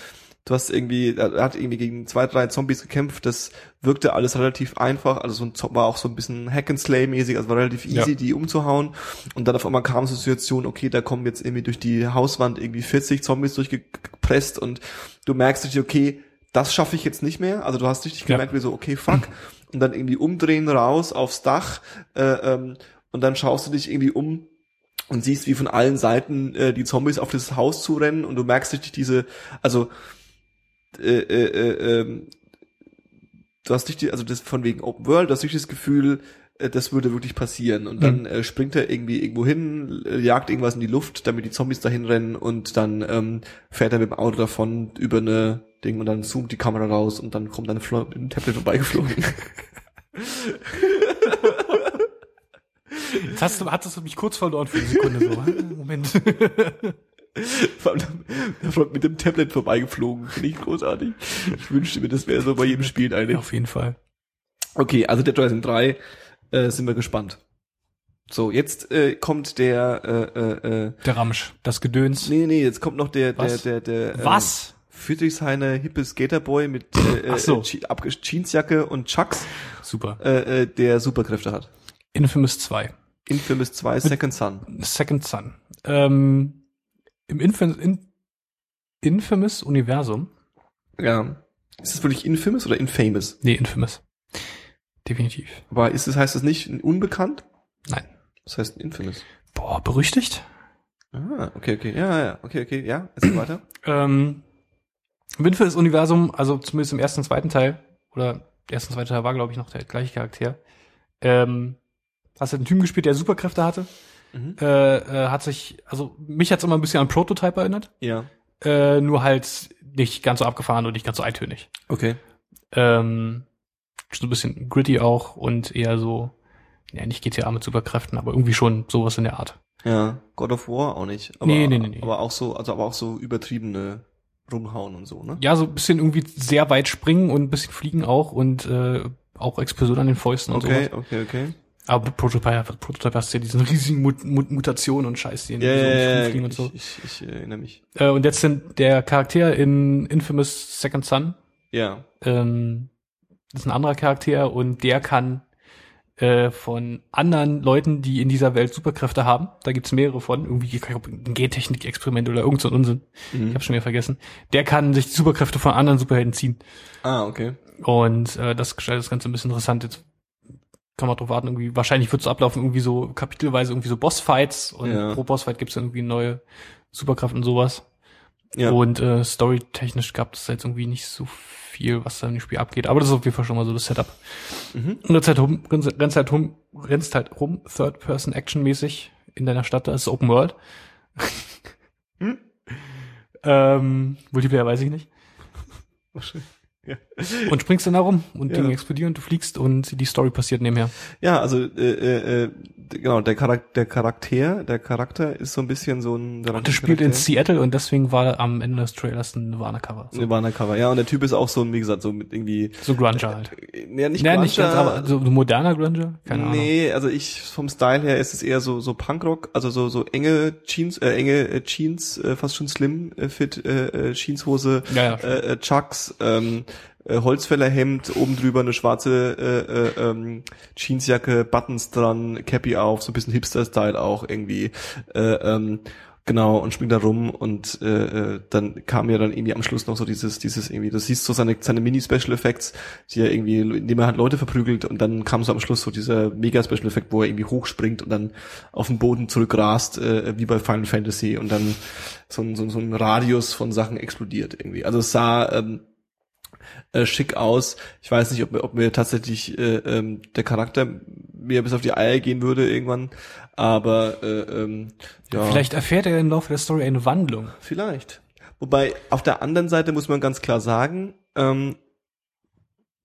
du hast irgendwie, er hat irgendwie gegen zwei, drei Zombies gekämpft, das wirkte alles relativ einfach, also so ein war auch so ein bisschen Hack and Slay mäßig, also war relativ easy, Ja. die umzuhauen. Und dann auf einmal kam so eine Situation, okay, da kommen jetzt irgendwie durch die Hauswand irgendwie 40 Zombies durchgepresst und du merkst richtig, okay, das schaffe ich jetzt nicht mehr. Also du hast richtig Ja. gemerkt, wie so, okay, fuck. Und dann irgendwie umdrehen raus aufs Dach äh, ähm, und dann schaust du dich irgendwie um und siehst, wie von allen Seiten äh, die Zombies auf das Haus zurennen und du merkst richtig diese, also äh, äh, äh, ähm, du hast nicht die, also das von wegen Open World, du hast nicht das Gefühl, äh, das würde wirklich passieren. Und dann äh, springt er irgendwie irgendwo hin, äh, jagt irgendwas in die Luft, damit die Zombies dahin rennen und dann ähm, fährt er mit dem Auto davon über eine Ding und dann zoomt die Kamera raus und dann kommt Flo ein Tablet vorbeigeflogen. Jetzt hast du, hattest du mich kurz verloren für eine Sekunde so. Moment. Der mit dem Tablet vorbeigeflogen. Finde ich großartig. Ich wünschte mir, das wäre so bei jedem Spiel eigentlich. Auf jeden Fall. Okay, also Dead Rising 3 äh, sind wir gespannt. So, jetzt äh, kommt der äh, äh, äh, Der Ramsch, das Gedöns. Nee, nee, jetzt kommt noch der der Was? der der äh, Was? Friedrichshainer hippe Skaterboy mit äh, Ach so. äh, Jeansjacke und Chucks, Super. äh, äh, der Superkräfte hat. Infamous 2. Infamous 2 Second Son. Second Son. Ähm, Im Infam in Infamous Universum. Ja. Ist das wirklich Infamous oder Infamous? Nee, Infamous. Definitiv. Aber ist es, heißt das nicht unbekannt? Nein. Das heißt Infamous. Boah, berüchtigt? Ah, okay, okay. Ja, ja, okay, okay, ja. Erzähl weiter. Ähm, Infamous Universum, also zumindest im ersten und zweiten Teil, oder der erste und zweite Teil war, glaube ich, noch der gleiche Charakter, ähm, hast du einen Typen gespielt, der Superkräfte hatte. Mhm. Äh, äh, hat sich, also mich hat's immer ein bisschen an Prototype erinnert, Ja. äh, nur halt nicht ganz so abgefahren und nicht ganz so eintönig. Okay. Ähm, so ein bisschen gritty auch und eher so, ja, nicht GTA mit Superkräften, aber irgendwie schon sowas in der Art. Ja. God of War auch nicht. Aber, Nee, nee, nee, nee. Aber auch so, also aber auch so übertriebene rumhauen und so, ne? Ja, so ein bisschen irgendwie sehr weit springen und ein bisschen fliegen auch und äh, auch Explosion an den Fäusten und Okay, sowas. okay, okay. Aber Prototype, Prototype hast du ja diesen riesigen Mut Mut Mutationen und Scheiß, die in Ja, so Flug fliegen und ich, so. ich, ich, erinnere mich. Äh, und jetzt sind der Charakter in Infamous Second Son, Ja. ähm, das ist ein anderer Charakter und der kann äh, von anderen Leuten, die in dieser Welt Superkräfte haben, da gibt's mehrere von, irgendwie ich ein Gentechnik-Experiment oder irgend so ein Unsinn, ich Mhm. habe schon wieder vergessen, der kann sich die Superkräfte von anderen Superhelden ziehen. Ah, okay. Und äh, das gestaltet das Ganze ein bisschen interessant. Jetzt kann man drauf warten, irgendwie, wahrscheinlich wird es ablaufen, irgendwie so kapitelweise irgendwie so Bossfights und Ja. pro Bossfight gibt's dann irgendwie neue Superkraft und sowas. Ja. Und äh, storytechnisch gab es jetzt irgendwie nicht so viel, was da im Spiel abgeht. Aber das ist auf jeden Fall schon mal so das Setup. Mhm. Und rennst halt rum, rennst halt rum, rennst halt rum, Third-Person-Action-mäßig in deiner Stadt, da ist Open World. Hm? ähm, Multiplayer weiß ich nicht. Wahrscheinlich. Ja. Und springst dann da rum und Ja. Dinge explodieren, du fliegst und die Story passiert nebenher. Ja, also äh, äh, äh, genau, der Charakter, der Charakter, der Charakter ist so ein bisschen so ein Und das spielt in Seattle und deswegen war am Ende des Trailers ein Nirvana-Cover. So, Nirvana Cover. Ja, und der Typ ist auch so ein, wie gesagt, so mit irgendwie so Grunge halt. ja, nicht, Ja, nicht ganz, Grunge, aber so moderner Grunge? Keine Ahnung. nee, also ich vom Style her ist es eher so so Punkrock, also so so enge Jeans, äh, enge äh, Jeans, äh, fast schon slim äh, fit äh, äh, Jeanshose, Ja, ja. äh, äh, Chucks, ähm, äh, Holzfällerhemd, oben drüber eine schwarze äh, äh, ähm, Jeansjacke, Buttons dran, Cappy auf, so ein bisschen Hipster-Style auch irgendwie. Äh, ähm, Genau, und springt da rum und äh, äh, dann kam ja dann irgendwie am Schluss noch so dieses, dieses irgendwie, du siehst so seine, seine Mini-Special Effects, die er irgendwie, indem er halt Leute verprügelt und dann kam so am Schluss so dieser Mega-Special Effekt, wo er irgendwie hochspringt und dann auf den Boden zurückrast, äh, wie bei Final Fantasy und dann so ein, so, ein- so ein Radius von Sachen explodiert irgendwie. Also es sah ähm, äh, schick aus. Ich weiß nicht, ob, mir- ob mir tatsächlich äh, ähm, der Charakter mir bis auf die Eier gehen würde irgendwann, aber äh, ähm, ja. Vielleicht erfährt er im Laufe der Story eine Wandlung. Vielleicht. Wobei, auf der anderen Seite muss man ganz klar sagen, ähm,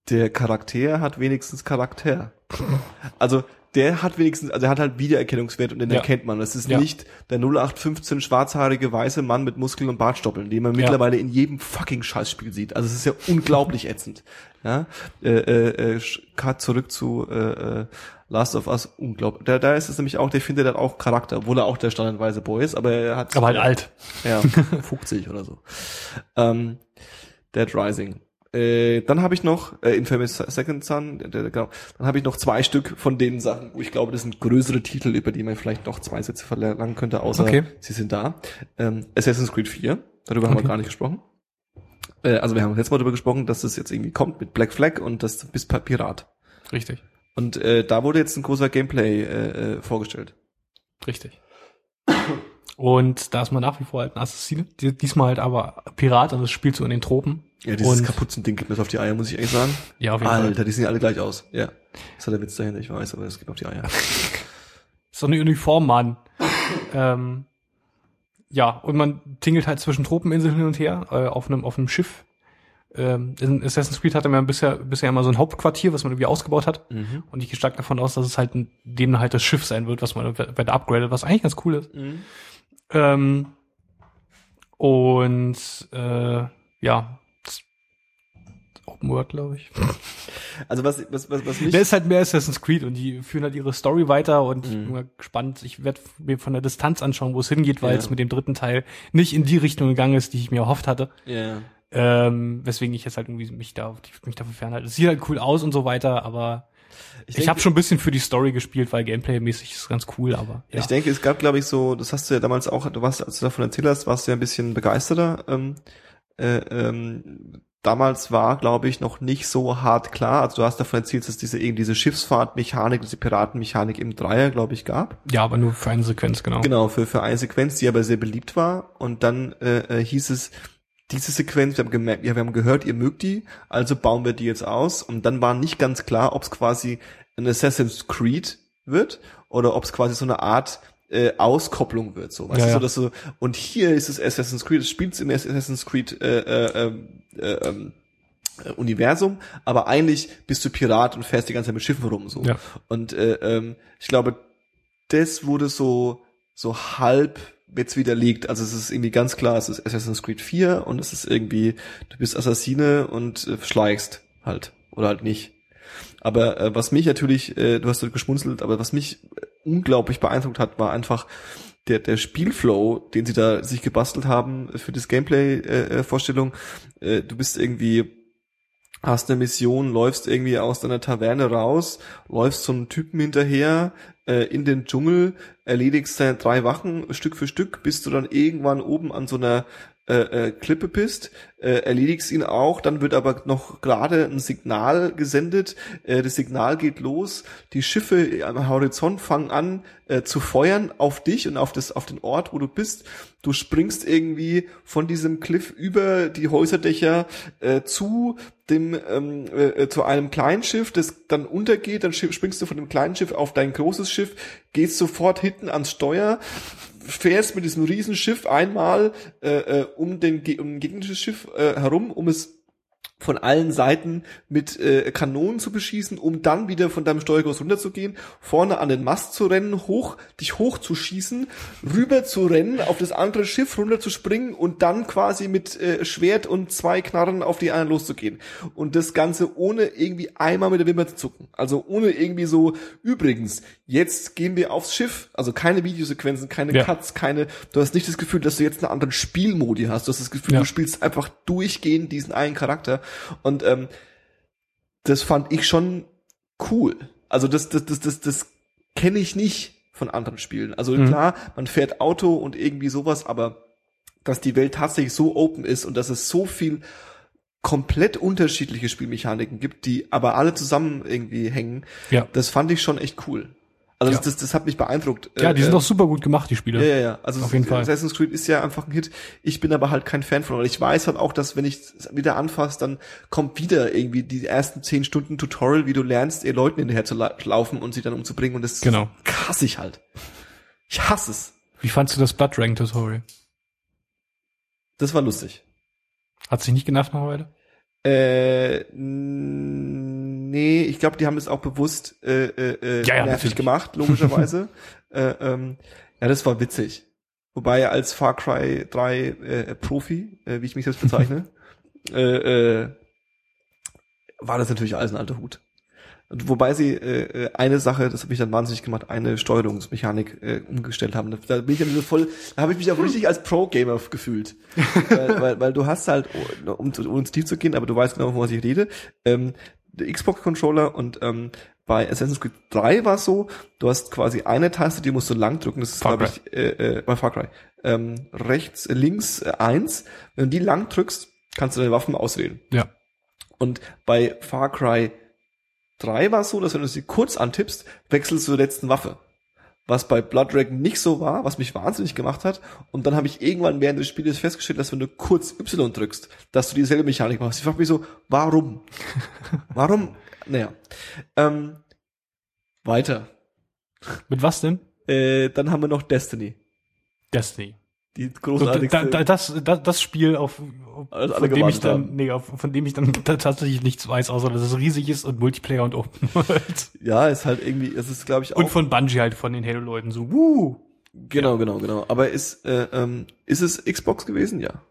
der Charakter hat wenigstens Charakter. Also, der hat wenigstens, also er hat halt Wiedererkennungswert und den Ja. erkennt man. Das ist Ja. nicht der 0815 schwarzhaarige weiße Mann mit Muskeln und Bartstoppeln, den man Ja. mittlerweile in jedem fucking Scheißspiel sieht. Also es ist ja unglaublich ätzend. Ja, äh, äh, äh, Cut zurück zu äh, äh, Last of Us, unglaublich. Da, da ist es nämlich auch, der findet hat auch Charakter, obwohl er auch der standardweise Boy ist, aber er hat Aber halt alt. ja, 50 oder so. Ähm, Dead Rising. Äh, dann habe ich noch äh, Infamous Second Son, der, der, genau. dann habe ich noch zwei Stück von den Sachen, wo ich glaube, das sind größere Titel, über die man vielleicht noch zwei Sätze verlangen könnte, außer Okay. sie sind da. Ähm, Assassin's Creed 4, darüber haben Okay. wir gar nicht gesprochen. Äh, also wir haben jetzt mal darüber gesprochen, dass das jetzt irgendwie kommt mit Black Flag und das bis Pirat. Richtig. Und äh, da wurde jetzt ein großer Gameplay äh, äh, vorgestellt. Richtig. Und da ist man nach wie vor halt ein Assassine. Die- Diesmal halt aber Pirat und das spielt so in den Tropen. Ja, dieses Und- Kapuzending geht mir so auf die Eier, muss ich ehrlich sagen. Ja, auf jeden Fall. Alter, die sehen alle gleich aus. Ja. Das hat der Witz dahinter, ich weiß, aber das geht auf die Eier. So eine Uniform, Mann. ähm, ja, und man tingelt halt zwischen Tropeninseln hin und her äh, auf einem auf einem Schiff. Ähm, in Assassin's Creed hatte man bisher bisher immer so ein Hauptquartier, was man irgendwie ausgebaut hat. Mhm. Und ich gehe stark davon aus, dass es halt ein, dem halt das Schiff sein wird, was man weiter upgradet, was eigentlich ganz cool ist. Mhm. Ähm, und äh, ja, das- Open World, glaube ich. Also was, was, was, was mich, Der ist halt mehr Assassin's Creed und die führen halt ihre Story weiter und ich Mhm. bin mal gespannt. Ich werde mir von der Distanz anschauen, wo es hingeht, weil Ja. es mit dem dritten Teil nicht in die Richtung gegangen ist, die ich mir erhofft hatte. ja. Ähm, weswegen ich jetzt halt irgendwie mich da mich dafür fernhalte. Es sieht halt cool aus und so weiter, aber Ich, ich habe schon ein bisschen für die Story gespielt, weil Gameplay-mäßig ist ganz cool, aber ja. Ich denke, es gab, glaube ich, so, das hast du ja damals auch, du warst, als du davon erzählt hast, warst du ja ein bisschen begeisterter. Ähm, äh, ähm, damals war, glaube ich, noch nicht so hart klar. Also du hast davon erzählt, dass diese eben diese Schiffsfahrtmechanik, diese Piratenmechanik im Dreier, glaube ich, gab. Ja, aber nur für eine Sequenz, genau. Genau, für, für eine Sequenz, die aber sehr beliebt war. Und dann äh, äh, hieß es, diese Sequenz, wir haben gemerkt, ja, wir haben gehört, ihr mögt die, also bauen wir die jetzt aus. Und dann war nicht ganz klar, ob es quasi ein Assassin's Creed wird oder ob es quasi so eine Art äh, Auskopplung wird, so, weißt ja, du, so, dass du, und hier ist es Assassin's Creed, es spielt im Assassin's Creed äh, äh, äh, äh, Universum, aber eigentlich bist du Pirat und fährst die ganze Zeit mit Schiffen rum, so. Ja. Und äh, ähm, ich glaube, das wurde so so halb jetzt widerlegt. Also es ist irgendwie ganz klar, es ist Assassin's Creed 4 und es ist irgendwie, du bist Assassine und äh, schleichst halt oder halt nicht. Aber äh, was mich natürlich, äh, du hast so geschmunzelt, aber was mich unglaublich beeindruckt hat, war einfach der, der Spielflow, den sie da sich gebastelt haben für das Gameplay-Vorstellung. Äh, äh, du bist irgendwie hast eine Mission, läufst irgendwie aus deiner Taverne raus, läufst so einem Typen hinterher äh, in den Dschungel, erledigst deine drei Wachen Stück für Stück, bis du dann irgendwann oben an so einer äh, äh, Klippe bist, äh, erledigst ihn auch, dann wird aber noch gerade ein Signal gesendet, äh, das Signal geht los, die Schiffe am Horizont fangen an äh, zu feuern auf dich und auf das auf den Ort, wo du bist. Du springst irgendwie von diesem Cliff über die Häuserdächer äh, zu dem ähm, äh, zu einem kleinen Schiff, das dann untergeht, dann springst du von dem kleinen Schiff auf dein großes Schiff, gehst sofort hinten ans Steuer, fährst mit diesem Riesenschiff einmal äh, äh um den um ein gegnerisches Schiff äh, herum, um es von allen Seiten mit äh, Kanonen zu beschießen, um dann wieder von deinem Steuerkurs runterzugehen, vorne an den Mast zu rennen, hoch, dich hoch zu schießen, rüber zu rennen, auf das andere Schiff runter zu springen und dann quasi mit äh, Schwert und zwei Knarren auf die anderen loszugehen. Und das Ganze ohne irgendwie einmal mit der Wimper zu zucken. Also ohne irgendwie so, übrigens, jetzt gehen wir aufs Schiff. Also keine Videosequenzen, keine ja. Cuts, keine, du hast nicht das Gefühl, dass du jetzt einen anderen Spielmodi hast. Du hast das Gefühl, ja. du spielst einfach durchgehend diesen einen Charakter. Und ähm, das fand ich schon cool. Also das, das, das, das, das kenne ich nicht von anderen Spielen. Also mhm. klar, man fährt Auto und irgendwie sowas, aber dass die Welt tatsächlich so open ist und dass es so viel komplett unterschiedliche Spielmechaniken gibt, die aber alle zusammen irgendwie hängen, ja. das fand ich schon echt cool. Also ja. das, das, hat mich beeindruckt. Ja, die sind äh, auch super gut gemacht, die Spiele. Ja, ja, ja. Also Auf jeden Fall. Assassin's Creed ist ja einfach ein Hit. Ich bin aber halt kein Fan von. Und ich weiß halt auch, dass wenn ich wieder anfasse, dann kommt wieder irgendwie die ersten zehn Stunden Tutorial, wie du lernst, ihr Leuten hinterher zu laufen und sie dann umzubringen. Und das genau. hasse ich halt. Ich hasse es. Wie fandst du das Blood Rank Tutorial? Das war lustig. Hat sich nicht genervt noch weiter? Äh, nee, ich glaube, die haben es auch bewusst äh, äh, ja, ja, nervig gemacht, logischerweise. äh, ähm, ja, das war witzig. Wobei als Far Cry 3 äh, Profi, äh, wie ich mich jetzt bezeichne, äh, äh, war das natürlich alles ein alter Hut. Wobei sie äh, äh, eine Sache, das habe ich dann wahnsinnig gemacht, eine Steuerungsmechanik äh, umgestellt haben. Da bin ich dann so voll, da habe ich mich auch richtig als Pro-Gamer gefühlt. weil, weil, weil du hast halt, um, um ins Tief zu gehen, aber du weißt genau, von was ich rede, ähm, der Xbox-Controller und ähm, bei Assassin's Creed 3 war es so, du hast quasi eine Taste, die musst du lang drücken, das ist glaube ich äh, äh, bei Far Cry. Ähm, rechts, links äh, eins. Wenn du die lang drückst, kannst du deine Waffen auswählen. Ja. Und bei Far Cry 3 war es so, dass wenn du sie kurz antippst, wechselst du zur letzten Waffe. Was bei Blood Dragon nicht so war, was mich wahnsinnig gemacht hat. Und dann habe ich irgendwann während des Spiels festgestellt, dass wenn du kurz Y drückst, dass du dieselbe Mechanik machst. Ich frage mich so, warum? warum? Naja. Ähm, weiter. Mit was denn? Äh, dann haben wir noch Destiny. Destiny. Die großartigste. Da, da, das, das, das Spiel, auf, also von dem ich dann, haben. nee, auf, von dem ich dann tatsächlich nichts weiß, außer dass es riesig ist und Multiplayer und Open World. Ja, ist halt irgendwie, es ist glaube ich auch. Und von Bungie halt, von den Halo-Leuten so, wuh. Genau, ja. genau, genau. Aber ist, äh, ähm, ist es Xbox gewesen? Ja.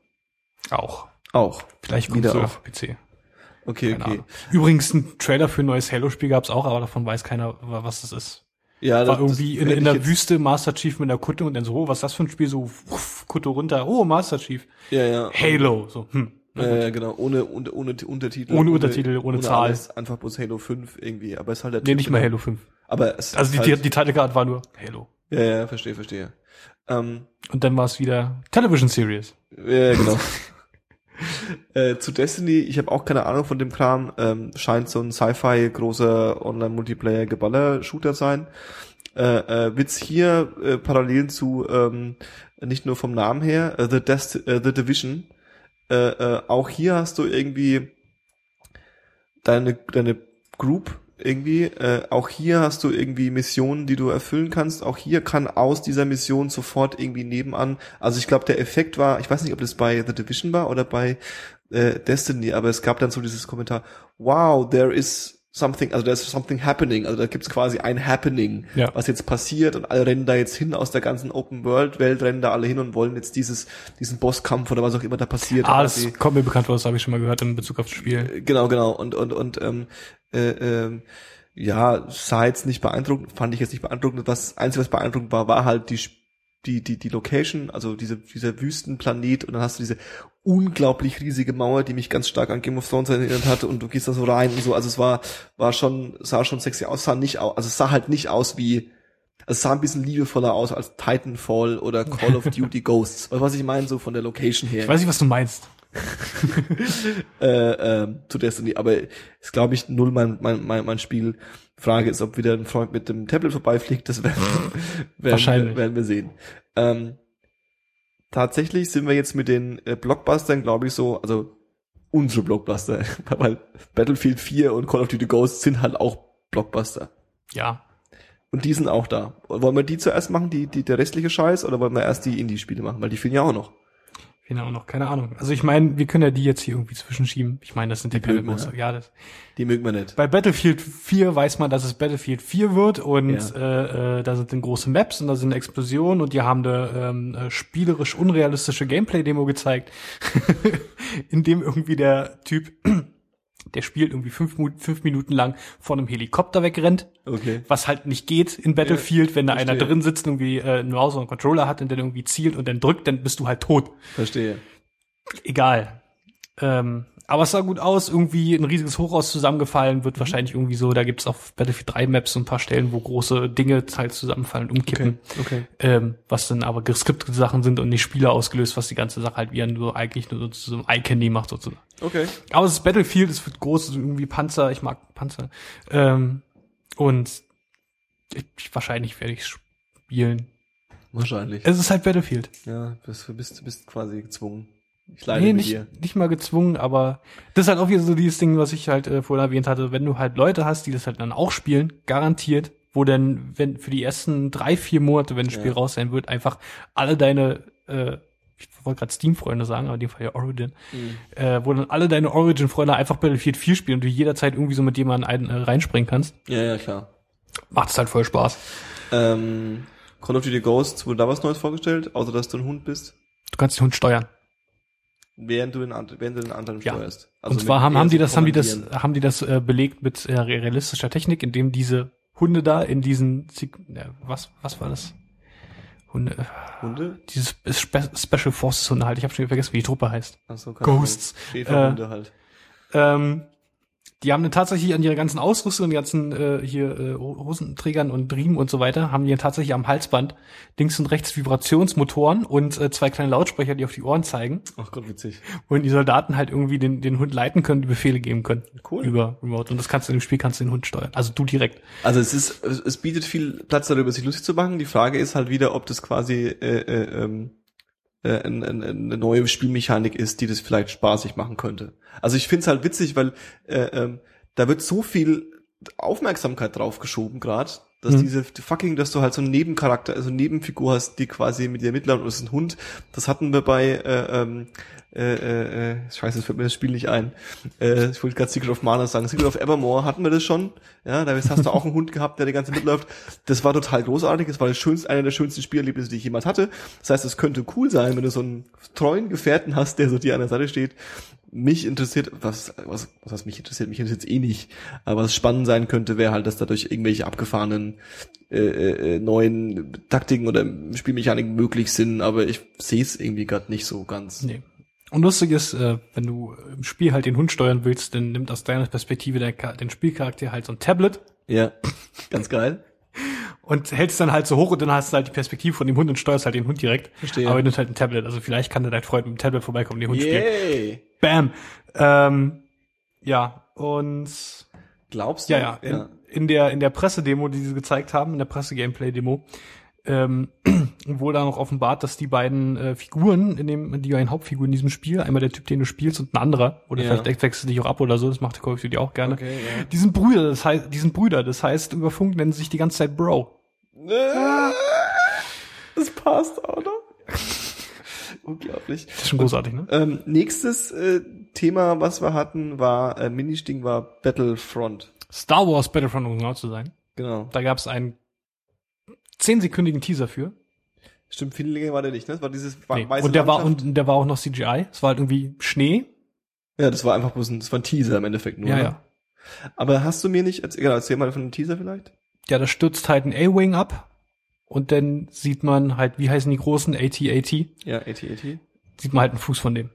Auch. Auch. Vielleicht kommt es auf PC. Okay, Keine okay. Ahnung. Übrigens, ein Trailer für ein neues Halo-Spiel gab's auch, aber davon weiß keiner, was das ist. Ja, war das, irgendwie das in, in der Wüste Master Chief mit der Kutte und dann so, oh, was ist das für ein Spiel? So, uff, Kutte runter, oh, Master Chief. Ja, ja. Halo, so, hm. Äh, genau, ohne, ohne, ohne Untertitel. Ohne Untertitel, ohne Zahl. alles, einfach bloß Halo 5 irgendwie, aber es ist halt der Nee, nicht mal genau. Halo 5. Aber es Also ist die, halt, die, die Title Card war nur Halo. Ja, ja, verstehe, verstehe. Ähm, Und dann war es wieder Television Series. ja, genau. äh, zu Destiny, ich habe auch keine Ahnung von dem Kram, ähm, scheint so ein Sci-Fi großer Online-Multiplayer-Geballer-Shooter sein. Äh, äh, wird's hier äh, parallel zu ähm, nicht nur vom Namen her, äh, The, Dest äh, The Division, äh, äh, auch hier hast du irgendwie deine, deine Group irgendwie, äh, auch hier hast du irgendwie Missionen, die du erfüllen kannst. Auch hier kann aus dieser Mission sofort irgendwie nebenan, also ich glaube, der Effekt war, ich weiß nicht, ob das bei The Division war oder bei äh, Destiny, aber es gab dann so dieses Kommentar, wow, there is something, also there's something happening, also da gibt's quasi ein Happening, Ja. was jetzt passiert und alle rennen da jetzt hin aus der ganzen Open World Welt, rennen da alle hin und wollen jetzt dieses, diesen Bosskampf oder was auch immer da passiert. Ah, das kommt mir bekannt vor, das habe ich schon mal gehört in Bezug auf das Spiel. äh, Genau, genau. Und, und, und ähm, äh, ähm, ja, sah jetzt nicht beeindruckend, fand ich jetzt nicht beeindruckend. Was Einzige, was beeindruckend war, war halt die die, die, die Location, also diese, dieser Wüstenplanet und dann hast du diese unglaublich riesige Mauer, die mich ganz stark an Game of Thrones erinnert hat und du gehst da so rein und so, also es war, war schon, sah schon sexy aus, sah nicht aus, also es sah halt nicht aus wie, also es sah ein bisschen liebevoller aus als Titanfall oder Call of Duty Ghosts. Weißt was ich meine, so von der Location her Ich weiß nicht, was du meinst. äh, ähm, zu Destiny, aber ist glaube ich null mein, mein, mein, mein Spiel. Frage ist, ob wieder ein Freund mit dem Tablet vorbeifliegt, das werden, werden, Wahrscheinlich. Wir, werden wir sehen. Ähm, tatsächlich sind wir jetzt mit den äh, Blockbustern, glaube ich, so, also unsere Blockbuster, weil Battlefield 4 und Call of Duty Ghosts sind halt auch Blockbuster. Ja. Und die sind auch da. Wollen wir die zuerst machen, die, die, der restliche Scheiß, oder wollen wir erst die Indie-Spiele machen? Weil die fehlen ja auch noch. Auch noch, keine Ahnung. Also ich meine, wir können ja die jetzt hier irgendwie zwischenschieben. Ich meine, das sind ja keine mögen wir, große. Ja, das. Die mögen wir nicht. Bei Battlefield 4 weiß man, dass es Battlefield 4 wird und Ja. äh, äh, da sind dann große Maps und da sind Explosionen und die haben da ähm, äh, spielerisch unrealistische Gameplay-Demo gezeigt, in dem irgendwie der Typ, der spielt irgendwie fünf, fünf Minuten lang vor einem Helikopter wegrennt, Okay. was halt nicht geht in Battlefield, wenn da einer verstehe. drin sitzt, irgendwie äh, einen Mouse und einen Controller hat und dann irgendwie zielt und dann drückt, dann bist du halt tot. Verstehe. Egal. Ähm, aber es sah gut aus, irgendwie ein riesiges Hochhaus zusammengefallen, Mhm. wird wahrscheinlich irgendwie so, da gibt's auf Battlefield 3 Maps so ein paar Stellen, wo große Dinge teils zusammenfallen und umkippen. Okay. Ähm, was dann aber geskriptete Sachen sind und nicht Spieler ausgelöst, was die ganze Sache halt wieder nur eigentlich nur so zu so einem Eye-Candy macht sozusagen. Okay. Aber es ist Battlefield, es wird groß, irgendwie Panzer, ich mag Panzer. Ähm, und ich, wahrscheinlich werde ich spielen. Wahrscheinlich. Es ist halt Battlefield. Ja, du bist, du bist quasi gezwungen. Ich leide Nee, nicht, dir. nicht mal gezwungen, aber das ist halt auch wieder so dieses Ding, was ich halt äh, vorhin erwähnt hatte, wenn du halt Leute hast, die das halt dann auch spielen, garantiert, wo dann, wenn für die ersten drei, vier Monate, wenn das Spiel Ja. raus sein wird, einfach alle deine, äh, ich wollte gerade Steam-Freunde sagen, aber in dem Fall ja Origin, Mhm. äh, wo dann alle deine Origin-Freunde einfach Battlefield 4 spielen und du jederzeit irgendwie so mit jemandem ein, äh, reinspringen kannst, Ja, ja, klar. macht es halt voll Spaß. Ähm, Call of Duty Ghosts, wurde da was Neues vorgestellt, außer dass du ein Hund bist, Du kannst den Hund steuern. Während du den, während du den anderen Ja. steuerst. und zwar haben, haben die das, haben die das, haben die das äh, belegt mit äh, realistischer Technik, indem diese Hunde da in diesen, ja, was, was war das? Hunde, äh, Hunde? dieses Spe Special Forces Hunde halt. Ich habe schon vergessen, wie die Truppe heißt. Ach so, Ghosts. Schäferhunde halt. Ähm, die haben dann tatsächlich an ihrer ganzen Ausrüstung, die ganzen äh, hier äh, Hosenträgern und Riemen und so weiter, haben die dann tatsächlich am Halsband links und rechts Vibrationsmotoren und äh, zwei kleine Lautsprecher, die auf die Ohren zeigen, Ach Gott, witzig. und die Soldaten halt irgendwie den, den Hund leiten können, die Befehle geben können. Cool. Über Remote. Und das kannst du im Spiel kannst du den Hund steuern. Also du direkt. Also es ist, es es bietet viel Platz darüber, sich lustig zu machen. Die Frage ist halt wieder, ob das quasi äh, äh, ähm, äh, ein, ein, eine neue Spielmechanik ist, die das vielleicht spaßig machen könnte. Also ich find's halt witzig, weil äh, ähm, da wird so viel Aufmerksamkeit drauf geschoben gerade, dass Mhm. diese fucking, dass du halt so einen Nebencharakter, also eine Nebenfigur hast, die quasi mit dir mitläuft und das ist ein Hund. Das hatten wir bei äh, ähm, äh, äh, äh, scheiße, es fällt mir das Spiel nicht ein. Äh, ich wollte gerade Secret of Mana sagen. Secret of Evermore hatten wir das schon. Ja, da hast du auch einen Hund gehabt, der die ganze Zeit mitläuft. Das war total großartig. Das war das schönste, einer der schönsten Spielerlebnisse, die ich jemals hatte. Das heißt, es könnte cool sein, wenn du so einen treuen Gefährten hast, der so dir an der Seite steht. Mich interessiert, was, was, was heißt mich interessiert? Mich interessiert eh nicht. Aber was spannend sein könnte, wäre halt, dass dadurch irgendwelche abgefahrenen äh, äh, neuen Taktiken oder Spielmechaniken möglich sind. Aber ich sehe es irgendwie gerade nicht so ganz. Nee. Und lustig ist, äh, wenn du im Spiel halt den Hund steuern willst, dann nimmt aus deiner Perspektive der, den Spielcharakter halt so ein Tablet Ja, ganz geil. und hältst dann halt so hoch und dann hast du halt die Perspektive von dem Hund und steuerst halt den Hund direkt. Verstehe. Aber er nimmt halt ein Tablet. Also vielleicht kann dein Freund mit dem Tablet vorbeikommen, den Hund spielen. Bam. Ähm, ja, und Glaubst du? ja, ja, in, in der in der Pressedemo, die sie gezeigt haben, in der Presse-Gameplay-Demo, ähm, wurde da noch offenbart, dass die beiden äh, Figuren in dem, die beiden Hauptfiguren in diesem Spiel, einmal der Typ, den du spielst und ein anderer, oder Ja. vielleicht wechselst du dich auch ab oder so, das macht der Call of Duty auch gerne. Okay, ja. Die sind Brüder, das heißt, die sind Brüder, das heißt, über Funk nennen sie sich die ganze Zeit Bro. Das passt auch noch. Unglaublich. Das ist schon großartig, ne? Ähm, nächstes äh, Thema, was wir hatten, war, äh, Ministing war Battlefront. Star Wars Battlefront, um genau zu sein. Genau. Da gab es einen zehnsekündigen Teaser für. Stimmt, viel länger war der nicht, ne? Das war dieses wa- Nee. weiße Und der war und der war auch noch CGI. Es war halt irgendwie Schnee. Ja, das war einfach bloß ein, das war ein Teaser im Endeffekt nur. Ja, ne? ja. Aber hast du mir nicht, erzähl, egal, erzähl mal von dem Teaser vielleicht? Ja, da stürzt halt ein A-Wing ab. Und dann sieht man halt, wie heißen die großen AT-AT? Ja, AT-AT. Sieht man halt einen Fuß von dem.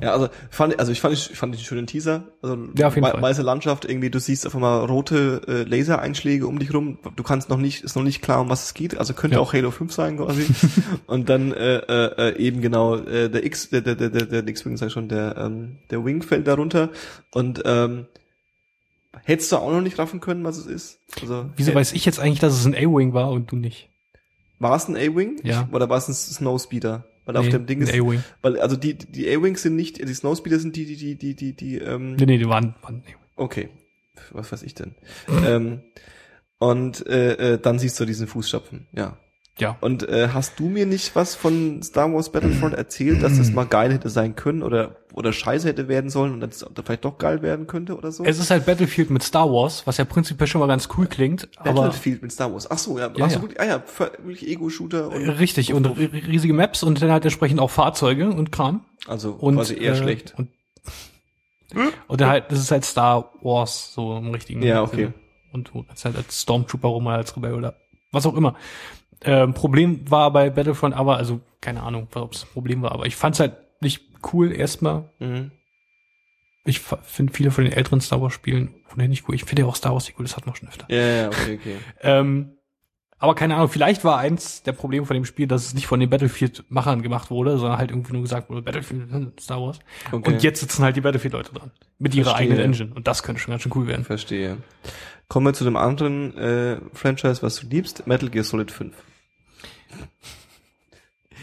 Ja, also fand, also ich fand, ich fand den schönen Teaser. Also Ja, auf jeden wei- Fall. weiße Landschaft, irgendwie, du siehst einfach mal rote äh, Lasereinschläge um dich rum. Du kannst noch nicht, ist noch nicht klar, um was es geht. Also könnte Ja. auch Halo 5 sein quasi. Und dann äh, äh, äh, eben genau äh, der X, der der der der, der X-Wing sag ich schon, der ähm, der Wing fällt darunter. Und ähm, hättest du auch noch nicht raffen können, was es ist. Also Wieso äh, weiß ich jetzt eigentlich, dass es ein A-Wing war und du nicht? War es ein A-Wing? Ja. Oder war es ein Snowspeeder? Weil auf Nee, dem Ding ist, A-Wing. weil also die die A-Wings sind nicht, die Snowspeeder sind die die die die die die ähm, Nee, nee, die waren, waren A-Wing. Okay, was weiß ich denn? ähm, und äh, äh, dann siehst du diesen Fußstapfen, ja. Ja. Und äh, hast du mir nicht was von Star Wars Battlefront erzählt, dass das mal geil hätte sein können oder oder scheiße hätte werden sollen und das vielleicht doch geil werden könnte oder so? Es ist halt Battlefield mit Star Wars, was ja prinzipiell schon mal ganz cool klingt, aber Battlefield mit Star Wars. Ach so, ja, Ja, ach so, ja. wirklich, ah ja, wirklich Ego-Shooter und richtig und ri- riesige Maps und dann halt entsprechend auch Fahrzeuge und Kram also und quasi eher äh, schlecht. Und, und dann halt, das ist halt Star Wars so im richtigen Ja, okay. Sinne. Und du kannst halt als Stormtrooper rum als Rebell oder was auch immer. Ähm, Problem war bei Battlefront aber, also keine Ahnung, ob es ein Problem war, aber ich fand's halt nicht cool erstmal. Mhm. Ich finde viele von den älteren Star Wars Spielen nicht cool. Ich finde ja auch Star Wars nicht cool, das hat man schon öfter. Ja, ja, okay, okay. Ähm, aber keine Ahnung, vielleicht war eins der Probleme von dem Spiel, dass es nicht von den Battlefield-Machern gemacht wurde, sondern halt irgendwie nur gesagt wurde, Battlefield, Star Wars. okay. Und jetzt sitzen halt die Battlefield-Leute dran. Mit ihrer Verstehe. eigenen Engine. Und das könnte schon ganz schön cool werden. Verstehe. Kommen wir zu dem anderen äh, Franchise, was du liebst, Metal Gear Solid 5.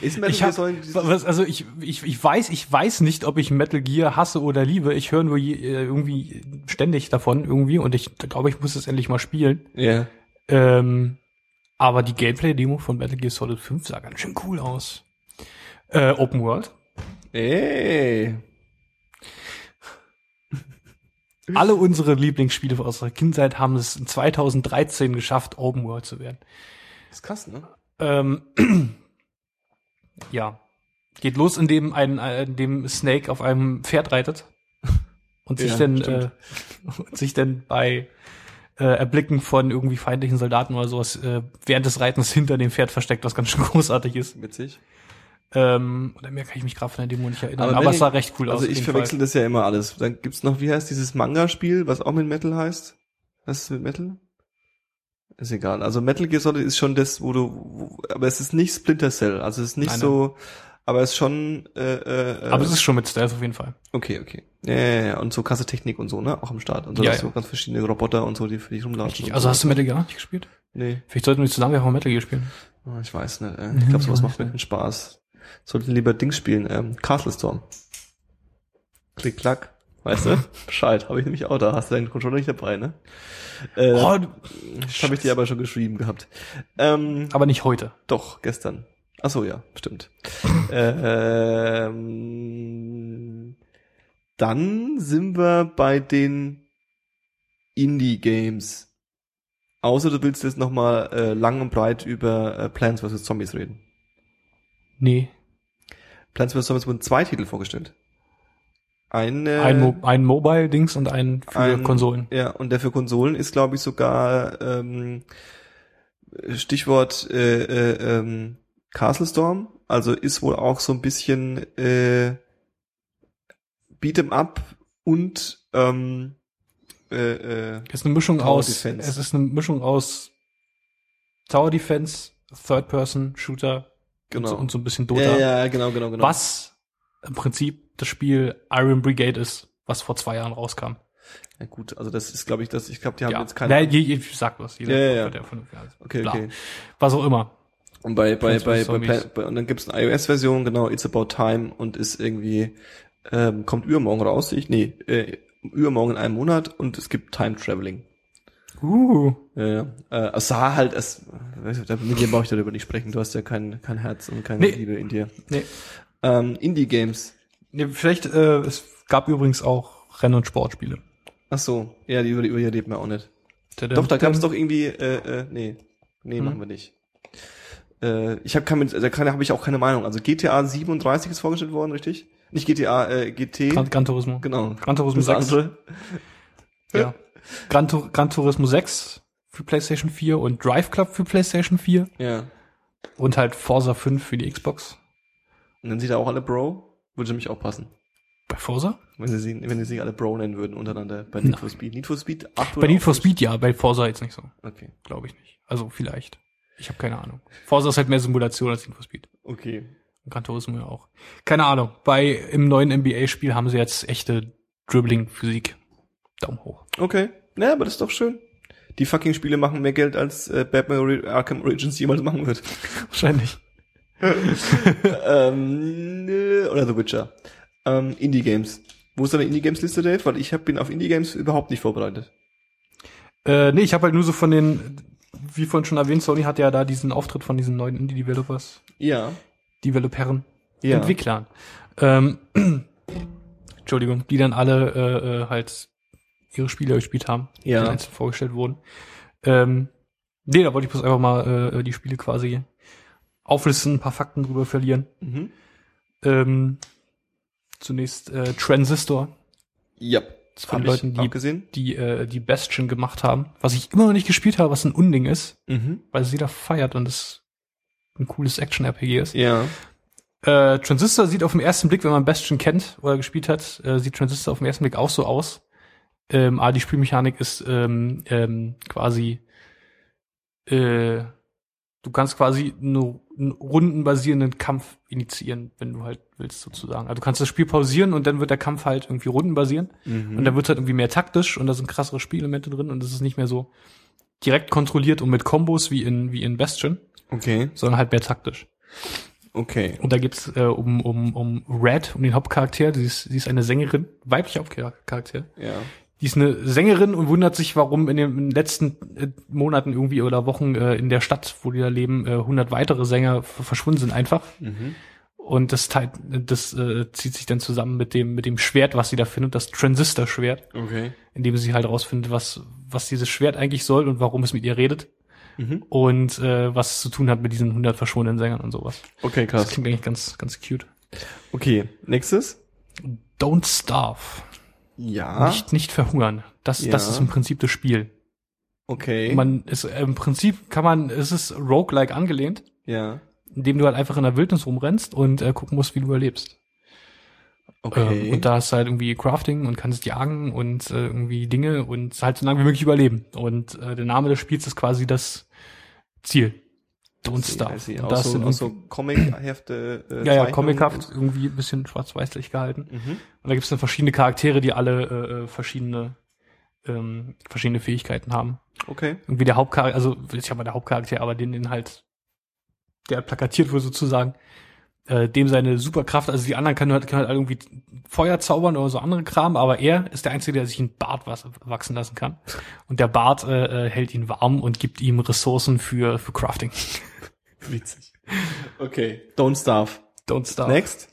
Ist Metal Ich Gear hab, Solid dieses- was, also ich, ich, ich weiß, ich weiß nicht, ob ich Metal Gear hasse oder liebe. Ich höre nur je, äh, irgendwie ständig davon irgendwie und ich glaube, ich muss es endlich mal spielen. Ja. Ähm, aber die Gameplay-Demo von Metal Gear Solid 5 sah ganz schön cool aus. Äh, Open World. Ey. Alle unsere Lieblingsspiele aus unserer Kindheit haben es in 2013 geschafft, Open World zu werden. ist krass, ne? Ähm, ja. Geht los, indem ein, äh, indem Snake auf einem Pferd reitet und sich Ja, dann äh, und sich dann bei äh, Erblicken von irgendwie feindlichen Soldaten oder sowas äh, während des Reitens hinter dem Pferd versteckt, was ganz schön großartig ist. Witzig. Ähm, oder mehr kann ich mich gerade von der Demo nicht erinnern, Aber aber, es sah recht cool aus. Also ich verwechsel Fall. das ja immer alles. Dann gibt's noch, wie heißt dieses Manga-Spiel, was auch mit Metal heißt? Was ist mit Metal? Ist egal. Also Metal Gear Solid ist schon das, wo du, wo, aber es ist nicht Splinter Cell. Also es ist nicht Nein, so, aber es ist schon, äh, äh, Aber es ist schon mit Stealth auf jeden Fall. okay, okay. Ja, ja, ja. Und so krasse Technik und so, ne? Auch am Start. Und so, Ja, ja. ganz verschiedene Roboter und so, die für dich. Richtig. und Also so. hast du Metal Gear nicht gespielt? Nee, Vielleicht sollten wir zusammen einfach Metal Gear spielen. Oh, ich weiß nicht. Äh. Ich glaube, sowas macht mir keinen Spaß. Sollten lieber Dings spielen. Ähm, Castle Storm. Klick, klack. Weißt du? Bescheid, habe ich nämlich auch da. Hast du deinen Controller nicht dabei, ne? Äh, Oh, habe ich dir aber schon geschrieben gehabt. Ähm, aber nicht heute. doch, gestern. Ach so, ja, stimmt. äh, ähm, dann sind wir bei den Indie-Games. Außer du willst jetzt nochmal äh, lang und breit über äh, Plants vs. Zombies reden. Nee. Plants vs. Zombies wurden zwei Titel vorgestellt. Eine, ein, Mo ein Mobile-Dings und ein für ein- Konsolen. Ja, und der für Konsolen ist, glaube ich, sogar ähm, Stichwort äh, äh, ähm, Castle Storm. Also ist wohl auch so ein bisschen äh, Beat'em Up und ähm, äh, äh, Es ist eine Mischung Tower aus, Defense. es ist eine Mischung aus Tower Defense, Third Person Shooter und, so, genau. und so ein bisschen Dota. ja, ja, genau, genau, genau. Was im Prinzip das Spiel Iron Brigade ist, was vor zwei Jahren rauskam. Ja, gut, also das ist, glaube ich, das. Ich glaube, die haben ja, jetzt keine. Nein, je, je, sag was. Jeder, Ja, ja, ja. Der von, ja, okay, bla. okay. Was auch immer. Und bei bei bei, bei, bei, und dann gibt's eine iOS-Version, genau, It's About Time und ist irgendwie ähm, kommt übermorgen raus. Ich nee, äh, übermorgen in einem Monat und es gibt Time Traveling. Uh. Ja, ja. Äh, es sah halt, es, mit dir brauche ich darüber nicht sprechen. Du hast ja kein kein Herz und keine Nee. Liebe in dir. Nee. Ähm, Indie Games. Nee. Vielleicht, äh, es gab übrigens auch Renn- und Sportspiele. Ach so, ja, die über die, über die reden wir auch nicht. Tadam, Doch, da gab's tadam. doch irgendwie, äh, äh, nee, nee, Hm. machen wir nicht. Äh, ich habe keine, da kann, habe ich auch keine Meinung. Also GTA 37 ist vorgestellt worden, richtig? Nicht GTA, äh, GT. Gran, Gran Turismo. genau. Gran Turismo Das 6. andere. Ja. Gran, Tur Gran Turismo 6 für PlayStation 4 und Drive Club für PlayStation 4 Ja. und halt Forza 5 für die Xbox. Und dann sind da auch alle Bro. Würde nämlich auch passen. Bei Forza? Wenn sie, sie, wenn sie sich alle Bro nennen würden untereinander. Bei Need for Speed. Need for Speed 8 Bei Need for Speed ja, bei Forza jetzt nicht so. Okay. Glaube ich nicht. Also vielleicht. Ich habe keine Ahnung. Forza ist halt mehr Simulation als Need for Speed. Okay. Und Gran Turismo ja auch. Keine Ahnung. Bei im neuen NBA-Spiel haben sie jetzt echte Dribbling-Physik. Daumen hoch. Okay. Ja, aber das ist doch schön. Die fucking Spiele machen mehr Geld, als äh, Batman Arkham Origins jemals machen wird. Wahrscheinlich. ähm, oder The Witcher. Ähm, Indie Games. Wo ist deine Indie Games Liste, Dave? Weil ich hab, bin auf Indie Games überhaupt nicht vorbereitet. Äh, nee, ich habe halt nur so von den, wie vorhin schon erwähnt, Sony hat ja da diesen Auftritt von diesen neuen Indie-Developers, Ja. Developern, Ja. Entwicklern. Ähm, Entschuldigung, die dann alle äh, äh, halt ihre Spiele gespielt haben, Ja. die einzeln vorgestellt wurden. Ähm, nee, da wollte ich bloß einfach mal äh, die Spiele quasi auflisten, ein paar Fakten drüber verlieren. Mhm. Ähm, zunächst äh, Transistor, Ja. von Leuten, die- auch gesehen. die äh, die Bastion gemacht haben, was ich immer noch nicht gespielt habe, was ein Unding ist, Mhm. weil es jeder feiert und es ein cooles Action-RPG ist. Ja. Äh, Transistor sieht auf den ersten Blick, wenn man Bastion kennt oder gespielt hat, äh, sieht Transistor auf den ersten Blick auch so aus. Ähm, aber die Spielmechanik ist ähm, ähm, quasi, äh, du kannst quasi nur einen rundenbasierenden Kampf initiieren, wenn du halt willst sozusagen. Also du kannst das Spiel pausieren und dann wird der Kampf halt irgendwie rundenbasieren Mhm. und dann wird halt irgendwie mehr taktisch und da sind krassere Spielelemente drin und es ist nicht mehr so direkt kontrolliert und mit Kombos wie in wie in Bastion, okay. sondern halt mehr taktisch. Okay. Und da geht's äh, um, um, um Red, um den Hauptcharakter. Sie ist, sie ist eine Sängerin, weibliche Hauptcharakter. Ja. Die ist eine Sängerin und wundert sich, warum in den letzten äh, Monaten irgendwie oder Wochen äh, in der Stadt, wo die da leben, äh, 100 weitere Sänger verschwunden sind einfach. Mhm. Und das teilt, das äh, zieht sich dann zusammen mit dem mit dem Schwert, was sie da findet, das Transistor-Schwert, Okay. in dem sie halt rausfindet, was was dieses Schwert eigentlich soll und warum es mit ihr redet Mhm. und äh, was es zu tun hat mit diesen 100 verschwundenen Sängern und sowas. Okay, Das krass. klingt eigentlich ganz ganz cute. Okay. Nächstes. Don't starve. Ja. Nicht, nicht verhungern. Das, Ja. das ist im Prinzip das Spiel. Okay. Man ist, äh, im Prinzip kann man, es ist roguelike angelehnt, ja. indem du halt einfach in der Wildnis rumrennst und äh, gucken musst, wie du überlebst. Okay. Ähm, und da ist halt irgendwie Crafting und kannst jagen und äh, irgendwie Dinge und halt so lange wie möglich überleben. Und äh, der Name des Spiels ist quasi das Ziel. Don't I see, I starve. see. Und Auch da so, sind so Comic-Hefte. Äh, ja, ja, comichaft, irgendwie ein bisschen schwarz-weißlich gehalten. und- Mhm. Und da gibt es dann verschiedene Charaktere, die alle äh, äh, verschiedene ähm, verschiedene Fähigkeiten haben. Okay. Irgendwie der Hauptcharakter, also ich habe mal der Hauptcharakter, aber den, den halt, der plakatiert wird sozusagen, äh, dem seine Superkraft, also die anderen können halt, können halt irgendwie Feuer zaubern oder so andere Kram, aber er ist der Einzige, der sich einen Bart wachsen lassen kann. Und der Bart äh, äh, hält ihn warm und gibt ihm Ressourcen für, für Crafting. Witzig. Okay. Don't Starve. Don't stop. Next.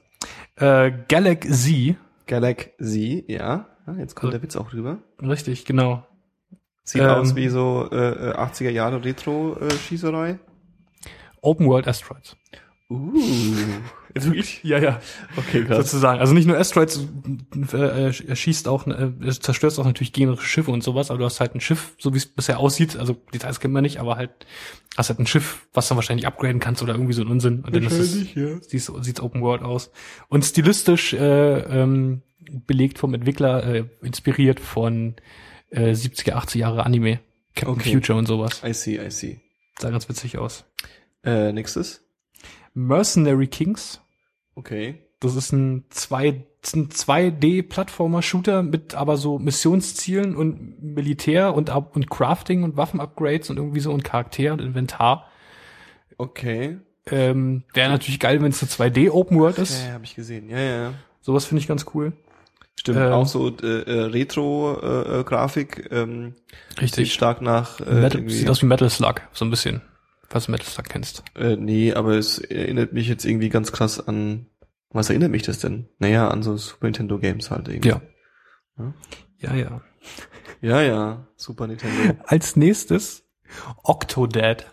Äh, Galaxy, Galaxy, ja. Ah, jetzt kommt Also- der Witz auch rüber. richtig, genau. Sieht Ähm, aus wie so äh, äh, 80er Jahre Retro-Schießerei. Open World Asteroids. Uh. Jetzt wirklich? Ja, ja. Okay, krass. Sozusagen. Also nicht nur Asteroids, äh, er schießt auch, äh, er zerstört auch natürlich gegnerische Schiffe und sowas, aber du hast halt ein Schiff, so wie es bisher aussieht, also Details kennt man nicht, aber halt hast halt ein Schiff, was dann wahrscheinlich upgraden kannst oder irgendwie so ein Unsinn. Und dann ist es, ja. sieht's, sieht's Open World aus. Und stilistisch äh, ähm, belegt vom Entwickler, äh, inspiriert von äh, 70er, 80er Jahre Anime. Captain Okay. Future und sowas. I see, I see. Sah ganz witzig aus. Äh, nächstes. Mercenary Kings. Okay. Das ist ein zwei ist ein 2D-Plattformer-Shooter mit aber so Missionszielen und Militär und, und Crafting und Waffen-Upgrades und irgendwie so und Charakter und Inventar. Okay. Ähm, Wäre natürlich geil, wenn es eine 2D-Open-World ist. Ja, ja habe ich gesehen. Ja, ja. Sowas finde ich ganz cool. Stimmt, Ähm, auch so äh, äh, Retro-Grafik, ähm, sieht stark nach äh, Metal, sieht aus wie Metal Slug, so ein bisschen. Falls du Metal Slug kennst. Äh, nee, aber es erinnert mich jetzt irgendwie ganz krass an. Was erinnert mich das denn? Naja, an so Super Nintendo Games halt irgendwie. Ja. Ja. Ja, ja. Ja, ja, Super Nintendo. Als nächstes Octodad.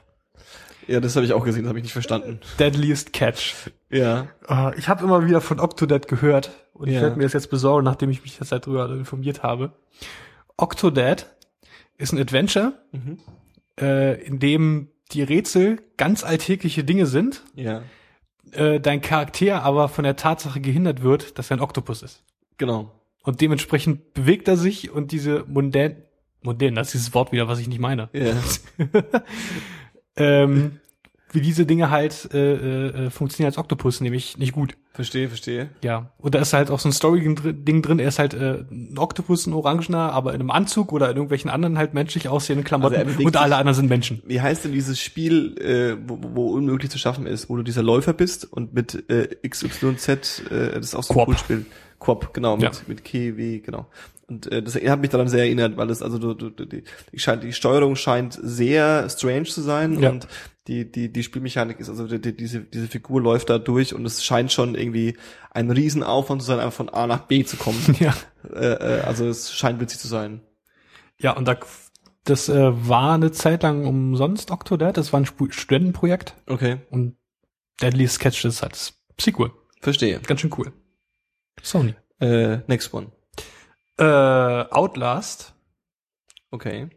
ja, das habe ich auch gesehen, das habe ich nicht verstanden. Deadliest Catch. Ja. Äh, ich habe immer wieder von Octodad gehört und ich Ja. werde mir das jetzt besorgen, nachdem ich mich jetzt halt drüber informiert habe. Octodad ist ein Adventure, Mhm. äh, in dem die Rätsel ganz alltägliche Dinge sind, Ja. äh, dein Charakter aber von der Tatsache gehindert wird, dass er ein Oktopus ist. Genau. Und dementsprechend bewegt er sich und diese mundän, mundän, das ist dieses Wort wieder, was ich nicht meine. Ja. ähm, wie diese Dinge halt äh, äh, funktionieren als Oktopus, nämlich nicht gut. verstehe, verstehe. Ja, und da ist halt auch so ein Story-Ding drin. Er ist halt äh, ein Oktopus, ein Orangener, aber in einem Anzug oder in irgendwelchen anderen halt menschlich aussehenden Klamotten. Also und alle anderen sind Menschen. Wie heißt denn dieses Spiel, äh, wo, wo unmöglich zu schaffen ist, wo du dieser Läufer bist und mit äh, XYZ, äh, das ist auch so ein cooles Spiel. Quop, genau, mit, Ja. mit KW, genau. Und äh, das hat mich daran sehr erinnert, weil es also du, du, die, die, die Steuerung scheint sehr strange zu sein Ja. und die, die, die Spielmechanik ist, also die, die, diese, diese Figur läuft da durch und es scheint schon irgendwie ein Riesenaufwand zu sein, einfach von A nach B zu kommen. Ja. äh, äh, also es scheint witzig zu sein. Ja, und da, das äh, war eine Zeit lang umsonst Octodad. Das war ein Sp Studentenprojekt. Okay, Und Deadly Sketch ist halt das Sequel. verstehe. Ganz schön cool. Sony. Äh, next one. Äh, Outlast. Okay.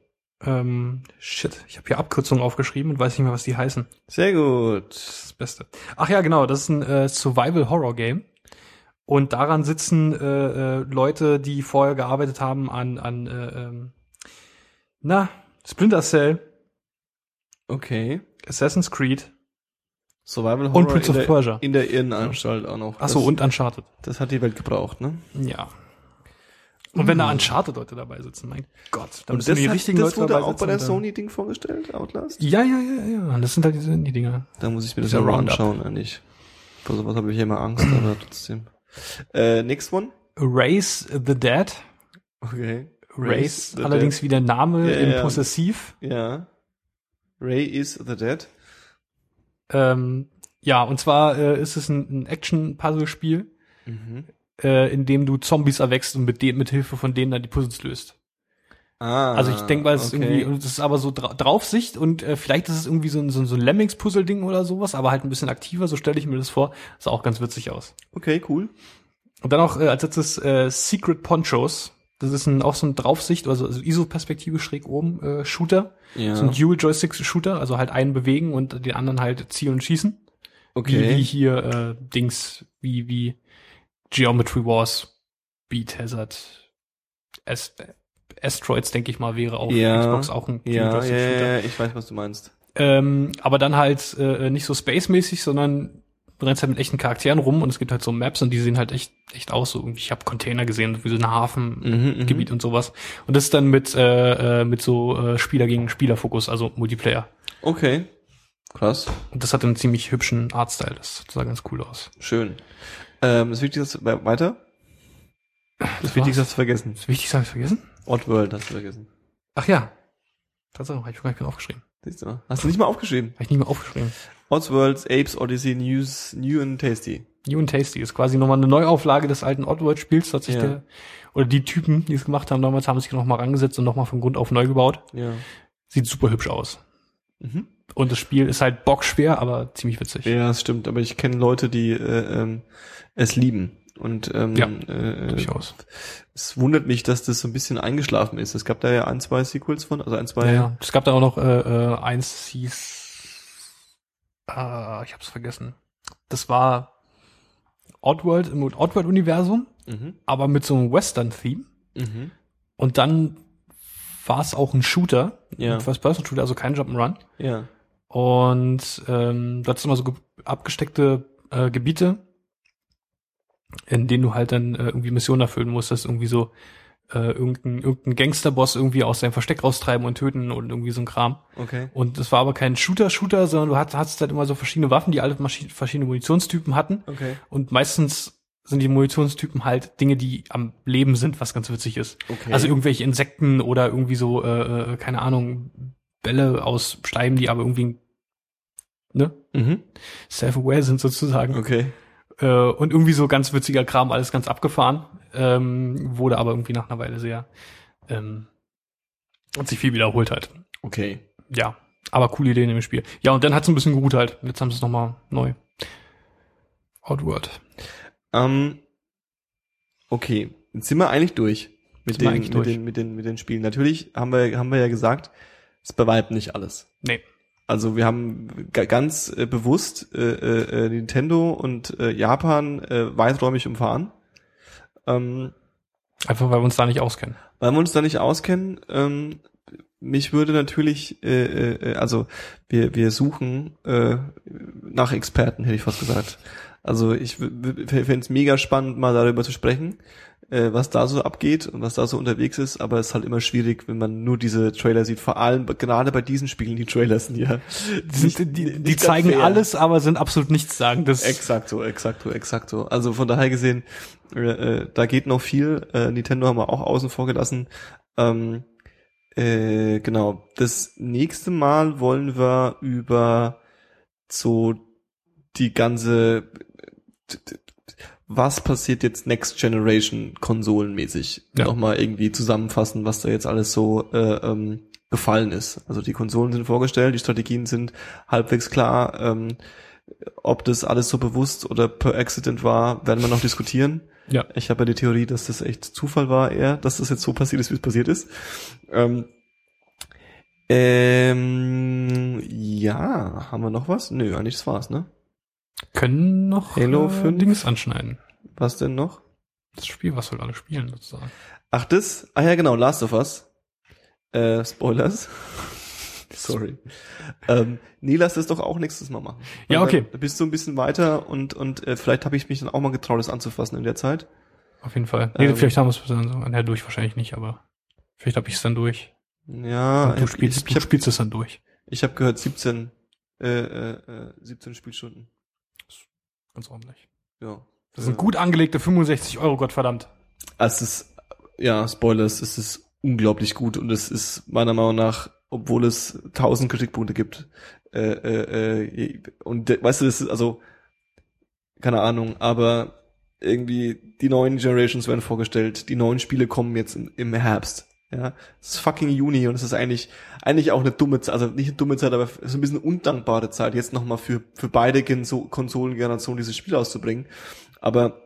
Ähm, shit, ich habe hier Abkürzungen aufgeschrieben und weiß nicht mehr, was die heißen. Sehr gut. Das Beste. Ach ja, genau, das ist ein äh, Survival-Horror-Game. Und daran sitzen äh, äh, Leute, die vorher gearbeitet haben an, an äh, ähm, na, Splinter Cell, Okay. Assassin's Creed Survival und Horror Prince in of der, Persia. in der Irrenanstalt auch noch. Ach so, das, und Uncharted. das hat die Welt gebraucht, ne? Ja. Und wenn da Uncharted-Leute dabei sitzen, mein Gott, dann das, die richtigen das Leute wurde dabei auch sitzen bei der Sony-Ding vorgestellt, Outlast? Ja, ja, ja, ja. Das sind halt diese die Dinger. Da muss ich mir das ja mal anschauen, eigentlich. Vor sowas habe ich immer Angst, aber trotzdem. Äh, next one? Race the Dead. Okay. Race, the allerdings wie der Name Ja, im ja. Possessiv. Ja. Ray is the Dead. Ähm, ja, und zwar äh, ist es ein, ein Action-Puzzle-Spiel, Mhm. Äh, in dem du Zombies erwächst und mit, de mit Hilfe von denen dann die Puzzles löst. Ah. Also ich denke mal, es ist okay. irgendwie, und es ist aber so dra Draufsicht und äh, vielleicht ist es irgendwie so ein, so ein, so ein Lemmings-Puzzle-Ding oder sowas, aber halt ein bisschen aktiver, so stelle ich mir das vor. Sah auch ganz witzig aus. Okay, cool. Und dann auch äh, als letztes äh, Secret Ponchos. Das ist ein, auch so ein Draufsicht, also, also ISO-Perspektive schräg oben äh, Shooter. Ja. So ein Dual-Joystick-Shooter, also halt einen bewegen und den anderen halt zielen und schießen. okay. Wie, wie hier äh, Dings, wie, wie Geometry Wars, Beat Hazard, Ast Asteroids, denke ich mal, wäre auf Ja. Xbox auch ein ja, ja, ja, ich weiß, was du meinst. Ähm, aber dann halt äh, nicht so space-mäßig, sondern du rennst halt mit echten Charakteren rum und es gibt halt so Maps und die sehen halt echt echt aus. So, irgendwie, ich habe Container gesehen, wie so ein Hafengebiet Mhm, und sowas. Und das ist dann mit äh, äh, mit so äh, Spieler gegen Spieler-Fokus, also Multiplayer. Okay. Krass. Und das hat einen ziemlich hübschen Artstyle. Das sah ganz cool aus. Schön. Ähm, das Wichtigste, we- weiter? Das Wichtigste hast du vergessen. Das Wichtigste habe ich vergessen? Oddworld hast du vergessen. Ach ja. Tatsache, habe ich gar nicht mehr aufgeschrieben. Siehst du mal. Hast du nicht mal aufgeschrieben? Habe ich nicht mehr aufgeschrieben. Oddworld, Apes, Odyssey, News, New and Tasty. New and Tasty ist quasi nochmal eine Neuauflage des alten Oddworld-Spiels. Hat sich Ja. der, oder die Typen, die es gemacht haben damals, haben sich nochmal rangesetzt und nochmal von Grund auf neu gebaut. Ja. Sieht super hübsch aus. Mhm. Und das Spiel ist halt bockschwer, aber ziemlich witzig. Ja, das stimmt. Aber ich kenne Leute, die äh, ähm, es lieben. Und ähm, Ja, äh, Durchaus. es wundert mich, dass das so ein bisschen eingeschlafen ist. Es gab da ja ein, zwei Sequels von, also ein, zwei. Ja, ja. Es gab da auch noch äh, äh, eins hieß, äh, ich hab's vergessen. Das war Oddworld im Oddworld-Universum, Mhm. aber mit so einem Western-Theme. Mhm. Und dann war es auch ein Shooter, Ja. ein First-Person-Shooter, also kein Jump'n'Run. Ja. Und ähm, da hast du immer so ge abgesteckte äh, Gebiete, in denen du halt dann äh, irgendwie Missionen erfüllen musst, dass irgendwie so äh, irgendein, irgendein Gangsterboss irgendwie aus seinem Versteck raustreiben und töten und irgendwie so ein Kram. Okay. Und das war aber kein Shooter-Shooter, sondern du hattest, hattest halt immer so verschiedene Waffen, die alle verschiedene Munitionstypen hatten. Okay. Und meistens sind die Munitionstypen halt Dinge, die am Leben sind, was ganz witzig ist. Okay. Also irgendwelche Insekten oder irgendwie so, äh, äh, keine Ahnung, Bälle aus Schleim, die aber irgendwie ne, Mhm. self-aware sind sozusagen. Okay. Äh, und irgendwie so ganz witziger Kram, alles ganz abgefahren. Ähm, wurde aber irgendwie nach einer Weile sehr, ähm, hat sich viel wiederholt halt. Okay. Ja, aber coole Idee in dem Spiel. Ja, und dann hat's ein bisschen geruht halt. Jetzt haben sie es nochmal neu. Outward. Ähm, okay. Jetzt sind wir eigentlich durch. Mit den, mit durch. den, mit den, mit den Spielen. Natürlich haben wir, haben wir ja gesagt, es bei weitem nicht alles. Nee. Also wir haben ga- ganz äh, bewusst äh, äh, Nintendo und äh, Japan äh, weiträumig umfahren. Ähm, Einfach weil wir uns da nicht auskennen. weil wir uns da nicht auskennen, ähm, mich würde natürlich, äh, äh, also wir, wir suchen äh, nach Experten, hätte ich fast gesagt. Also ich fände es mega spannend, mal darüber zu sprechen, äh, was da so abgeht und was da so unterwegs ist, aber es ist halt immer schwierig, wenn man nur diese Trailer sieht, vor allem gerade bei diesen Spielen, die Trailers sind ja Die, nicht- die, die ganz zeigen fair. alles, aber sind absolut nichts sagen. Das Exakt so, exakt so, exakt so. Also von daher gesehen, äh, äh, da geht noch viel. Äh, Nintendo haben wir auch außen vor gelassen. Ähm, äh, genau. Das nächste Mal wollen wir über so die ganze was passiert jetzt Next Generation konsolenmäßig Ja. nochmal irgendwie zusammenfassen, was da jetzt alles so äh, ähm, gefallen ist. Also die Konsolen sind vorgestellt, die Strategien sind halbwegs klar. Ähm, ob das alles so bewusst oder per Accident war, werden wir noch diskutieren. Ja. Ich habe ja die Theorie, dass das echt Zufall war, eher, dass das jetzt so passiert ist, wie es passiert ist. Ähm, ähm, ja, haben wir noch was? Nö, eigentlich das war's, ne? Können noch Halo äh, 5? Dings anschneiden. Was denn noch? Das Spiel, was wir alle spielen, sozusagen. Ach, das? Ah ja, genau, Last of Us. Äh, Spoilers. Sorry. ähm, nee, lass das doch auch nächstes Mal machen. Ja, okay. Dann, da bist du ein bisschen weiter und, und äh, vielleicht habe ich mich dann auch mal getraut, das anzufassen in der Zeit. Auf jeden Fall. Nee, Ähm. vielleicht haben wir es dann so. Ja, durch wahrscheinlich nicht, aber vielleicht habe ich es dann durch. Ja, Und du ich, spielst, ich, du ich habe spielst es dann durch. ich hab gehört 17, äh, äh, äh, 17 Spielstunden. Ganz ordentlich. Ja. Das sind gut angelegte 65 Euro, Gottverdammt. Es ist, ja, Spoilers, es ist unglaublich gut und es ist meiner Meinung nach, obwohl es tausend Kritikpunkte gibt, äh, äh, äh, und weißt du, das ist also, keine Ahnung, aber irgendwie die neuen Generations werden vorgestellt, die neuen Spiele kommen jetzt im, im Herbst. Ja, es ist fucking Juni und es ist eigentlich eigentlich auch eine dumme Zeit, also nicht eine dumme Zeit, aber es ist ein bisschen undankbare Zeit, jetzt nochmal für für beide Konsolengenerationen dieses Spiel auszubringen. Aber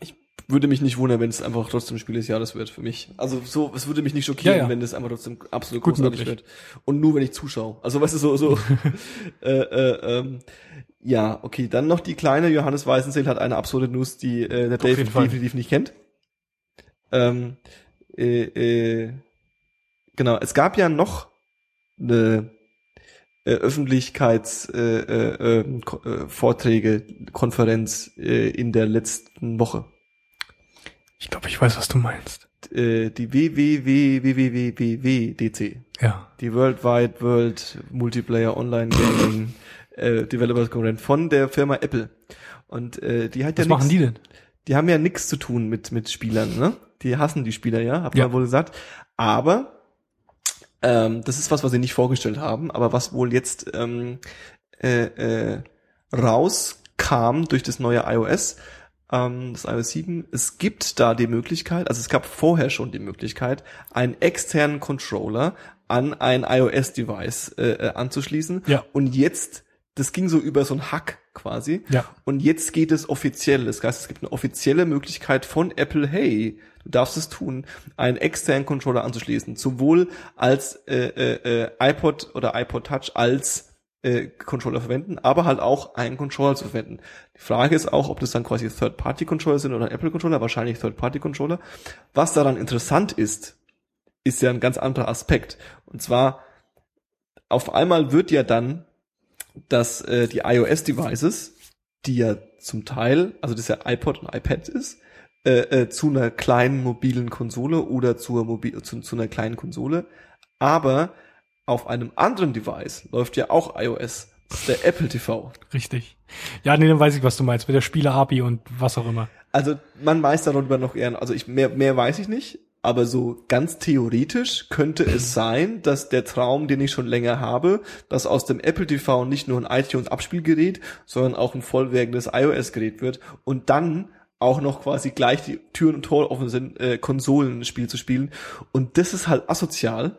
ich würde mich nicht wundern, wenn es einfach trotzdem Spiel des Jahres wird für mich. Also so, es würde mich nicht schockieren, Ja, ja. wenn es einfach trotzdem absolut Gut großartig möglich. wird. Und nur wenn ich zuschaue. Also weißt du, so, so äh, äh, ähm, ja, okay, dann noch die kleine Johannes Weißenseel hat eine absurde News, die äh, der Dave definitiv nicht kennt. Ähm, äh, äh, genau, es gab ja noch eine äh, Öffentlichkeits äh, äh, äh, äh, Konferenz äh, in der letzten Woche. Ich glaube, ich weiß, was du meinst. Die WWWWWWWDC. Ja. Die Worldwide World Multiplayer Online Gaming Developers Conference von der Firma Apple. Und äh, die hat Was ja machen nix- die denn? die haben ja nichts zu tun mit mit Spielern, ne? Die hassen die Spieler ja, habt ihr Ja. ja wohl gesagt. Aber ähm, das ist was, was sie nicht vorgestellt haben, aber was wohl jetzt ähm, äh, äh, rauskam durch das neue iOS. ähm, das iOS 7. Es gibt da die Möglichkeit, also es gab vorher schon die Möglichkeit, einen externen Controller an ein iOS-Device äh, äh, anzuschließen. Ja. Und jetzt, das ging so über so ein Hack quasi. Ja. Und jetzt geht es offiziell. Das heißt, es gibt eine offizielle Möglichkeit von Apple, hey, du darfst es tun, einen externen Controller anzuschließen. Sowohl als äh, äh, äh, iPod oder iPod Touch als äh, Controller verwenden, aber halt auch einen Controller zu verwenden. Die Frage ist auch, ob das dann quasi Third-Party-Controller sind oder ein Apple-Controller, wahrscheinlich Third-Party-Controller. Was daran interessant ist, ist ja ein ganz anderer Aspekt. Und zwar, auf einmal wird ja dann, dass äh, die iOS-Devices, die ja zum Teil, also das ja iPod und iPad ist, äh, äh, zu einer kleinen mobilen Konsole oder zur Mobil zu, zu einer kleinen Konsole, aber auf einem anderen Device läuft ja auch iOS. Das ist der Apple TV. Richtig. Ja, nee, dann weiß ich, was du meinst, mit der Spiele-API und was auch immer. Also man weiß darüber noch eher, also ich mehr, mehr weiß ich nicht, aber so ganz theoretisch könnte es sein, dass der Traum, den ich schon länger habe, dass aus dem Apple TV nicht nur ein iTunes-Abspielgerät, sondern auch ein vollwertiges iOS-Gerät wird und dann auch noch quasi gleich die Türen und Tore offen sind, äh, Konsolenspiel zu spielen. Und das ist halt asozial.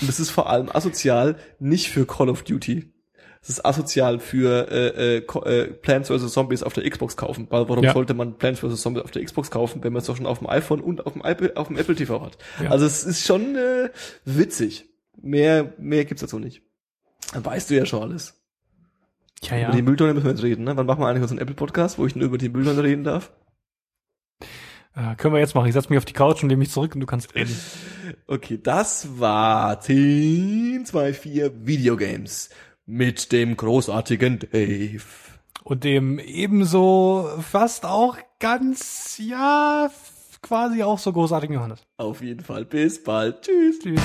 Und das ist vor allem asozial nicht für Call of Duty. Es ist asozial für äh, äh, äh, Plants vs. Zombies auf der Xbox kaufen. Weil warum Ja. sollte man Plants vs. Zombies auf der Xbox kaufen, wenn man es doch schon auf dem iPhone und auf dem, Apple, auf dem Apple TV hat? Ja. Also es ist schon äh, witzig. Mehr, mehr gibt's dazu nicht. Dann weißt du ja schon alles. Ja, Über die Mülltonne müssen wir jetzt reden, ne? Wann machen wir eigentlich unseren Apple-Podcast, wo ich nur über die Mülltonne reden darf? Äh, können wir jetzt machen. Ich setz mich auf die Couch und lehne mich zurück und du kannst reden. Okay, das war 10, 2, 4 Videogames mit dem großartigen Dave. Und dem ebenso fast auch ganz, ja, quasi auch so großartigen Johannes. Auf jeden Fall. Bis bald. Tschüss. Tschüss.